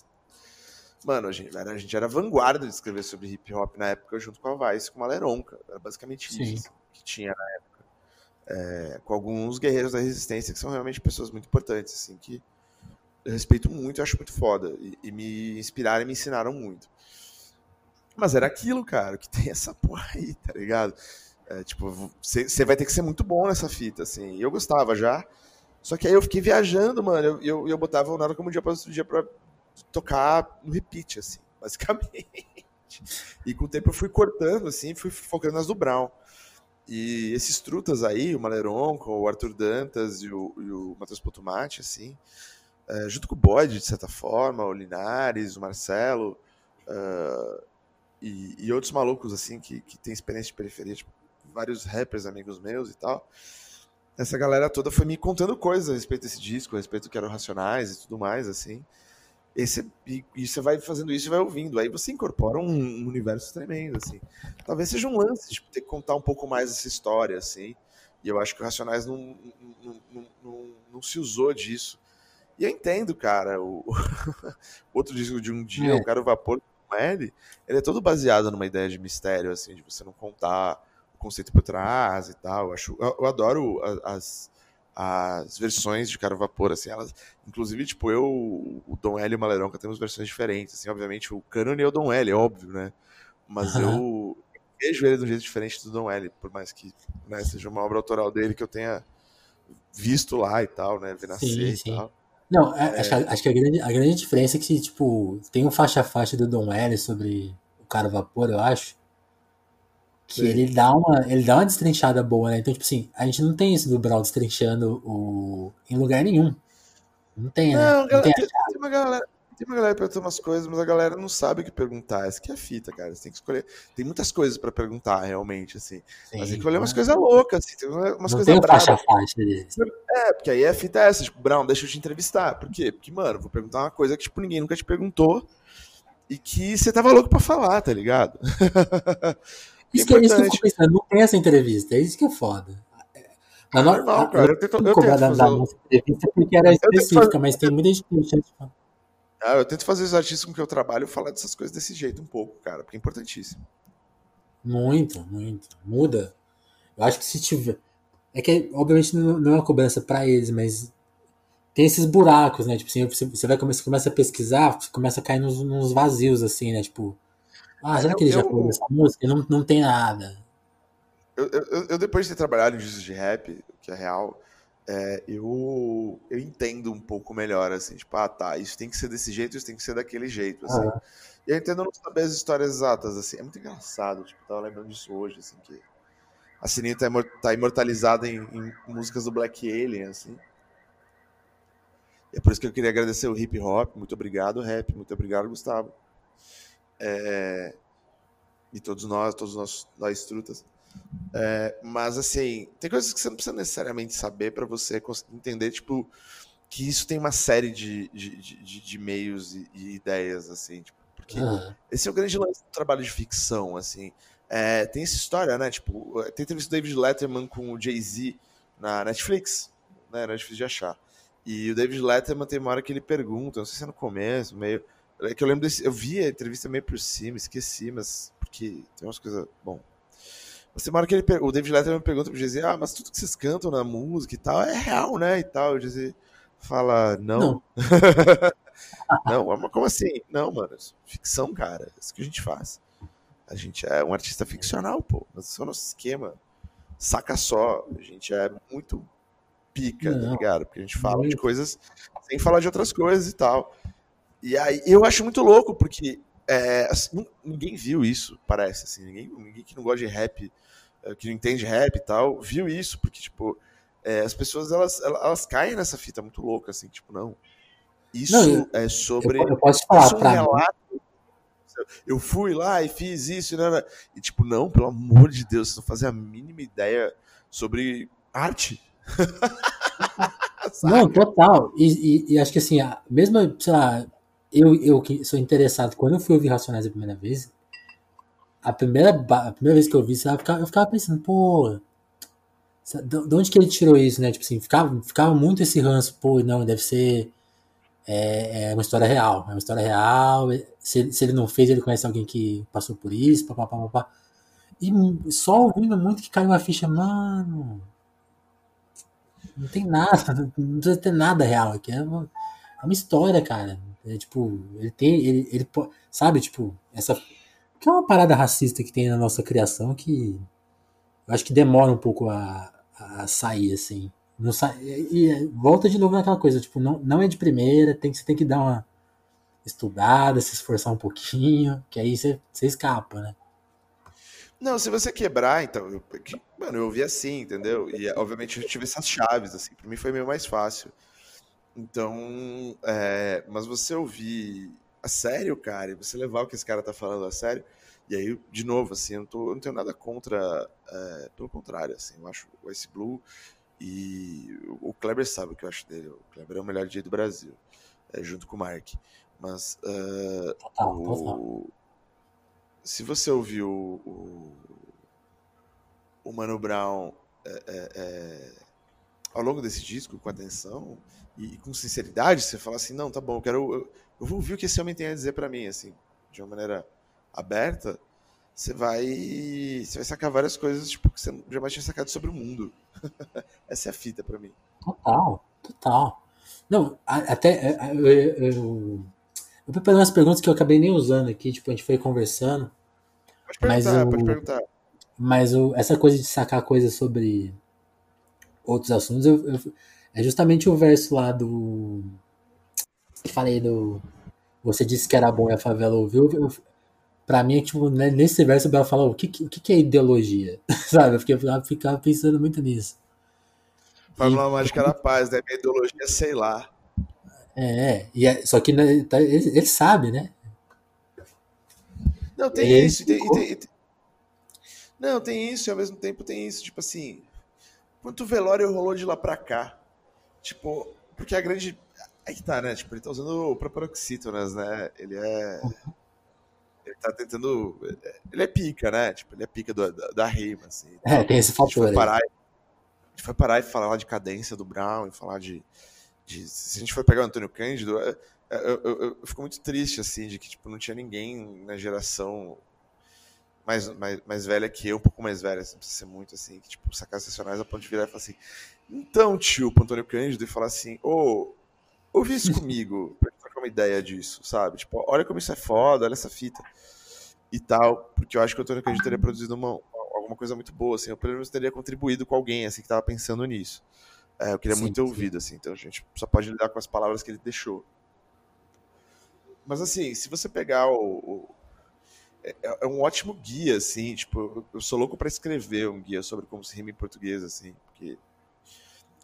Mano, a gente, era, a gente era vanguarda de escrever sobre hip hop na época, junto com a Vice, com a Leronca. Era basicamente Sim. isso que tinha na época. É, com alguns guerreiros da resistência, que são realmente pessoas muito importantes, assim, que eu respeito muito, eu acho muito foda. E, e me inspiraram e me ensinaram muito. Mas era aquilo, cara, que tem essa porra aí, tá ligado? É, tipo, você vai ter que ser muito bom nessa fita, assim. E eu gostava já. Só que aí eu fiquei viajando, mano. Eu, eu, eu botava o nada como dia para outro dia pra tocar no repeat, assim, basicamente. E com o tempo eu fui cortando, assim, fui focando nas do Brown. E esses trutas aí, o Maleronco, o Arthur Dantas e o, e o Matheus Potomati, assim, é, junto com o Bode, de certa forma, o Linares, o Marcelo, uh, e, e, outros malucos, assim, que, que tem experiência de periferia, tipo, vários rappers amigos meus e tal. Essa galera toda foi me contando coisas a respeito desse disco, a respeito do que eram Racionais e tudo mais, assim. Esse, e, e, você vai fazendo isso e vai ouvindo. Aí você incorpora um, um, universo tremendo, assim. Talvez seja um lance, tipo, ter que contar um pouco mais essa história, assim. E eu acho que o Racionais não, não, não, não, não se usou disso. E eu entendo, cara. O, outro disco de um dia, é. o cara o Vapor com ele, ele é todo baseado numa ideia de mistério, assim, de você não contar o conceito por trás e tal. Eu, acho, eu, eu adoro as, as versões de Caro Vapor, assim, elas, inclusive, tipo, eu, o Dom L e o Maleronca temos versões diferentes, assim, obviamente, o Cânone é o Dom L, é óbvio, né, mas uhum. eu vejo ele de um jeito diferente do Dom L, por mais que, né, seja uma obra autoral dele que eu tenha visto lá e tal, né, ver nascer sim, sim. e tal. Não, é, acho, que, acho que a grande, a grande diferença é que, tipo, tem um faixa-faixa do Dom L sobre o Caro Vapor, eu acho, que Sim. ele dá uma ele dá uma destrinchada boa, né? Então, tipo assim, a gente não tem isso do Brawl destrinchando o, em lugar nenhum. Não tem, né? Não, não tem, tem, tem, uma galera, tem uma galera perguntando umas coisas, mas a galera não sabe o que perguntar. Essa que é a fita, cara. Você tem que escolher. Tem muitas coisas pra perguntar, realmente, assim. Sim, mas tem que escolher umas coisas loucas, assim. Tem umas não coisas faixa faixa É, porque aí a fita é essa, tipo, Brown, deixa eu te entrevistar. Por quê? Porque, mano, vou perguntar uma coisa que, tipo, ninguém nunca te perguntou e que você tava louco pra falar, tá ligado? Isso, que, é isso que eu fico pensando, não tem essa entrevista, é isso que é foda. Na normal, cara, eu tento, eu tento da, da nossa entrevista porque era específica, fazer... mas tem muita gente que ah, eu tento fazer os artistas com que eu trabalho falar dessas coisas desse jeito um pouco, cara, porque é importantíssimo. Muito, muito. Muda. Eu acho que se tiver. É que, obviamente, não é uma cobrança para eles, mas tem esses buracos, né? Tipo assim, você vai começar, começa a pesquisar, você começa a cair nos, nos vazios, assim, né? Tipo, ah, será que ele já falou dessa música? Não, não tem nada. Eu, eu, eu, depois de ter trabalhado em discos de rap, que é real, é, eu, eu entendo um pouco melhor, assim, tipo, ah, tá, isso tem que ser desse jeito, isso tem que ser daquele jeito, assim. Ah. E eu entendo não saber as histórias exatas, assim, é muito engraçado, tipo, tava lembrando disso hoje, assim, que a Sininho tá, tá imortalizada em, em, músicas do Black Alien, assim. E é por isso que eu queria agradecer o hip hop, muito obrigado, rap, muito obrigado, Gustavo. É, e todos nós, todos nós, nós trutas. É, mas assim, tem coisas que você não precisa necessariamente saber para você entender, tipo, que isso tem uma série de, de, de, de meios e, e, ideias, assim, tipo, porque uhum. esse é o grande lance do trabalho de ficção, assim. É, tem essa história, né? Tipo, tem entrevista do David Letterman com o Jay-Z na Netflix, né? Era difícil de achar. E o David Letterman tem uma hora que ele pergunta, não sei se é no começo, meio é que eu lembro desse. Eu vi a entrevista meio por cima, esqueci, mas. Porque tem umas coisas. Bom. Mas tem uma hora que ele, o David Letterman pergunta pro Jay ah, mas tudo que vocês cantam na música e tal é real, né? E tal. O Jay fala, não. Não. não, como assim? Não, mano, é ficção, cara. É isso que a gente faz. A gente é um artista ficcional, pô. Mas esse é o nosso esquema. Saca só. A gente é muito pica, tá não, tá ligado? Porque a gente fala de coisas sem falar de outras coisas e tal. E aí eu acho muito louco, porque é, assim, ninguém viu isso, parece, assim, ninguém, ninguém que não gosta de rap, é, que não entende rap e tal, viu isso, porque, tipo, é, as pessoas, elas, elas caem nessa fita muito louca, assim, tipo, não, isso não, é sobre... Eu, eu posso falar é um relato, eu fui lá e fiz isso, né? E tipo, não, pelo amor de Deus, você não fazia a mínima ideia sobre arte. não, total. E, e, e, acho que assim, mesmo, sei lá, eu, eu que sou interessado, quando eu fui ouvir Racionais a primeira vez, a primeira, a primeira vez que eu vi, eu ficava, eu ficava pensando, pô, de onde que ele tirou isso, né? Tipo assim, ficava, ficava muito esse ranço, pô, não, deve ser é, é uma história real, é uma história real. Se, se ele não fez, ele conhece alguém que passou por isso, papapá, papá. E só ouvindo muito que caiu a ficha, mano. Não tem nada, não precisa ter nada real aqui. É uma, é uma história, cara. É, tipo, ele tem. Ele, ele, sabe, tipo, essa. Que é uma parada racista que tem na nossa criação que eu acho que demora um pouco a, a sair, assim. Não sai, e, e, volta de novo naquela coisa, tipo, não, não é de primeira, tem, você tem que dar uma estudada, se esforçar um pouquinho, que aí você, você escapa, né? Não, se você quebrar, então, eu, mano, eu ouvi assim, entendeu? E obviamente eu tive essas chaves, assim, pra mim foi meio mais fácil. Então, é, mas você ouvir a sério, cara, e você levar o que esse cara tá falando a sério, e aí, de novo, assim, eu não, tô, eu não tenho nada contra, é, pelo contrário, assim, eu acho o Ice Blue e o Kleber sabe o que eu acho dele. O Kleber é o melhor dia do Brasil, é, junto com o Mark. Mas uh, total, o... total. se você ouviu o, o Mano Brown ao longo desse disco com atenção e, e, com sinceridade, você fala assim, não, tá bom, eu quero, eu, eu vou ouvir o que esse homem tem a dizer para mim, assim, de uma maneira aberta você vai você vai sacar várias coisas tipo, que você jamais tinha sacado sobre o mundo. Essa é a fita para mim. Total, total. Não, até eu, eu, eu preparei umas perguntas que eu acabei nem usando aqui, tipo, a gente foi conversando. Pode perguntar, mas o, pode perguntar. Mas o, essa coisa de sacar coisas sobre outros assuntos eu, eu, é justamente o verso lá do. Falei do. Você disse que era bom e a favela ouviu. Eu, Pra mim, tipo, né, nesse verso, ela fala o que, o que é ideologia? Sabe? Eu fiquei, ficava pensando muito nisso. Fórmula e, Mágica da Paz, né? Minha ideologia, sei lá. É, e é, só que né, tá, ele, ele, sabe, né? Não, tem ele isso. Tem, tem, tem, não, tem isso, e ao mesmo tempo tem isso. Tipo assim, quanto velório rolou de lá pra cá? Tipo, porque a grande. Aí que tá, né? Tipo, ele tá usando o proparoxítonas, né? Ele é. Ele tá tentando. Ele é pica, né? Tipo, ele é pica do, da, da rima, assim. É, tem esse fator. A gente, parar, a gente foi parar e falar de cadência do Brown, e falar de, de. Se a gente for pegar o Antônio Cândido, eu, eu, eu, eu, fico muito triste, assim, de que tipo, não tinha ninguém na geração mais, mais, mais velha que eu, um pouco mais velha, assim, não precisa ser muito assim, que tipo, sacar sessionais a ponto de virar e falar assim. Então, tio, pro Antônio Cândido, e falar assim, ô, oh, ouve isso comigo uma ideia disso, sabe? Tipo, olha como isso é foda, olha essa fita e tal, porque eu acho que o Antônio Cândido teria produzido uma, alguma coisa muito boa, assim, eu pelo menos teria contribuído com alguém, assim, que tava pensando nisso. É, eu queria sim, muito ter ouvido, assim, então a gente só pode lidar com as palavras que ele deixou. Mas, assim, se você pegar o... o é, é, um ótimo guia, assim, tipo, eu sou louco para escrever um guia sobre como se rima em português, assim, porque...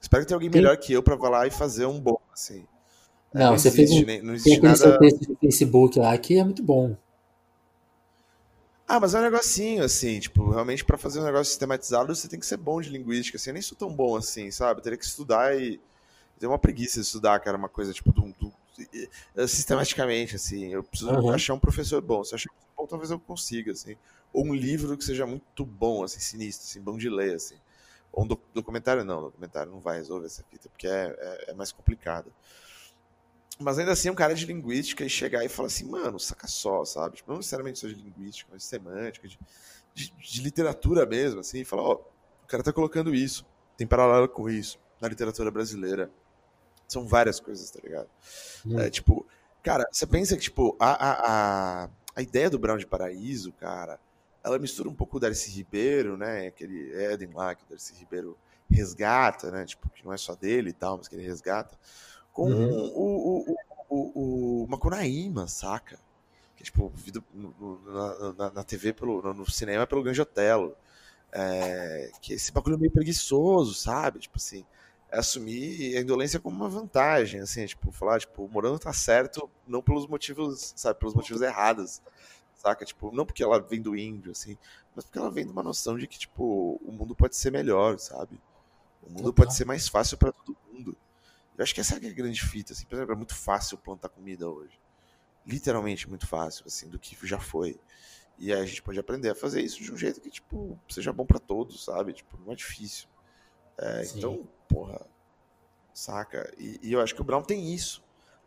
Espero que tenha alguém melhor que eu para falar e fazer um bom, assim. Não, não você existe, fez um, não existe tem nada... seu texto do Facebook lá que é muito bom. Ah, mas é um negocinho, assim, tipo, realmente para fazer um negócio sistematizado você tem que ser bom de linguística, assim, eu nem sou tão bom assim, sabe? Eu teria que estudar e ter uma preguiça de estudar, cara, uma coisa, tipo, do, do, sistematicamente, assim, eu preciso uhum. achar um professor bom, se eu achar um bom, talvez eu consiga, assim, ou um livro que seja muito bom, assim, sinistro, assim, bom de ler, assim, ou um documentário não, documentário não vai resolver essa fita, porque é, é, é mais complicado. Mas ainda assim, um cara de linguística e chegar e falar assim, mano, saca só, sabe? Tipo, não necessariamente só de linguística, mas de semântica, de, de, de literatura mesmo, assim, e falar, ó, o cara tá colocando isso, tem paralelo com isso, na literatura brasileira. São várias coisas, tá ligado? Hum. É, tipo, cara, você pensa que, tipo, a, a, a, a ideia do Brown de Paraíso, cara, ela mistura um pouco o Darcy Ribeiro, né? Aquele Eden lá que o Darcy Ribeiro resgata, né? Tipo, que não é só dele e tal, mas que ele resgata com uhum. o, o, o, o, Macunaíma, saca? Que é, tipo, visto na, na, na, TV, pelo, no cinema pelo Grande Otelo. É, que esse bagulho é meio preguiçoso, sabe? Tipo assim, é assumir a indolência como uma vantagem, assim, tipo, falar, tipo, o Morano tá certo não pelos motivos, sabe, pelos motivos errados, saca? Tipo, não porque ela vem do índio, assim, mas porque ela vem de uma noção de que, tipo, o mundo pode ser melhor, sabe? O mundo Total. pode ser mais fácil para todo mundo. Eu acho que essa é a grande fita, assim. Por exemplo, é muito fácil plantar comida hoje. Literalmente muito fácil, assim, do que já foi. E aí a gente pode aprender a fazer isso de um jeito que, tipo, seja bom para todos, sabe? Tipo, não é difícil. É, então, porra, saca? E, e, eu acho que o Brown tem isso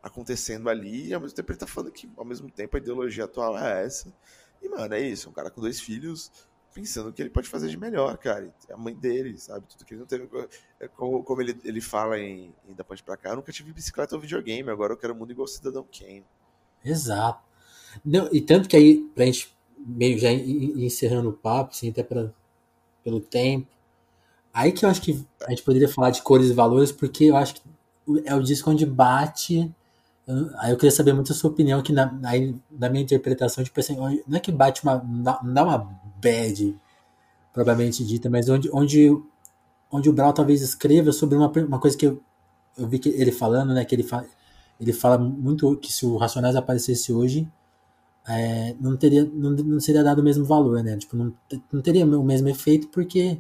acontecendo ali, e ao mesmo tempo ele tá falando que, ao mesmo tempo, a ideologia atual é essa. E, mano, é isso, é um cara com dois filhos pensando o que ele pode fazer de melhor, cara. É a mãe dele, sabe? Tudo que ele não teve. É como, como ele, ele fala em, em Da Ponte Pra Cá, eu nunca tive bicicleta ou videogame, agora eu quero um mundo igual Cidadão Kane. Exato. Não, e tanto que aí, pra gente meio já encerrando o papo, assim, até pra, pelo tempo, aí que eu acho que a gente poderia falar de cores e valores, porque eu acho que é o disco onde bate. Aí eu queria saber muito a sua opinião, que na, aí, na minha interpretação, tipo assim, não é que bate uma. Não dá uma bad, propriamente dita, mas onde, onde, onde o Brown talvez escreva sobre uma, uma coisa que eu, eu vi que ele falando, né? Que ele, fa, ele fala muito que se o Racionais aparecesse hoje, é, não teria não, não seria dado o mesmo valor, né? Tipo, não, não teria o mesmo efeito porque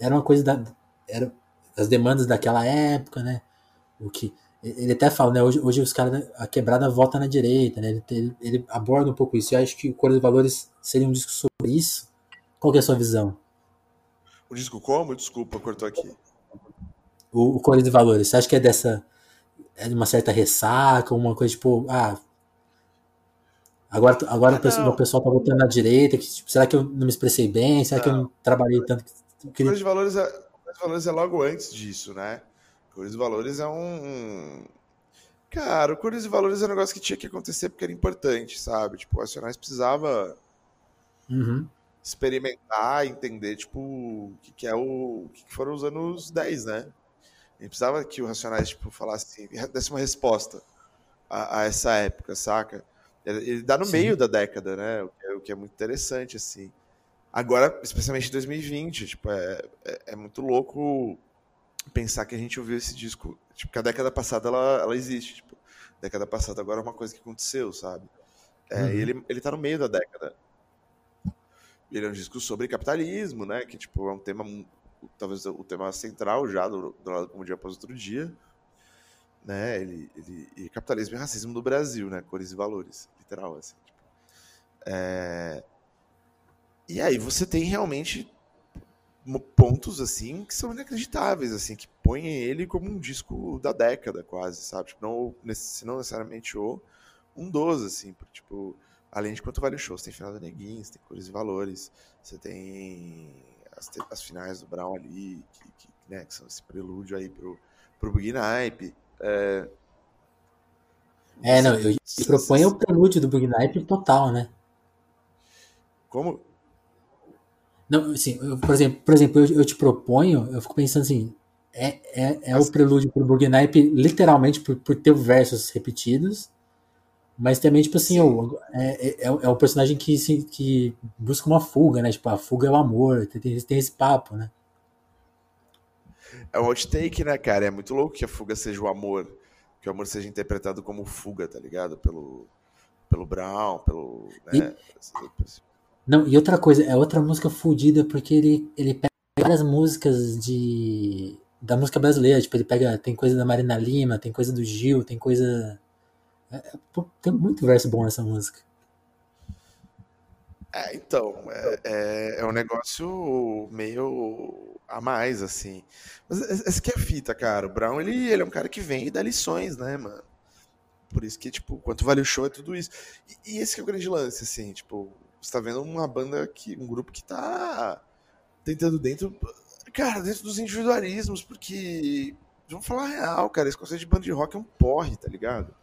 era uma coisa da era as demandas daquela época, né? O que ele até fala, né? Hoje, hoje os caras a quebrada vota na direita, né? Ele, ele, ele aborda um pouco isso. Eu acho que o Cor dos Valores seria um disco sobre isso. Qual é a sua visão? O disco como? Desculpa, cortou aqui. O, o Cores e Valores. Você acha que é dessa é de uma certa ressaca, uma coisa tipo, ah, Agora, agora ah, o, pessoal, o, pessoal, tá votando na direita. Que, tipo, será que eu não me expressei bem? Será não. que eu não trabalhei tanto? Que queria... de valores é, de valores é logo antes disso, né? Cores de valores é um. Cara, o Cores de valores é um negócio que tinha que acontecer porque era importante, sabe? Tipo, o Racionais precisava uhum. experimentar, entender, tipo, o que, que é o. o que, que foram os anos 10, né? A gente precisava que o Racionais, tipo, falasse assim, desse uma resposta a, a essa época, saca? Ele dá no Sim. meio da década, né? O que, é, o que, é, muito interessante, assim. Agora, especialmente em 2020, tipo, é, é, é, muito louco pensar que a gente ouviu esse disco. Tipo, que a década passada ela, ela existe. Tipo, a década passada agora é uma coisa que aconteceu, sabe? É, uhum. ele, ele tá no meio da década. Ele é um disco sobre capitalismo, né? Que, tipo, é um tema, talvez o tema central já do, do lado como dia após outro dia né? Ele, ele, e capitalismo e racismo do Brasil, né? Cores e valores, literal, assim. Tipo. É... E aí você tem realmente pontos assim que são inacreditáveis, assim, que põem ele como um disco da década, quase, sabe? Tipo, não, se não necessariamente o um dos, assim, porque, tipo, além de quanto vale o show, você tem final da Neguinho, você tem cores e valores, você tem as, as finais do Brown ali, que, que, né, que são esse prelúdio aí pro, pro Big Nipe. É, é não, eu, eu proponho o prelúdio do Bugnipe total, né? Como? Não, assim, eu, por exemplo, por exemplo eu, eu, te proponho, eu fico pensando assim, é, é, é o prelúdio pro Bugnipe literalmente por, por ter versos repetidos, mas também, tipo assim, eu, é, é, é o personagem que, se, que busca uma fuga, né? Tipo, a fuga é o amor, tem, tem esse papo, né? É um outtake, né, cara? É muito louco que a fuga seja o amor. Que o amor seja interpretado como fuga, tá ligado? Pelo, pelo Brown, pelo. Né? E... Não, e outra coisa, é outra música fodida, porque ele, ele pega várias músicas de. da música brasileira. Tipo, ele pega. Tem coisa da Marina Lima, tem coisa do Gil, tem coisa. É, é tem muito verso bom nessa música. É, então, é, é, é, um negócio meio a mais, assim. Mas essa que é a fita, cara. O Brown, ele, ele é um cara que vem e dá lições, né, mano? Por isso que, tipo, quanto vale o show é tudo isso. E, e esse que é o grande lance, assim, tipo, você tá vendo uma banda que, um grupo que tá tentando dentro, cara, dentro dos individualismos, porque, vamos falar real, cara, esse conceito de banda de rock é um porre, tá ligado?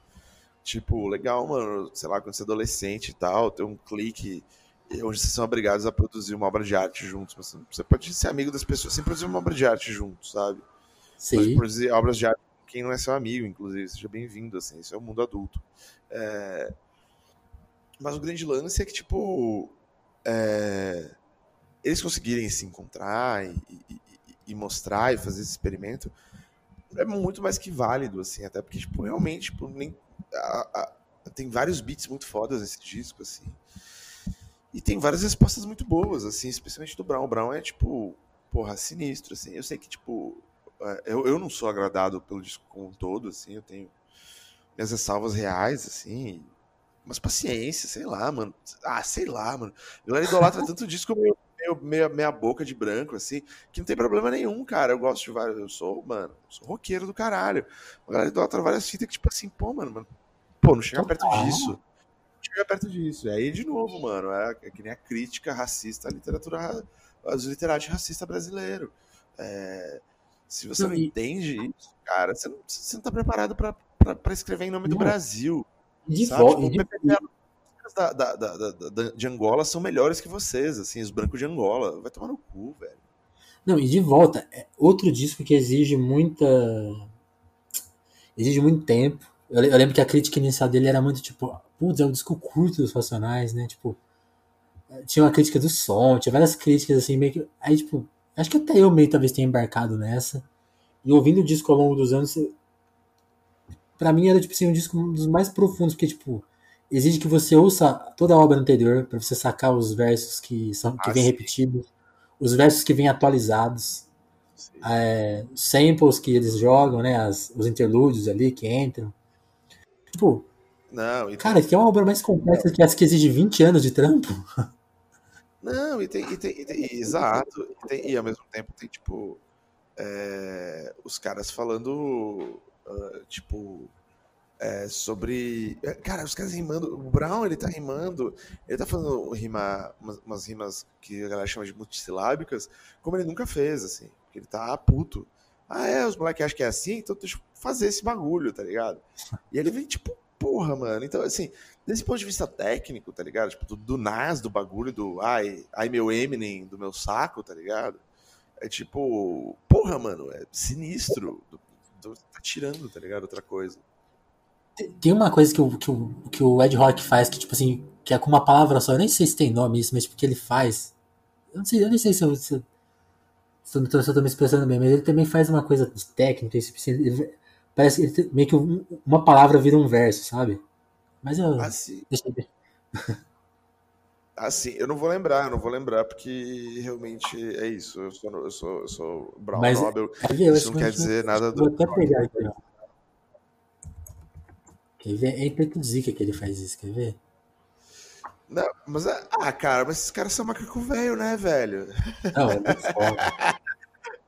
Tipo, legal, mano, sei lá, quando você é adolescente e tal, tem um clique onde vocês são obrigados a produzir uma obra de arte juntos. Mas você pode ser amigo das pessoas sem produzir uma obra de arte juntos, sabe? Sim. Pode produzir obras de arte com quem não é seu amigo, inclusive. Seja bem-vindo, assim. Isso é o mundo adulto. É... Mas o grande lance é que, tipo, é... eles conseguirem se encontrar e, e, e, mostrar e fazer esse experimento é muito mais que válido, assim. Até porque, tipo, realmente, tipo, nem... A, a tem vários beats muito fodas nesse disco, assim. E tem várias respostas muito boas, assim, especialmente do Brown. O Brown é, tipo, porra, sinistro, assim. Eu sei que, tipo, é, eu, eu não sou agradado pelo disco como um todo, assim, eu tenho minhas ressalvas reais, assim, mas paciência, sei lá, mano. Ah, sei lá, mano. A galera idolatra tanto disco meio, meio, meia, meia boca de branco, assim, que não tem problema nenhum, cara. Eu gosto de vários. Eu sou, mano, sou roqueiro do caralho. A galera idolatra várias fitas que, tipo assim, pô, mano, mano pô, não chega perto disso. Não chega perto disso. E aí, de novo, mano, é, é que nem a crítica racista à literatura, aos literatos racista brasileiro. É, se você não, não entende isso, cara, você não, você não tá preparado para escrever em nome do Brasil. De volta. Tipo, da, da, da, da, de Angola são melhores que vocês, assim, os brancos de Angola. Vai tomar no cu, velho. Não, e de volta, é outro disco que exige muita. Exige muito tempo. Eu, eu lembro que a crítica inicial dele era muito tipo, putz, é um disco curto dos Racionais, né? Tipo, tinha uma crítica do som, tinha várias críticas assim, meio que. Aí, tipo, acho que até eu meio talvez tenha embarcado nessa. E ouvindo o disco ao longo dos anos, para mim era tipo assim, um disco um dos mais profundos, porque tipo, exige que você ouça toda a obra anterior para você sacar os versos que são que ah, vêm repetidos, os versos que vêm atualizados, é, samples que eles jogam, né, as, os interlúdios ali que entram. Tipo, não, cara, que é uma obra mais complexa que essa que exige 20 anos de trampo. Não, e tem, e tem, e tem exato, e, tem, e ao mesmo tempo tem tipo é, os caras falando uh, tipo, é, sobre. É, cara, os caras rimando. O Brown, ele tá rimando. Ele tá fazendo rima, umas, umas rimas que a galera chama de multissilábicas, como ele nunca fez, assim. Porque ele tá puto. Ah, é, os moleques acham que é assim, então deixa eu fazer esse bagulho, tá ligado? E ele vem, tipo, porra, mano. Então, assim, desse ponto de vista técnico, tá ligado? Tipo, do, do NAS do bagulho, do ai, ai meu Eminem, do meu saco, tá ligado? É tipo, porra, mano, é sinistro do, tá tirando, tá ligado? Outra coisa. Tem uma coisa que o, que, o, que o Ed Rock faz, que tipo assim, que é com uma palavra só, eu nem sei se tem nome isso, mas tipo, que ele faz. Eu não sei, eu nem sei se eu, se, se, eu, se eu tô me expressando bem, mas ele também faz uma coisa técnica, assim, ele, parece ele, meio que uma palavra vira um verso, sabe? Mas eu. Ah, sim. Deixa eu ver. Assim, eu não vou lembrar, eu não vou lembrar, porque realmente é isso. Eu sou, eu sou, eu sou Brown Mas, Nobel. É, isso não quer dizer nada do. Vou até pegar aqui, ó. Quer ver? É hipertosica que ele faz isso, quer ver? Não, mas. É, ah, cara, mas esses caras são macaco velho, né, velho? Não, é muito foda.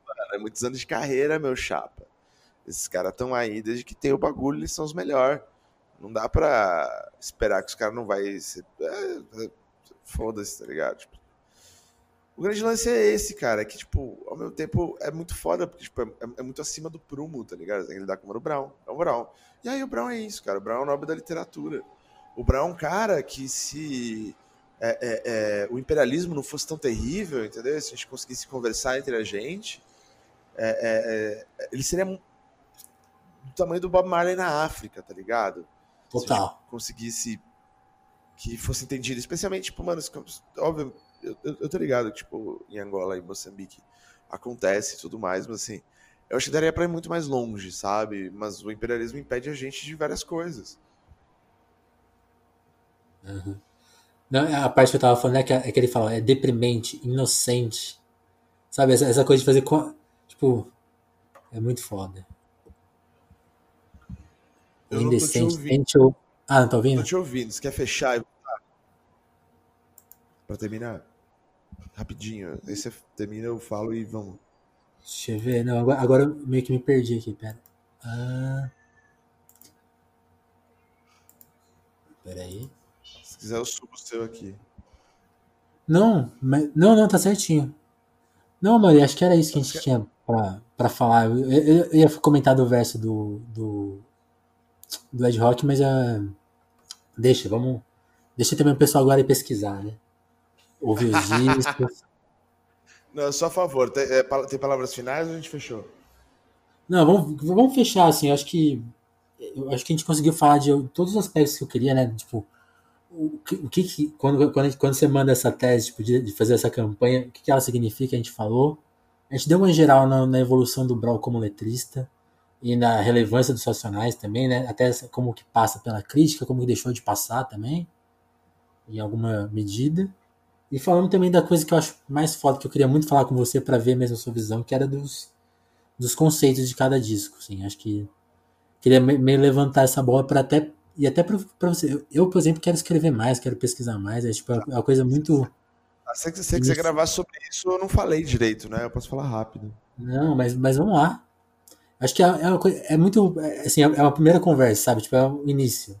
Mano, é muitos anos de carreira, meu chapa. Esses caras estão aí desde que tem o bagulho, eles são os melhores. Não dá pra esperar que os caras não vai ser. É foda-se, tá ligado? Tipo, o grande lance é esse, cara, que, tipo, ao mesmo tempo é muito foda, porque, tipo, é, é muito acima do prumo, tá ligado? Tem que lidar com o Mano Brown, é o Brown. E aí o Brown é isso, cara, o Brown é o nome da literatura. O Brown é um cara que se é, é, é, o imperialismo não fosse tão terrível, entendeu? Se a gente conseguisse conversar entre a gente, é, é, ele seria do tamanho do Bob Marley na África, tá ligado? Total. Se conseguisse que fosse entendido, especialmente, tipo, mano, óbvio, eu, eu, eu tô ligado, tipo, em Angola e Moçambique acontece e tudo mais, mas assim, eu acho que daria pra ir muito mais longe, sabe? Mas o imperialismo impede a gente de várias coisas. Uhum. Não, a parte que eu tava falando é que, é que ele fala, é deprimente, inocente. Sabe, essa, essa coisa de fazer. Tipo, é muito foda. Eu Indecente. Ou... Ah, não tá ouvindo? Tô te ouvindo. Você quer fechar e Pra terminar? Rapidinho. Aí você termina, eu falo e vamos. Deixa eu ver. Não, agora, agora eu meio que me perdi aqui, pera. Ah. Pera aí. Se quiser, eu subo o seu aqui. Não, mas, não, não, tá certinho. Não, Maria, acho que era isso que a gente tinha pra, pra falar. Eu, eu, eu, ia comentar do verso do, do, do Ed Rock, mas uh, deixa, vamos. Deixa também o pessoal agora ir pesquisar, né? Ouvir os discos. Não, só a favor. Tem, é, tem, palavras finais ou a gente fechou? Não, vamos, vamos fechar, assim. Eu acho que. Eu acho que a gente conseguiu falar de todos os aspectos que eu queria, né? Tipo, o que, o que quando, quando, quando você manda essa tese tipo, de, de fazer essa campanha, o que, que ela significa? A gente falou. A gente deu uma geral na, na evolução do Brawl como letrista. E na relevância dos Racionais também, né? Até como que passa pela crítica, como que deixou de passar também, em alguma medida. E falando também da coisa que eu acho mais foda, que eu queria muito falar com você para ver mesmo a sua visão, que era dos, dos conceitos de cada disco, assim. Acho que queria meio levantar essa bola para até e até para você. Eu, por exemplo, quero escrever mais, quero pesquisar mais, é tipo é uma coisa muito ah, se você quiser gravar sobre isso, eu não falei direito, né? Eu posso falar rápido. Não, mas, mas vamos lá. Acho que é, é, coisa, é muito. É, assim, é uma primeira conversa, sabe? Tipo, é o início.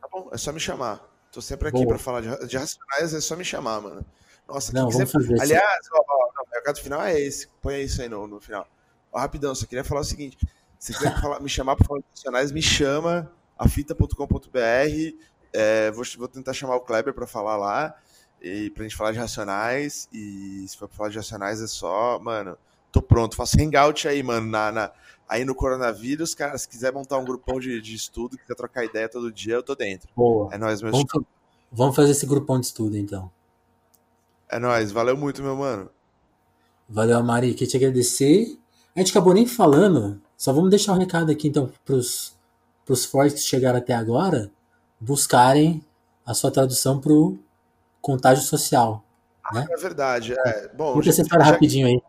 Tá bom, é só me chamar. Tô sempre aqui para falar de, de, racionais, é só me chamar, mano. Nossa, não, vamos quiser... fazer Aliás, ó, ó, o recado final é esse. Põe isso aí no, no final. Ó, rapidão, só queria falar o seguinte: se quiser falar, me chamar para falar de racionais, me chama, afita.com.br. É, vou, vou tentar chamar o Kleber para falar lá. E pra gente falar de racionais. E se for pra falar de racionais, é só, mano, tô pronto. Faço hangout aí, mano, na, na aí no coronavírus, cara, se quiser montar um grupão de, de estudo, quiser trocar ideia todo dia, eu tô dentro. Boa. É nóis, meu vamos, vamos fazer esse grupão de estudo, então. É nóis, valeu muito, meu mano. Valeu, Mari, queria te agradecer. A gente acabou nem falando, só vamos deixar um recado aqui, então, pros, pros fortes que chegaram até agora, buscarem a sua tradução pro contágio social. Né? É verdade. É. Bom, Conta essa história rapidinho aí.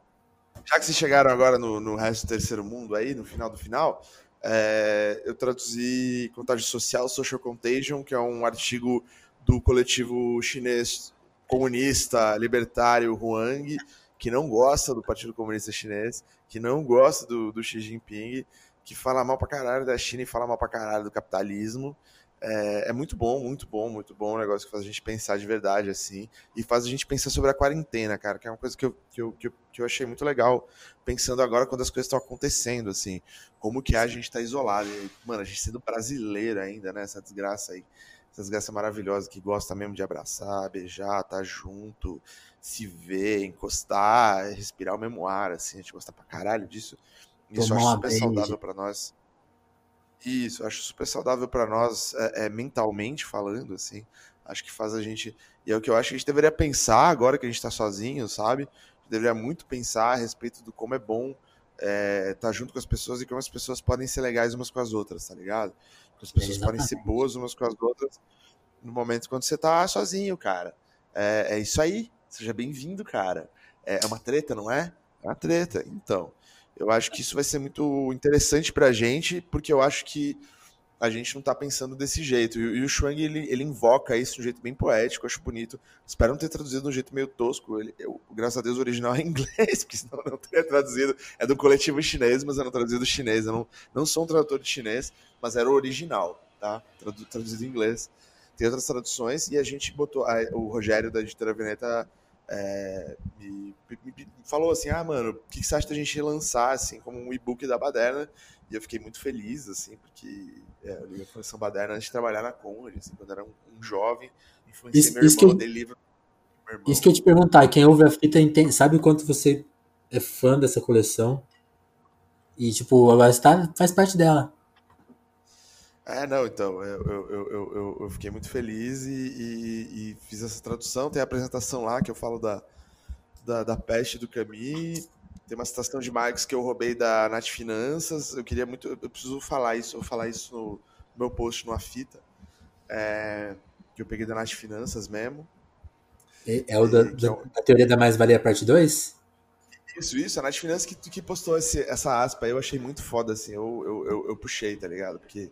Já que vocês chegaram agora no, no resto do terceiro mundo aí, no final do final, é, eu traduzi Contágio Social, Social Contagion, que é um artigo do coletivo chinês comunista libertário Huang, que não gosta do Partido Comunista Chinês, que não gosta do, do Xi Jinping, que fala mal pra caralho da China e fala mal pra caralho do capitalismo. É, é, muito bom, muito bom, muito bom. Um negócio que faz a gente pensar de verdade, assim. E faz a gente pensar sobre a quarentena, cara, que é uma coisa que eu, que eu, que eu, que eu achei muito legal. Pensando agora quando as coisas estão acontecendo, assim. Como que é a gente tá isolado. E, mano, a gente sendo brasileiro ainda, né? Essa desgraça aí. Essa desgraça maravilhosa que gosta mesmo de abraçar, beijar, tá junto, se ver, encostar, respirar o mesmo ar, assim. A gente gosta pra caralho disso. Isso eu acho super saudável para nós. Isso, acho super saudável para nós, é, é, mentalmente falando, assim. Acho que faz a gente. E é o que eu acho que a gente deveria pensar agora que a gente está sozinho, sabe? deveria muito pensar a respeito do como é bom estar é, tá junto com as pessoas e como as pessoas podem ser legais umas com as outras, tá ligado? Que as pessoas podem ser boas umas com as outras no momento quando você tá sozinho, cara. É, é isso aí. Seja bem-vindo, cara. É, é uma treta, não é? É uma treta. Então. Eu acho que isso vai ser muito interessante para a gente, porque eu acho que a gente não está pensando desse jeito. E, o Shuang, ele, ele invoca isso de um jeito bem poético, acho bonito. Espero não ter traduzido de um jeito meio tosco. Ele, eu, graças a Deus, o original é em inglês, porque senão eu não teria traduzido. É do coletivo chinês, mas eu não traduzi do chinês. Eu não, não sou um tradutor de chinês, mas era o original, tá? Tradu, traduzido em inglês. Tem outras traduções e a gente botou. A, o Rogério da editora Veneta é, me, me, falou assim, ah, mano, o que você acha da gente lançar, assim, como um e-book da Baderna? E eu fiquei muito feliz, assim, porque é, eu li a Fundação Baderna antes de trabalhar na Conde, assim, quando era um, um jovem, influenciei isso, meu irmão, eu, livro Isso que eu te perguntar, quem ouve a fita entende, sabe o quanto você é fã dessa coleção? E, tipo, agora você tá, faz parte dela. É, não, então, eu, eu, eu, eu, fiquei muito feliz e, e, e, fiz essa tradução. Tem a apresentação lá que eu falo da, da, da peste do Camus. Tem uma citação de Marx que eu roubei da Nath Finanças. Eu queria muito, eu preciso falar isso, eu vou falar isso no, meu post no Afita, é, que eu peguei da Nath Finanças mesmo. É, o da, da, a teoria da mais-valia parte 2? Isso, isso, a Nath Finanças que, que postou esse, essa aspa eu achei muito foda, assim, eu, eu, eu, eu puxei, tá ligado? Porque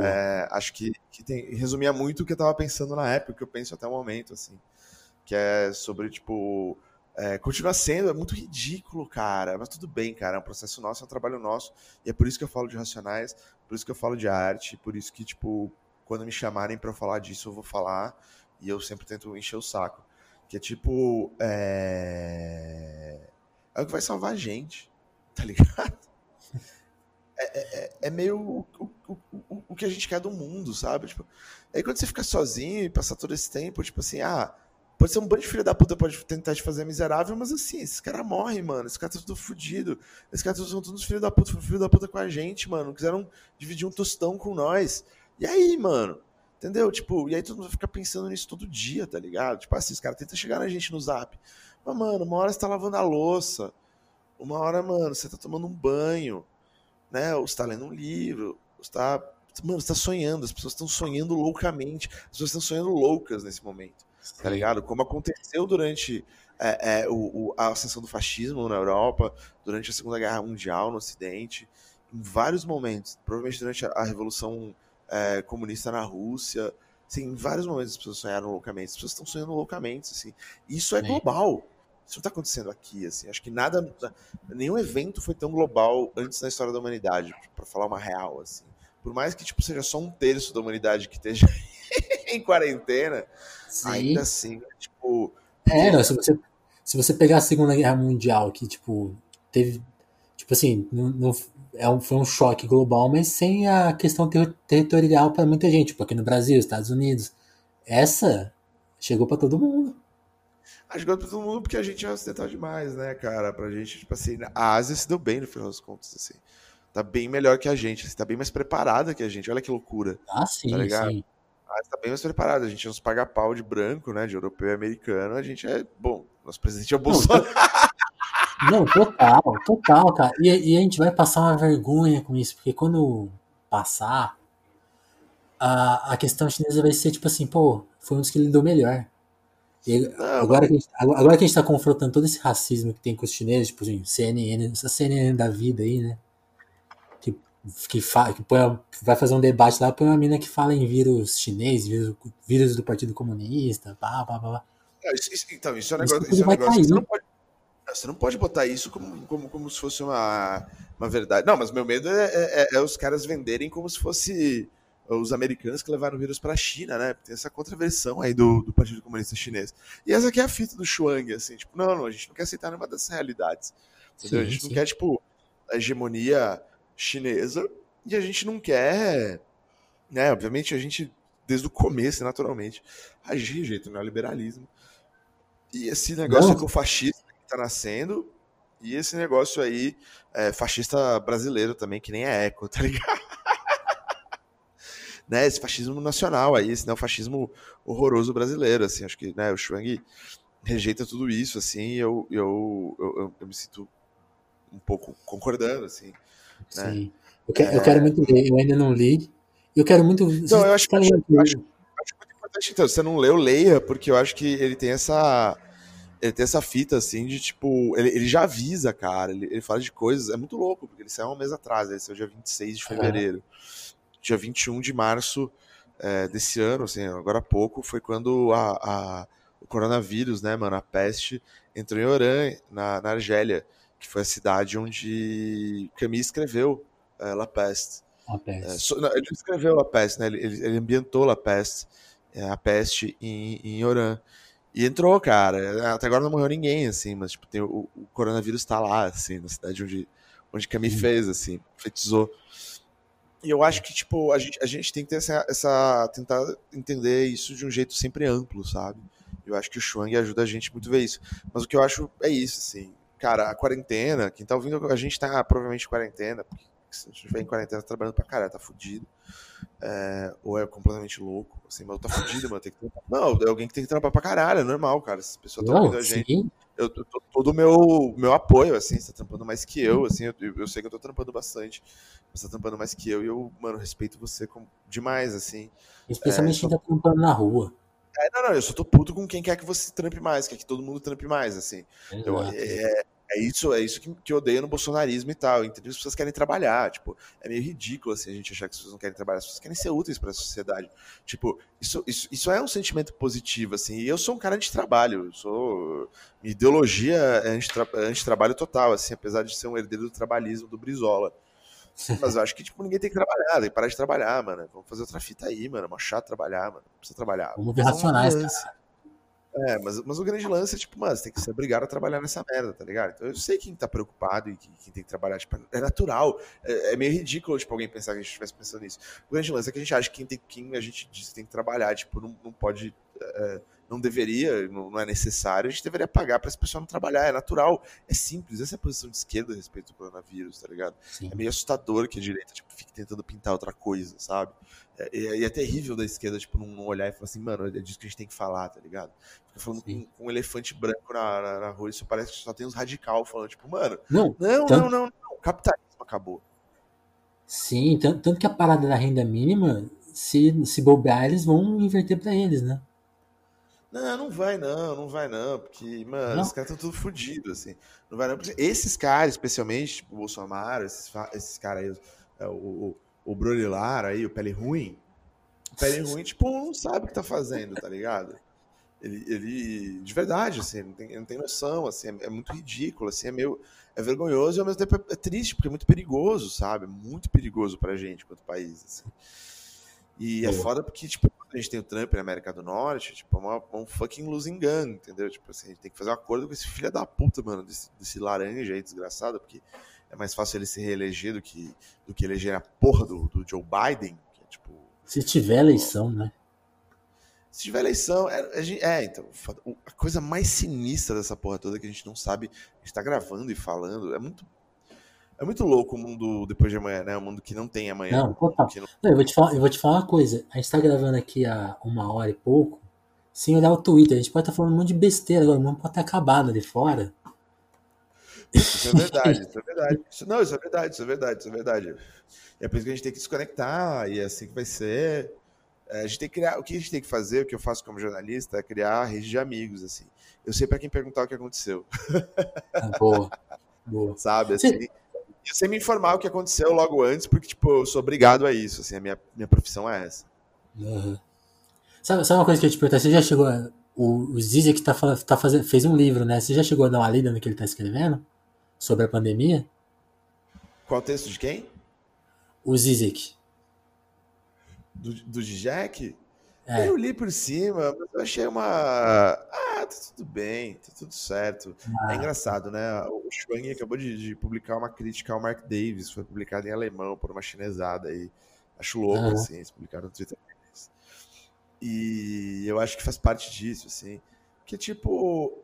é, acho que, que tem, resumia muito o que eu tava pensando na época, o que eu penso até o momento, assim. Que é sobre, tipo. É, continua sendo, é muito ridículo, cara. Mas tudo bem, cara. É um processo nosso, é um trabalho nosso. E é por isso que eu falo de racionais, por isso que eu falo de arte, por isso que, tipo, quando me chamarem para falar disso, eu vou falar. E eu sempre tento encher o saco. Que é tipo. É, é o que vai salvar a gente, tá ligado? É, é, é, é meio o, o, o, o, que a gente quer do mundo, sabe? Tipo, aí quando você fica sozinho e passar todo esse tempo, tipo assim, ah, pode ser um bando de filho da puta, pode tentar te fazer miserável, mas assim, esses caras morrem, mano. Esses caras estão tudo fudido. Esses caras são todos filhos da puta, foram filho da puta com a gente, mano. Quiseram dividir um tostão com nós. E aí, mano? Entendeu? Tipo, e aí todo mundo fica pensando nisso todo dia, tá ligado? Tipo assim, os caras tentam chegar na gente no zap. Mas, mano, uma hora você tá lavando a louça. Uma hora, mano, você tá tomando um banho né? Ou está lendo um livro, ou está. Mano, está sonhando, as pessoas estão sonhando loucamente, as pessoas estão sonhando loucas nesse momento, tá ligado? Como aconteceu durante é, é, o, o, a ascensão do fascismo na Europa, durante a Segunda Guerra Mundial no Ocidente, em vários momentos, provavelmente durante a, a Revolução é, Comunista na Rússia, assim, em vários momentos as pessoas sonharam loucamente, as pessoas estão sonhando loucamente, assim. Isso é Sim. global. Isso não está acontecendo aqui, assim. Acho que nada, nenhum evento foi tão global antes na história da humanidade, para falar uma real, assim. Por mais que tipo seja só um terço da humanidade que esteja em quarentena, Sim. ainda assim, tipo. É, não, se você se você pegar a Segunda Guerra Mundial, que tipo teve, tipo assim, não, não é um, foi um choque global, mas sem a questão ter, territorial para muita gente, porque no Brasil, Estados Unidos, essa chegou para todo mundo. Ah, chegou para todo mundo porque a gente é ocidental demais, né, cara? Pra gente, tipo assim, a Ásia se deu bem no final das contas, assim. Tá bem melhor que a gente, assim, tá bem mais preparada que a gente. Olha que loucura. Ah, sim, tá ligado? sim. A Ásia tá bem mais preparada. A gente não se paga pau de branco, né? De europeu e americano. A gente é, bom, nosso presidente é o Bolsonaro. Não, total, total, cara. E, e, a gente vai passar uma vergonha com isso, porque quando passar, a, a questão chinesa vai ser tipo assim, pô, foi um dos que lidou melhor. E agora, que gente, agora que a gente tá confrontando todo esse racismo que tem com os chineses, tipo assim, CNN, essa CNN da vida aí, né? Que, que, fa, que põe, vai fazer um debate lá, põe uma mina que fala em vírus chinês, vírus, vírus do Partido Comunista, blá, blá, blá. Isso, isso, então, isso é um negócio, isso é um negócio que você não pode você não pode botar isso como, como, como se fosse uma, uma verdade. Não, mas meu medo é, é, é, é os caras venderem como se fosse os americanos que levaram o vírus para a China, né? Tem essa contraversão aí do, do Partido Comunista Chinês. E essa aqui é a fita do Chuang, assim, tipo, não, não, a gente não quer aceitar nenhuma dessas realidades. Entendeu? Sim, a gente sim. não quer, tipo, a hegemonia chinesa e a gente não quer, né? Obviamente a gente, desde o começo, naturalmente, agir jeito neoliberalismo. E esse negócio com o fascismo tá nascendo. E esse negócio aí, é, fascista brasileiro também, que nem é eco, tá ligado? Né, esse fascismo nacional aí, esse neofascismo horroroso brasileiro, assim, acho que né, o Schwang rejeita tudo isso, assim, eu, eu, eu, eu me sinto um pouco concordando, assim. Né? Sim. Eu, que, é... eu quero muito ler, eu ainda não li. Eu quero muito. Não, eu acho, acho, acho, acho, muito importante, então, se você não leu, leia, porque eu acho que ele tem essa ele tem essa fita, assim, de tipo. Ele, ele já avisa, cara. Ele, ele fala de coisas. É muito louco, porque ele saiu um mês atrás. Ele saiu dia 26 de fevereiro. Uhum. Dia 21 de março é, desse ano, assim, agora há pouco, foi quando a, a, o coronavírus, né, mano, a peste, entrou em Oran, na, na Argélia, que foi a cidade onde Camus escreveu é, La Peste. La Peste. É, so, não, ele escreveu La Peste, né? Ele, ele ambientou La Peste, a peste em, em Oran. E entrou, cara. Até agora não morreu ninguém, assim, mas tipo, tem, o, o coronavírus tá lá, assim, na cidade onde, onde Camille fez, assim, fetizou. E eu acho que, tipo, a gente, a gente tem que ter essa, essa. tentar entender isso de um jeito sempre amplo, sabe? Eu acho que o Shuang ajuda a gente muito a ver isso. Mas o que eu acho é isso, assim. Cara, a quarentena, quem tá ouvindo, a gente tá provavelmente em quarentena, porque se a gente estiver em quarentena, tá trabalhando pra caralho, tá fudido. É, ou é completamente louco, assim, mas tá fudido, mano. Tem que Não, é alguém que tem que trampar pra caralho, é normal, cara. Essas pessoas estão ouvindo a gente. Eu, todo o meu, meu apoio, assim, você tá trampando mais que eu, assim, eu, eu sei que eu tô trampando bastante. Você tá trampando mais que eu e eu, mano, respeito você com, demais, assim. Especialmente é, quem tá trampando na rua. É, não, não, eu só tô puto com quem quer que você trampe mais, quer que todo mundo trampe mais, assim. Eu, é, é isso, é isso que, que eu odeio no bolsonarismo e tal. Entendeu? As pessoas querem trabalhar. Tipo, é meio ridículo assim, a gente achar que as pessoas não querem trabalhar, as pessoas querem ser úteis para a sociedade. Tipo, isso, isso, isso é um sentimento positivo, assim. E eu sou um cara de trabalho. Eu sou. Minha ideologia é anti-trabalho total, assim, apesar de ser um herdeiro do trabalhismo do Brizola. Mas eu acho que, tipo, ninguém tem que trabalhar, tem que parar de trabalhar, mano. Vamos fazer outra fita aí, mano. É chato trabalhar, mano. Não precisa trabalhar. Vamos ver racionais, cara. É, mas, mas o grande lance é, tipo, mano, você tem que ser obrigado a trabalhar nessa merda, tá ligado? Então eu sei quem tá preocupado e quem, quem tem que trabalhar, tipo, é natural. É, é, meio ridículo, tipo, alguém pensar que a gente estivesse pensando nisso. O grande lance é que a gente acha que quem, tem, quem a gente diz que tem que trabalhar, tipo, não, não pode. É, não deveria, não, não, é necessário, a gente deveria pagar para as pessoas não trabalhar. É natural, é simples. Essa é a posição de esquerda a respeito do coronavírus, tá ligado? Sim. É meio assustador que a direita, tipo, fique tentando pintar outra coisa, sabe? É, e é, é, terrível da esquerda, tipo, não olhar e falar assim, mano, é disso que a gente tem que falar, tá ligado? Fica falando com, com, um elefante branco na, na, na, rua, isso parece que só tem uns radical falando, tipo, mano, não, não, não, não, não, capitalismo acabou. Sim, tanto, tanto que a parada da renda mínima, se, se bobear, eles vão inverter pra eles, né? Não, não vai não, não vai não, porque, mano, Não? os caras estão tudo fodidos, assim. Não vai não, porque esses caras, especialmente, tipo, o Bolsonaro, esses, esses caras aí, é, o, o, o Brolilar aí, o Pele Ruim, o Pele Ruim, tipo, não sabe o que tá fazendo, tá ligado? Ele, ele de verdade, assim, não tem, não tem noção, assim, é, é muito ridículo, assim, é meio, é vergonhoso e ao mesmo tempo é, é triste, porque é muito perigoso, sabe? Muito perigoso pra gente, quanto país, assim. E é foda porque, tipo, a gente tem o Trump na América do Norte, tipo, é uma, um fucking losing gun, entendeu? Tipo assim, a gente tem que fazer um acordo com esse filho da puta, mano, desse, desse laranja aí, desgraçado, porque é mais fácil ele se reeleger do que, do que eleger a porra do, do Joe Biden, que é, tipo, Se tiver eleição, né? se tiver eleição, é, é, então, a coisa mais sinistra dessa porra toda é que a gente não sabe, a gente tá gravando e falando, é muito, é muito louco o mundo depois de amanhã, né? O mundo que não tem amanhã. Não, total. não- Não, eu, vou te falar, eu vou te falar uma coisa. A gente tá gravando aqui há uma hora e pouco, sem olhar o Twitter. A gente pode estar falando um monte de besteira agora, o mundo pode ter acabado ali fora. Isso é verdade, isso é verdade. Isso- não, isso é verdade, isso é verdade, isso é verdade. É por isso que a gente tem que desconectar, e é assim que vai ser. É, a gente tem que criar, o que a gente tem que fazer, o que eu faço como jornalista, é criar rede de amigos, assim. Eu sei pra quem perguntar o que aconteceu, Ah, Boa, boa. sabe? Sim. Assim, eu sei me informar o que aconteceu logo antes, porque, tipo, eu sou obrigado a isso, assim, a minha, minha profissão é essa. Aham. Sabe, sabe uma coisa que eu ia te perguntar? Você já chegou a, o, o Zizek tá, tá fazendo, fez um livro, né? Você já chegou a dar uma lida no que ele tá escrevendo? Sobre a pandemia? Qual o texto de quem? O Zizek. Do, do Jack? É. Eu li por cima, mas eu achei uma. Ah, tá tudo bem, tá tudo certo. É Ah, engraçado, né? O Schwang acabou de, de publicar uma crítica ao Mark Davis, foi publicada em alemão por uma chinesada aí. Acho louco, Aham. assim, eles publicaram no Twitter. E eu acho que faz parte disso, assim. Que tipo,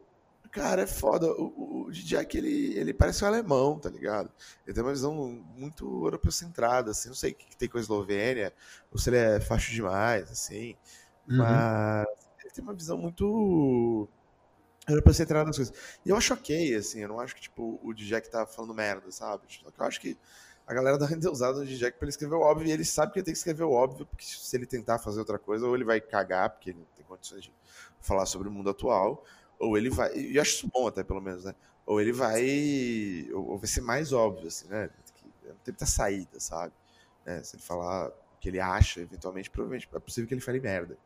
cara, é foda. O, o, Jack, ele, ele parece um alemão, tá ligado? Ele tem uma visão muito europeu-centrada, assim. Não sei o que que tem com a Eslovênia, ou se ele é facho demais, assim. uhum. Mas ele tem uma visão muito europeu-centrada nas coisas. E eu acho ok, assim. Eu não acho que, tipo, o Jack tá falando merda, sabe? Só que eu acho que a galera dá uma endeusada no Jack pra ele escrever o óbvio, e ele sabe que ele tem que escrever o óbvio, porque se ele tentar fazer outra coisa, ou ele vai cagar, porque ele não tem condições de falar sobre o mundo atual, ou ele vai. E acho isso bom até, pelo menos, né? Ou ele vai. Ou ou vai ser mais óbvio, assim, né? Não tem muita saída, sabe? Né? Se ele falar o que ele acha, eventualmente, provavelmente é possível que ele fale merda.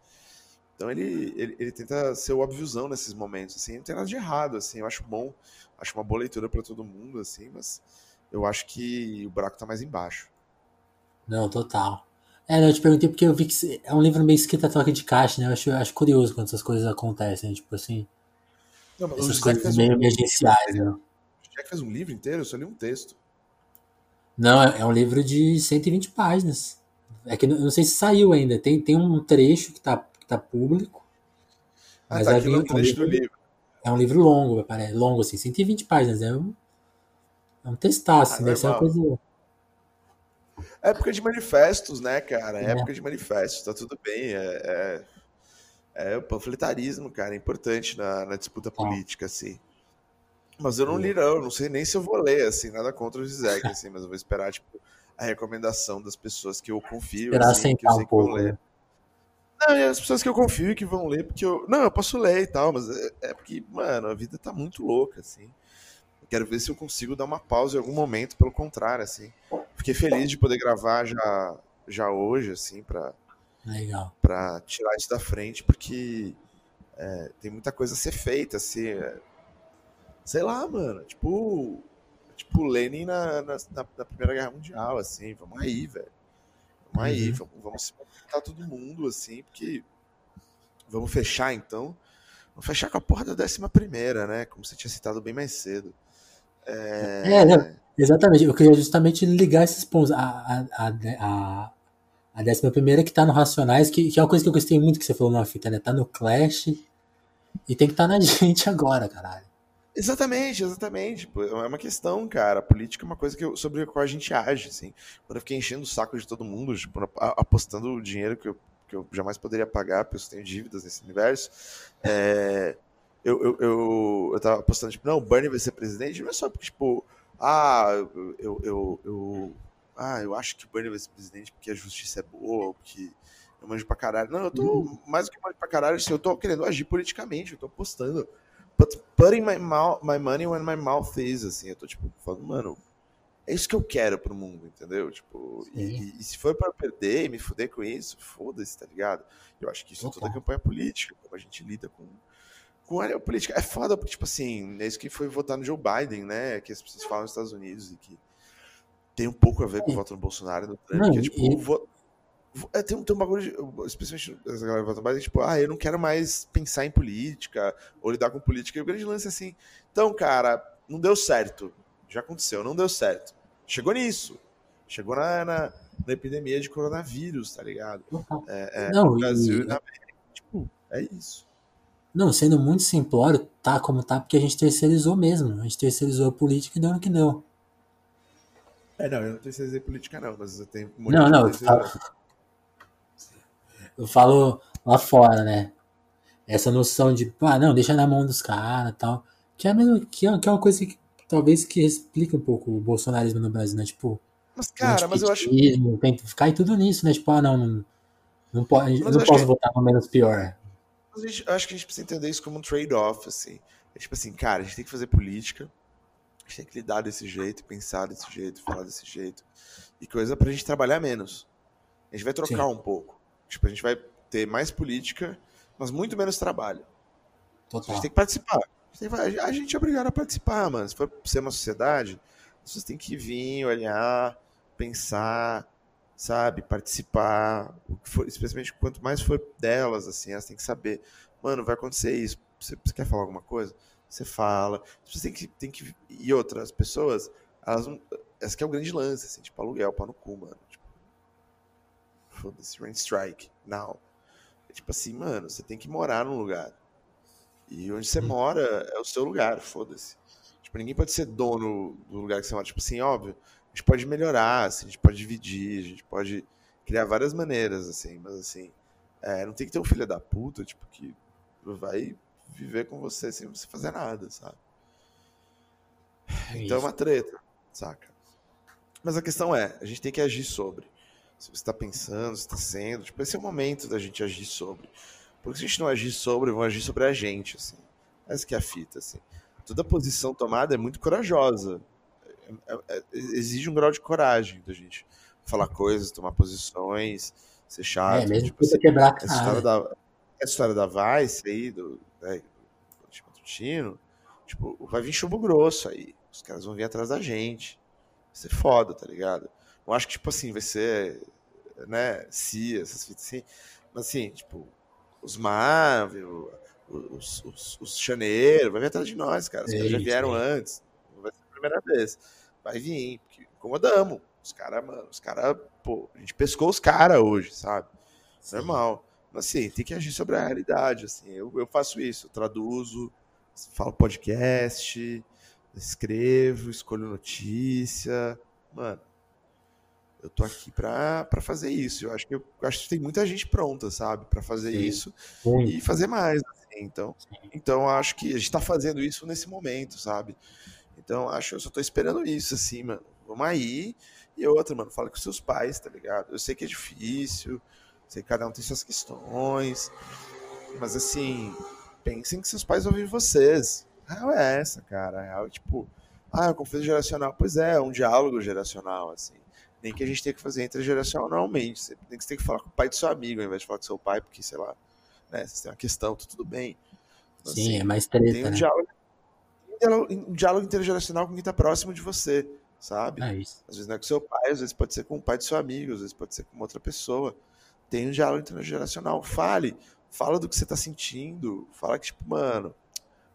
Então ele, ele, ele tenta ser o óbviozão nesses momentos, assim, não tem nada de errado, assim, eu acho bom, acho uma boa leitura pra todo mundo, assim, mas eu acho que o buraco tá mais embaixo. Não, total. É, eu te perguntei porque eu vi que é um livro meio escrito a troca de caixa, né? Eu acho, eu acho curioso quando essas coisas acontecem, tipo assim, Não, mas essas coisas fez, um, meio emergenciais, né? o Jack fez um livro inteiro, eu só li um texto. Não, é, é um livro de 120 páginas. É que eu não sei se saiu ainda. Tem, tem um trecho que tá, que tá público, Ah, mas tá, é, aquilo é um trecho do livro, livro. é um livro longo, parece, longo assim, 120 páginas. É um, é um textaço, Ah, assim, deve ser uma coisa. Época de manifestos, né, cara? É. Época de manifestos, tá tudo bem. É, é, é o panfletarismo, cara, é importante na, na disputa Tá. política, assim. Mas eu não li, não, não sei nem se eu vou ler, assim, nada contra o Zizek, assim, mas eu vou esperar, tipo, a recomendação das pessoas que eu confio, Esperar assim, que eu sei um que vão pouco, ler. né? Não, e as pessoas que eu confio que vão ler, porque eu. Não, eu posso ler e tal, mas é, é porque, mano, a vida tá muito louca, assim. Eu quero ver se eu consigo dar uma pausa em algum momento, pelo contrário, assim. Fiquei feliz de poder gravar já, já hoje, assim, pra, Legal. pra tirar isso da frente, porque é, tem muita coisa a ser feita, assim. é. sei lá, mano, tipo. Tipo, Lenin na, na, na- Primeira Guerra Mundial, assim, vamos aí, velho. Vamos aí, Uhum. vamos, vamos se movimentar todo mundo, assim, porque. Vamos fechar então. Vamos fechar com a porra da décima primeira, né? Como você tinha citado bem mais cedo. É, não, exatamente. Eu queria justamente ligar esses pontos. A, a, a, a, a décima primeira que tá no Racionais, que, que é uma coisa que eu gostei muito que você falou na fita, né? Tá no Clash e tem que estar tá na gente agora, caralho. Exatamente, exatamente. É uma questão, cara. A política é uma coisa que eu- sobre a qual a gente age, assim. Quando eu fiquei enchendo o saco de todo mundo, tipo, apostando o dinheiro que eu, que eu jamais poderia pagar, porque eu tenho dívidas nesse universo, é, eu, eu, eu, eu tava apostando, tipo, não, o Bernie vai ser presidente, não é só porque, tipo, ah, eu, eu, eu, ah, eu acho que o Bernie vai ser presidente porque a justiça é boa, porque eu manjo pra caralho. Não, eu tô Uhum. mais do que manjo pra caralho, assim, eu tô querendo agir politicamente, eu tô apostando. But putting my, mouth, my money when my mouth is, assim, eu tô tipo, falando, mano, é isso que eu quero pro mundo, entendeu? Tipo, e, e- e se for pra perder e me fuder com isso, foda-se, tá ligado? Eu acho que isso é toda campanha política, como a gente lida com, com a política. É foda, porque, tipo assim, é isso que foi votar no Joe Biden, né? Que as pessoas falam nos Estados Unidos e que tem um pouco a ver com o É. voto no Bolsonaro no Trump, Não, que é tipo, e- vo- é, tem, um, tem um bagulho, de, especialmente essa galera vota no Biden, tipo, ah, eu não quero mais pensar em política ou lidar com política. E o grande lance é assim, então, cara, não deu certo. Já aconteceu, não deu certo. Chegou nisso. Chegou na, na, na epidemia de coronavírus, tá ligado? É, é, Não, no Brasil e e- na América. Tipo, é isso. Não, sendo muito simplório, tá como tá, porque a gente terceirizou mesmo. A gente terceirizou a política e deu no que deu. É, não, eu não terceirizei política, não, mas eu tenho um monte Não, não, eu falo, eu falo lá fora, né? Essa noção de, ah, não, deixa na mão dos caras e tal. Que é, que, é, que é uma coisa que talvez que explica um pouco o bolsonarismo no Brasil, né? Tipo, Mas, cara, mas eu acho. tem que ficar tudo nisso, né? Tipo, ah, não, não, não, pode, não posso que- votar no menos pior. Mas a gente- eu acho que a gente precisa entender isso como um trade-off, assim. É tipo assim, cara, a gente tem que fazer política, gente tem que lidar desse jeito, pensar desse jeito, falar desse jeito. E coisa pra gente trabalhar menos. A gente vai trocar um pouco. Tipo, a gente vai ter mais política, mas muito menos trabalho. A Total. gente tem que participar. A gente, a é obrigado a participar, mano. Se for ser uma sociedade, as pessoas têm que vir, olhar, pensar, sabe? Participar. For- especialmente quanto mais for delas, assim, elas têm que saber. Mano, vai acontecer isso. Você, você quer falar alguma coisa? Você fala. Você tem que, tem que. E outras pessoas, elas não. Essa que é o grande lance, assim, tipo, aluguel, pau no cu, mano. Tipo, foda-se, rent strike, now. É tipo assim, mano, você tem que morar num lugar. E onde você mora é o seu lugar, foda-se. Tipo, ninguém pode ser dono do lugar que você mora. Tipo assim, óbvio, a gente pode melhorar, assim, a gente pode dividir, a gente pode criar várias maneiras, assim, mas assim, é, não tem que ter um filho da puta, tipo, que vai viver com você sem você fazer nada, sabe? Então é uma treta, saca? Mas a questão é, a gente tem que agir sobre. Se você está pensando, se está sendo, tipo, esse é o momento da gente agir sobre. Porque se a gente não agir sobre, vão agir sobre a gente, assim. Essa que é a fita, assim. Toda posição tomada é muito corajosa. É- é- é- exige um grau de coragem da gente falar coisas, tomar posições, ser chato. É, mesmo tipo, que assim, quebrar a essa história cara. da, essa história da Vice aí, do, né, do time matutino, tipo, vai vir chumbo grosso aí. Os caras vão vir atrás da gente. Vai ser foda, tá ligado? Não acho que, tipo assim, vai ser, né, CIA, essas fitas assim. Mas assim, tipo, os Marvel, os, os, os Chaneiro, vai vir atrás de nós, cara. Os caras já vieram antes. Não vai ser a primeira vez. Vai vir, porque incomodamos. Os caras, mano, os caras, pô, a gente pescou os caras hoje, sabe? Normal. Assim, tem que agir sobre a realidade. Assim, eu, eu faço isso, eu traduzo, falo podcast, escrevo, escolho notícia. Mano, eu tô aqui pra, pra fazer isso. Eu acho que eu acho que tem muita gente pronta, sabe, Pra fazer Sim. isso Muito. e fazer mais. assim. Então, então acho que a gente tá fazendo isso nesse momento, sabe? Então, acho, eu só tô esperando isso, assim, mano. Vamos aí. E outra, mano, fala com seus pais, tá ligado? Eu sei que é difícil, sei que cada um tem suas questões, mas assim, pensem que seus pais ouvem vocês. A real é essa, cara. A real é tipo, ah, o conflito geracional. Pois é, é um diálogo geracional, assim. Nem que a gente tenha que fazer intergeracionalmente. Você tem que, você tem que falar com o pai do seu amigo, ao invés de falar com seu pai, porque, sei lá, né, vocês têm uma questão, tá tudo bem. Então, Sim, assim, é mais tem treta, um né? diálogo, um diálogo, intergeracional com quem tá próximo de você, sabe? É isso. Às vezes não é com seu pai, às vezes pode ser com o pai do seu amigo, às vezes pode ser com outra pessoa. Tem um diálogo intergeracional. Fale, fala do que você tá sentindo. Fala que, tipo, mano,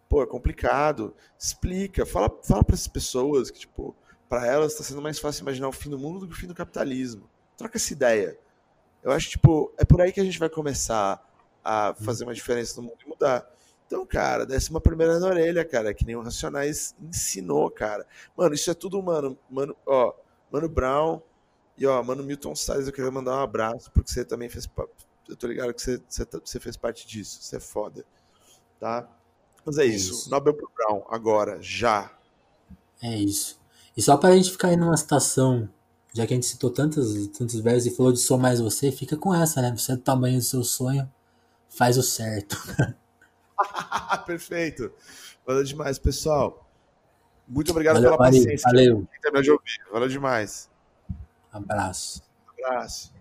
pô, é complicado. Explica, fala, fala para essas pessoas que, tipo, para elas tá sendo mais fácil imaginar o fim do mundo do que o fim do capitalismo. Troca essa ideia. Eu acho, tipo, é por aí que a gente vai começar a fazer uma diferença no mundo e mudar. Então, cara, desce uma primeira na orelha, cara, que nem o Racionais ensinou, cara. Mano, isso é tudo, mano, mano, ó, Mano Brown e, ó, mano Milton Salles, eu queria mandar um abraço, porque você também fez, eu tô ligado que você, você, tá- você fez parte disso, você é foda, tá? Mas é isso, isso. Nobel pro Brown, agora, já. É isso. E só pra gente ficar aí numa situação já que a gente citou tantos, tantos versos e falou de sou mais você, fica com essa, né? Você é do tamanho do seu sonho, faz o certo. Perfeito. Valeu demais, pessoal. Muito obrigado valeu, pela paciência. Valeu. Valeu demais. Abraço. Abraço.